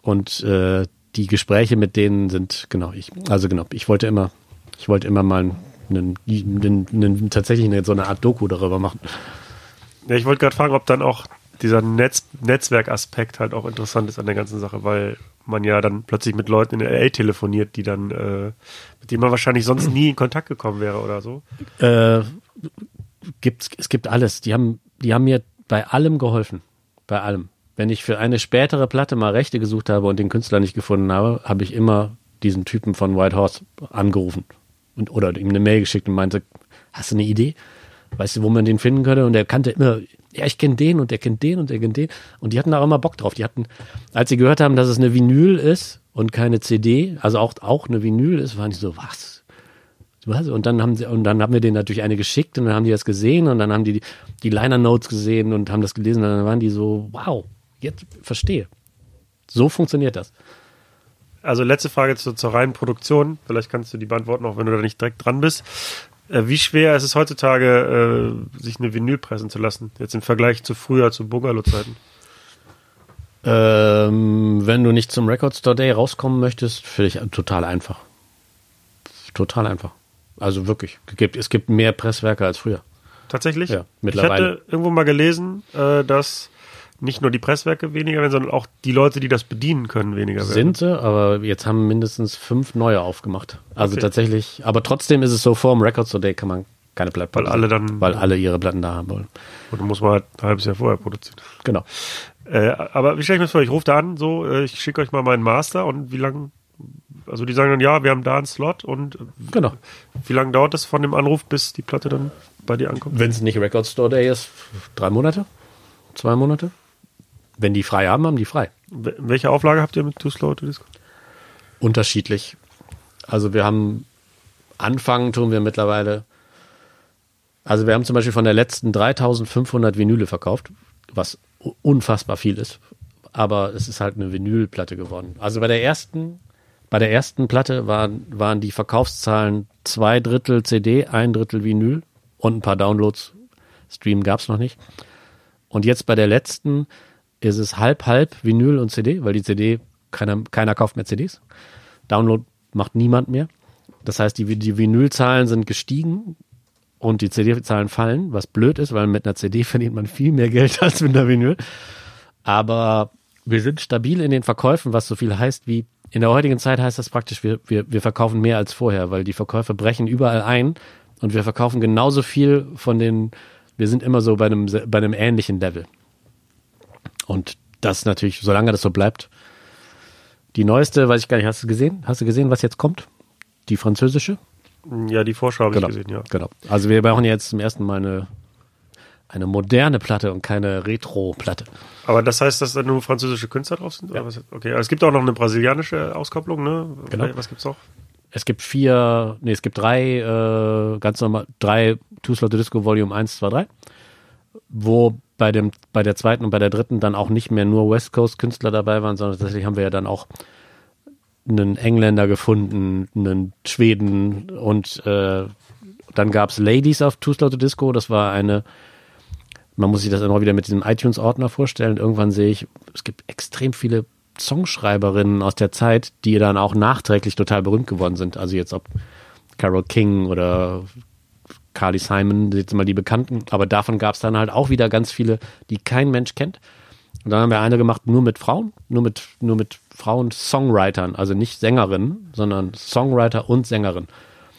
Und äh, die Gespräche mit denen sind, genau, ich, also genau, ich wollte immer, ich wollte immer mal einen, einen, einen, tatsächlich eine, so eine Art Doku darüber machen. Ja, ich wollte gerade fragen, ob dann auch dieser Netz Netzwerkaspekt halt auch interessant ist an der ganzen Sache, weil man ja dann plötzlich mit Leuten in LA telefoniert, die dann, äh, mit denen man wahrscheinlich sonst nie in Kontakt gekommen wäre oder so. Äh, gibt's, es gibt alles. Die haben, die haben mir bei allem geholfen. Bei allem. Wenn ich für eine spätere Platte mal Rechte gesucht habe und den Künstler nicht gefunden habe, habe ich immer diesen Typen von White Horse angerufen und, oder ihm eine Mail geschickt und meinte, hast du eine Idee? Weißt du, wo man den finden könnte? Und er kannte immer, ja, ich kenne den und der kennt den und der kennt den. Und die hatten auch immer Bock drauf. Die hatten, als sie gehört haben, dass es eine Vinyl ist und keine CD, also auch, auch eine Vinyl ist, waren die so, was? Was? Und dann haben sie, und dann haben wir denen natürlich eine geschickt und dann haben die das gesehen und dann haben die die, die Liner Notes gesehen und haben das gelesen und dann waren die so, wow, jetzt verstehe. So funktioniert das. Also letzte Frage zu, zur reinen Produktion. Vielleicht kannst du die beantworten, auch wenn du da nicht direkt dran bist. Äh, wie schwer ist es heutzutage, äh, sich eine Vinyl pressen zu lassen? Jetzt im Vergleich zu früher, zu Bungalow-Zeiten. Ähm, wenn du nicht zum Record Store Day rauskommen möchtest, finde ich total einfach. Total einfach. Also wirklich. Es gibt, es gibt mehr Presswerke als früher. Tatsächlich? Ja, Ich mittlerweile. hatte irgendwo mal gelesen, äh, dass nicht nur die Presswerke weniger werden, sondern auch die Leute, die das bedienen können, weniger werden. Sind sie, aber jetzt haben mindestens fünf neue aufgemacht. Also Okay. tatsächlich, aber trotzdem ist es so, vor dem Record Store Day kann man keine Platten Weil alle dann- weil alle ihre Platten da haben wollen. Und dann muss man halt ein halbes Jahr vorher produzieren. Genau. Äh, aber wie stelle ich mir das vor? Ich rufe da an, so, äh, ich schicke euch mal meinen Master und wie lange, also die sagen dann, ja, wir haben da einen Slot und äh, Genau. wie lange dauert das von dem Anruf, bis die Platte dann bei dir ankommt? Wenn es nicht Record Store Day ist, drei Monate, zwei Monate. Wenn die frei haben, haben die frei. Wel- Welche Auflage habt ihr mit Too Slow to Disco? Unterschiedlich. Also wir haben, anfangen tun wir mittlerweile, also wir haben zum Beispiel von der letzten 3500 Vinyle verkauft, was unfassbar viel ist. Aber es ist halt eine Vinylplatte geworden. Also bei der ersten, bei der ersten Platte waren, waren die Verkaufszahlen zwei Drittel CD, ein Drittel Vinyl und ein paar Downloads. Stream gab es noch nicht. Und jetzt bei der letzten ist es halb halb Vinyl und CD, weil die CD, keiner, keiner kauft mehr CDs. Download macht niemand mehr. Das heißt, die, die Vinylzahlen sind gestiegen und die CD-Zahlen fallen, was blöd ist, weil mit einer CD <laughs> verdient man viel mehr Geld <laughs> als mit einer Vinyl. Aber wir sind stabil in den Verkäufen, was so viel heißt wie, in der heutigen Zeit heißt das praktisch, wir, wir, wir verkaufen mehr als vorher, weil die Verkäufe brechen überall ein und wir verkaufen genauso viel von den, wir sind immer so bei einem, bei einem ähnlichen Level. Und das natürlich, solange das so bleibt. Die neueste, weiß ich gar nicht, hast du gesehen? Hast du gesehen, was jetzt kommt? Die französische? Ja, die Vorschau habe Genau. ich gesehen, ja. Genau. Also wir brauchen jetzt zum ersten Mal eine, eine moderne Platte und keine Retro-Platte. Aber das heißt, dass da nur französische Künstler drauf sind? Was? Okay, aber es gibt auch noch eine brasilianische Auskopplung, ne? Genau. Was gibt's noch? Es gibt vier, nee, es gibt drei, äh, ganz normal, drei Two Slot Disco Volume 1, 2, 3, wo bei dem, bei der zweiten und bei der dritten dann auch nicht mehr nur West Coast Künstler dabei waren, sondern tatsächlich haben wir ja dann auch einen Engländer gefunden, einen Schweden und äh, dann gab's Ladies auf Two Slot Disco, das war eine, man muss sich das immer wieder mit diesem iTunes-Ordner vorstellen. Irgendwann sehe ich, es gibt extrem viele Songschreiberinnen aus der Zeit, die dann auch nachträglich total berühmt geworden sind. Also jetzt ob Carol King oder Carly Simon, jetzt mal die Bekannten, aber davon gab es dann halt auch wieder ganz viele, die kein Mensch kennt. Und dann haben wir eine gemacht nur mit Frauen, nur mit, nur mit Frauen-Songwritern, also nicht Sängerinnen, sondern Songwriter und Sängerin.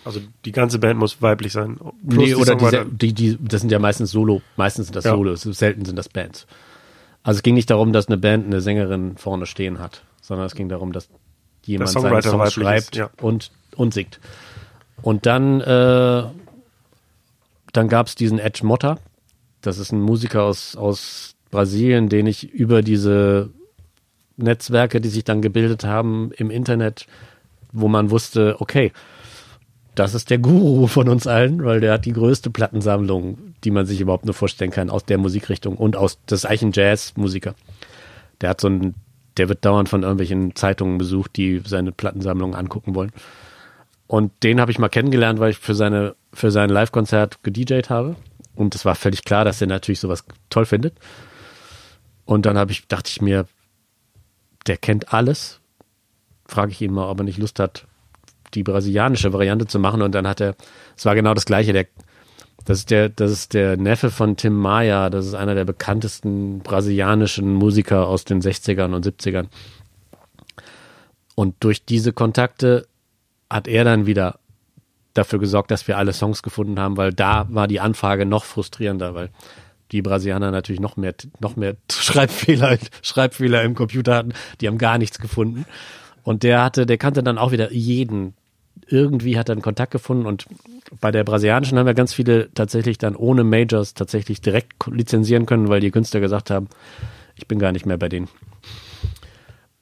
Also die ganze Band muss weiblich sein. Nee, die oder die, die, das sind ja meistens Solo, meistens sind das Ja. Solos, selten sind das Bands. Also es ging nicht darum, dass eine Band eine Sängerin vorne stehen hat, sondern es ging darum, dass jemand Der seine Songwriter Songs weiblich schreibt ist, ja. und, und singt. Und dann, äh, dann gab es diesen Edge Motta. Das ist ein Musiker aus, aus Brasilien, den ich über diese Netzwerke, die sich dann gebildet haben im Internet, wo man wusste, okay, das ist der Guru von uns allen, weil der hat die größte Plattensammlung, die man sich überhaupt nur vorstellen kann, aus der Musikrichtung und aus, das ist eigentlich Jazzmusiker. Der hat so ein, der wird dauernd von irgendwelchen Zeitungen besucht, die seine Plattensammlung angucken wollen. Und den habe ich mal kennengelernt, weil ich für seine, für sein Live-Konzert gedjed habe. Und es war völlig klar, dass er natürlich sowas toll findet. Und dann habe ich, dachte ich mir, der kennt alles. Frage ich ihn mal, ob er nicht Lust hat, die brasilianische Variante zu machen. Und dann hat er, es war genau das Gleiche. Der, das ist der, das ist der Neffe von Tim Maia. Das ist einer der bekanntesten brasilianischen Musiker aus den 60ern und 70ern. Und durch diese Kontakte hat er dann wieder dafür gesorgt, dass wir alle Songs gefunden haben, weil da war die Anfrage noch frustrierender, weil die Brasilianer natürlich noch mehr, noch mehr <laughs> Schreibfehler, Schreibfehler im Computer hatten. Die haben gar nichts gefunden. Und der hatte, der kannte dann auch wieder jeden. Irgendwie hat er einen Kontakt gefunden und bei der brasilianischen haben wir ganz viele tatsächlich dann ohne Majors tatsächlich direkt lizenzieren können, weil die Künstler gesagt haben, ich bin gar nicht mehr bei denen.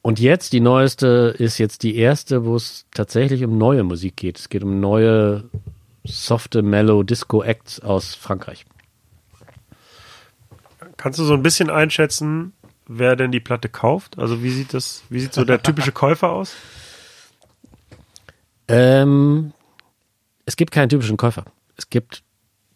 Und jetzt, die neueste ist jetzt die erste, wo es tatsächlich um neue Musik geht. Es geht um neue, softe Mellow Disco Acts aus Frankreich. Kannst du so ein bisschen einschätzen, wer denn die Platte kauft? Also wie sieht das, wie sieht so der typische <laughs> Käufer aus? Ähm, es gibt keinen typischen Käufer. Es gibt,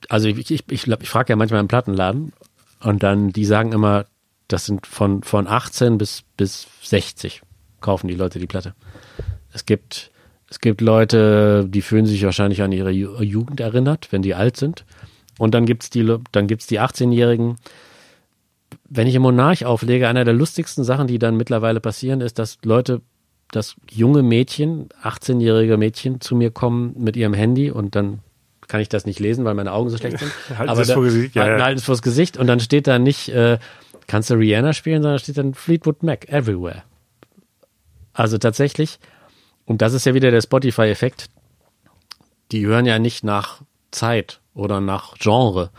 also ich, ich, ich, ich frage ja manchmal im Plattenladen und dann, die sagen immer, das sind von, von 18 bis, bis 60 kaufen die Leute die Platte. Es gibt, es gibt Leute, die fühlen sich wahrscheinlich an ihre Ju- Jugend erinnert, wenn die alt sind. Und dann gibt's die, dann gibt's die 18-Jährigen. Wenn ich im Monarch auflege, einer der lustigsten Sachen, die dann mittlerweile passieren, ist, dass Leute, dass junge Mädchen, 18-jährige Mädchen zu mir kommen mit ihrem Handy und dann kann ich das nicht lesen, weil meine Augen so schlecht sind. <laughs> Halten Aber es da, vor Gesicht, ja, halten, ja. es vors Gesicht und dann steht da nicht, äh, kannst du Rihanna spielen, sondern steht dann Fleetwood Mac, everywhere. Also tatsächlich, und das ist ja wieder der Spotify-Effekt, die hören ja nicht nach Zeit oder nach Genre,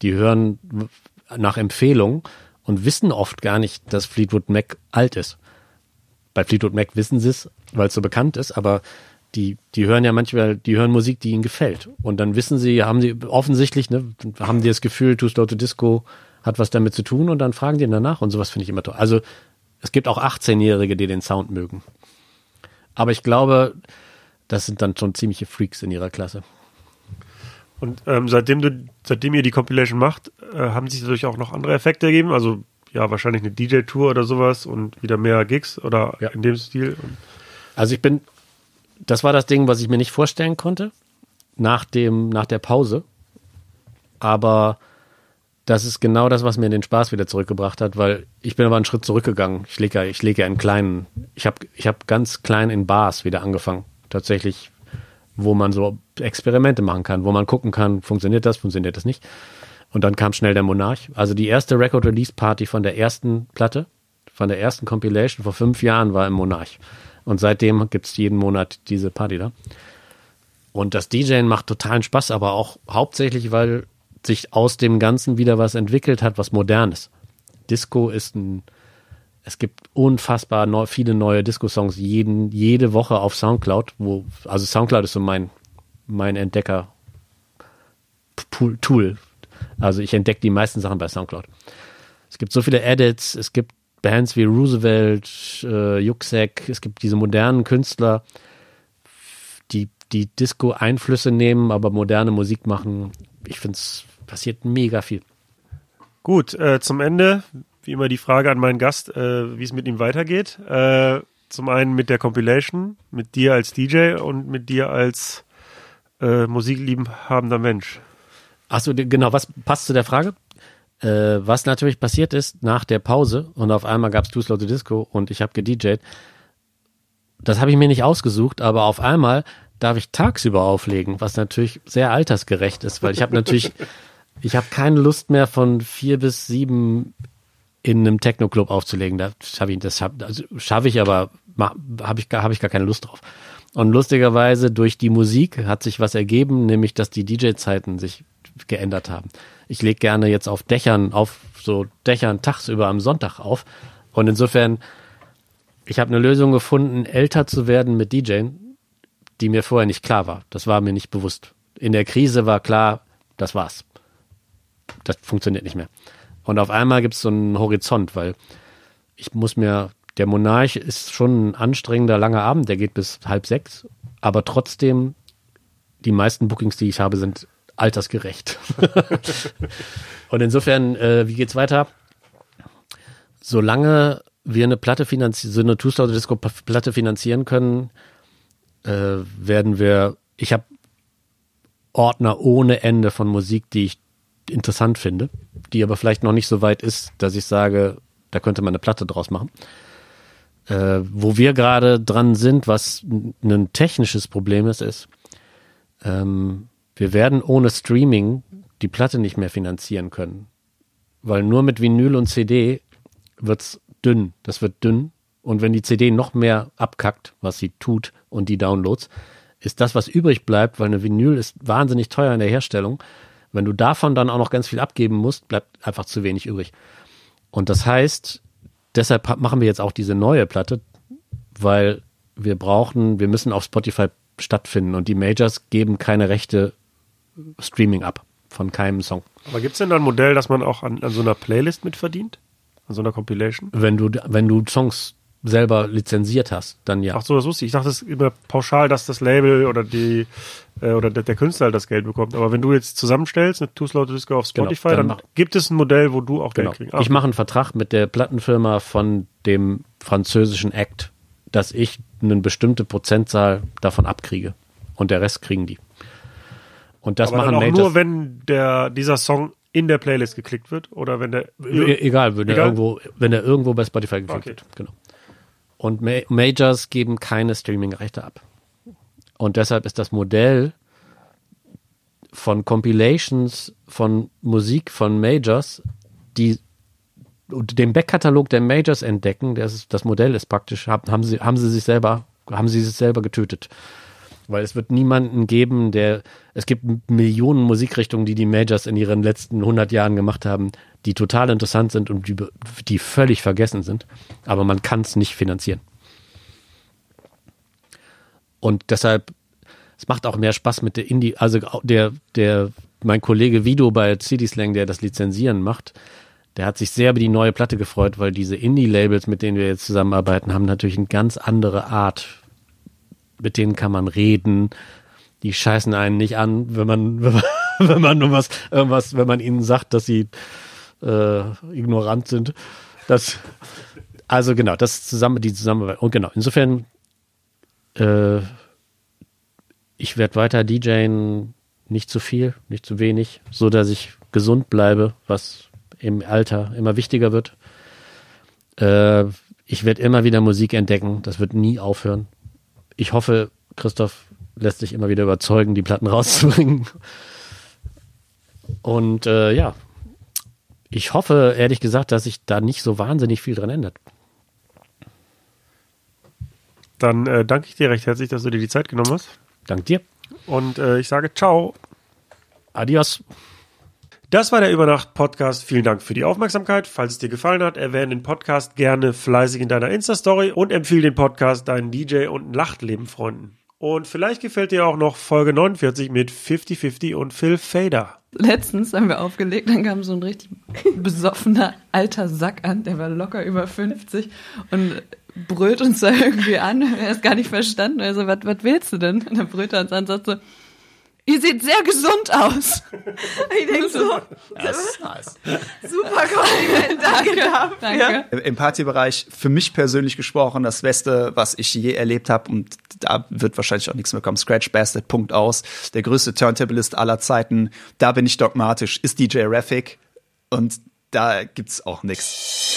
die hören nach Empfehlung und wissen oft gar nicht, dass Fleetwood Mac alt ist. Bei Fleetwood Mac wissen sie es, weil es so bekannt ist, aber die, die hören ja manchmal, die hören Musik, die ihnen gefällt. Und dann wissen sie, haben sie offensichtlich, ne, haben die das Gefühl, Too Slow to Disco hat was damit zu tun und dann fragen die danach und sowas finde ich immer toll. Also es gibt auch 18-Jährige, die den Sound mögen. Aber ich glaube, das sind dann schon ziemliche Freaks in ihrer Klasse. Und ähm, seitdem du, seitdem ihr die Compilation macht, äh, haben sich dadurch auch noch andere Effekte ergeben? Also ja, wahrscheinlich eine DJ-Tour oder sowas und wieder mehr Gigs oder Ja. in dem Stil. Also ich bin, das war das Ding, was ich mir nicht vorstellen konnte nach dem, nach der Pause. Aber das ist genau das, was mir den Spaß wieder zurückgebracht hat, weil ich bin aber einen Schritt zurückgegangen. Ich lege ja, ich lege ja in kleinen, ich habe, ich habe ganz klein in Bars wieder angefangen. Tatsächlich, wo man so Experimente machen kann, wo man gucken kann, funktioniert das, funktioniert das nicht. Und dann kam schnell der Monarch. Also die erste Record Release Party von der ersten Platte, von der ersten Compilation vor fünf Jahren war im Monarch. Und seitdem gibt's jeden Monat diese Party da. Und das DJen macht totalen Spaß, aber auch hauptsächlich, weil sich aus dem Ganzen wieder was entwickelt hat, was modernes. Disco ist ein, es gibt unfassbar neu, viele neue Disco-Songs jeden, jede Woche auf Soundcloud, wo, also Soundcloud ist so mein, mein Entdecker Pool- Tool. Also ich entdecke die meisten Sachen bei Soundcloud. Es gibt so viele Edits, es gibt Bands wie Roosevelt, äh, Yuxek, es gibt diese modernen Künstler, die, die Disco-Einflüsse nehmen, aber moderne Musik machen. Ich finde es passiert mega viel. Gut, äh, zum Ende, wie immer die Frage an meinen Gast, äh, wie es mit ihm weitergeht. Äh, zum einen mit der Compilation, mit dir als DJ und mit dir als äh, musikliebhabender Mensch. Achso, genau, was passt zu der Frage? Äh, was natürlich passiert ist nach der Pause und auf einmal gab's Too Slow to Disco und ich habe gedjed. Das habe ich mir nicht ausgesucht, aber auf einmal darf ich tagsüber auflegen, was natürlich sehr altersgerecht ist, weil ich habe natürlich, <laughs> ich habe keine Lust mehr von vier bis sieben in einem Techno-Club aufzulegen. Das schaffe ich, das also schaff ich, aber habe ich, hab ich gar keine Lust drauf. Und lustigerweise durch die Musik hat sich was ergeben, nämlich dass die DJ-Zeiten sich geändert haben. Ich lege gerne jetzt auf Dächern, auf so Dächern tagsüber am Sonntag auf. Und insofern, ich habe eine Lösung gefunden, älter zu werden mit DJing, die mir vorher nicht klar war. Das war mir nicht bewusst. In der Krise war klar, das war's. Das funktioniert nicht mehr. Und auf einmal gibt es so einen Horizont, weil ich muss mir, der Monarch ist schon ein anstrengender langer Abend, der geht bis halb sechs, aber trotzdem, die meisten Bookings, die ich habe, sind altersgerecht. <laughs> Und insofern, äh, wie geht's weiter? Solange wir eine Platte finanzieren, so eine Two-Star Disco Platte finanzieren können, äh, werden wir, ich habe Ordner ohne Ende von Musik, die ich interessant finde, die aber vielleicht noch nicht so weit ist, dass ich sage, da könnte man eine Platte draus machen. Äh, wo wir gerade dran sind, was ein technisches Problem ist, ist, ähm, wir werden ohne Streaming die Platte nicht mehr finanzieren können. Weil nur mit Vinyl und CD wird's dünn. Das wird dünn. Und wenn die CD noch mehr abkackt, was sie tut, und die Downloads, ist das, was übrig bleibt, weil eine Vinyl ist wahnsinnig teuer in der Herstellung. Wenn du davon dann auch noch ganz viel abgeben musst, bleibt einfach zu wenig übrig. Und das heißt, deshalb ha- machen wir jetzt auch diese neue Platte, weil wir brauchen, wir müssen auf Spotify stattfinden und die Majors geben keine rechte Streaming ab von keinem Song. Aber gibt's denn da ein Modell, dass man auch an, an so einer Playlist mitverdient? An so einer Compilation? Wenn du, wenn du Songs selber lizenziert hast, dann ja. Ach so, das wusste ich. Ich dachte, es ist immer pauschal, dass das Label oder die äh, oder der, der Künstler halt das Geld bekommt. Aber wenn du jetzt zusammenstellst, eine Too Slow Disco auf Genau, Spotify, dann dann, mach- gibt es ein Modell, wo du auch Genau. Geld kriegst. Ach, Ich mache einen Vertrag mit der Plattenfirma von dem französischen Act, dass ich eine bestimmte Prozentzahl davon abkriege. Und der Rest kriegen die. Und das aber machen dann auch Majors. nur, wenn der, dieser Song in der Playlist geklickt wird oder wenn der E- egal, wenn er Egal? irgendwo, wenn er irgendwo bei Spotify geklickt Okay. wird. Genau. Und Ma Majors geben keine Streaming-Rechte ab. Und deshalb ist das Modell von Compilations von Musik von Majors, die den Backkatalog der Majors entdecken, das, ist, das Modell ist praktisch, haben sie, haben sie sich selber, haben sie sich selber getötet. Weil es wird niemanden geben, der, es gibt Millionen Musikrichtungen, die die Majors in ihren letzten 100 Jahren gemacht haben, die total interessant sind und die, die völlig vergessen sind. Aber man kann es nicht finanzieren. Und deshalb, es macht auch mehr Spaß mit der Indie, also der, der, mein Kollege Vido bei CD Slang, der das Lizenzieren macht, der hat sich sehr über die neue Platte gefreut, weil diese Indie-Labels, mit denen wir jetzt zusammenarbeiten, haben natürlich eine ganz andere Art. Mit denen kann man reden. Die scheißen einen nicht an, wenn man, <laughs> wenn man, wenn man nur was, irgendwas, wenn man ihnen sagt, dass sie äh, ignorant sind. Das, also genau, das zusammen, die Zusammenarbeit. Und genau, insofern, äh, ich werde weiter DJen, nicht zu viel, nicht zu wenig, so dass ich gesund bleibe, was im Alter immer wichtiger wird. Äh, ich werde immer wieder Musik entdecken, das wird nie aufhören. Ich hoffe, Christoph lässt sich immer wieder überzeugen, die Platten rauszubringen. Und äh, ja, ich hoffe, ehrlich gesagt, dass sich da nicht so wahnsinnig viel dran ändert. Dann äh, danke ich dir recht herzlich, dass du dir die Zeit genommen hast. Dank dir. Und äh, ich sage ciao. Adios. Das war der Übernacht-Podcast. Vielen Dank für die Aufmerksamkeit. Falls es dir gefallen hat, erwähne den Podcast gerne fleißig in deiner Insta-Story und empfehle den Podcast deinen DJ und Nachtleben-Freunden. Und vielleicht gefällt dir auch noch Folge 49 mit 50-50 und Phil Fader. Letztens haben wir aufgelegt, dann kam so ein richtig besoffener alter Sack an, der war locker über 50 und brüllt uns da irgendwie an. Er ist gar nicht verstanden. Also, was willst du denn? Und dann brüllt er uns an und sagt so, ihr seht sehr gesund aus. <laughs> Ich denke so, Das <laughs> ist nice. super Kompliment, danke dafür. Danke. Im Partybereich für mich persönlich gesprochen das Beste, was ich je erlebt habe und da wird wahrscheinlich auch nichts mehr kommen. Scratch Bastard, Punkt aus. Der größte Turntablist aller Zeiten. Da bin ich dogmatisch. Ist DJ Raffic und da gibt's auch nichts.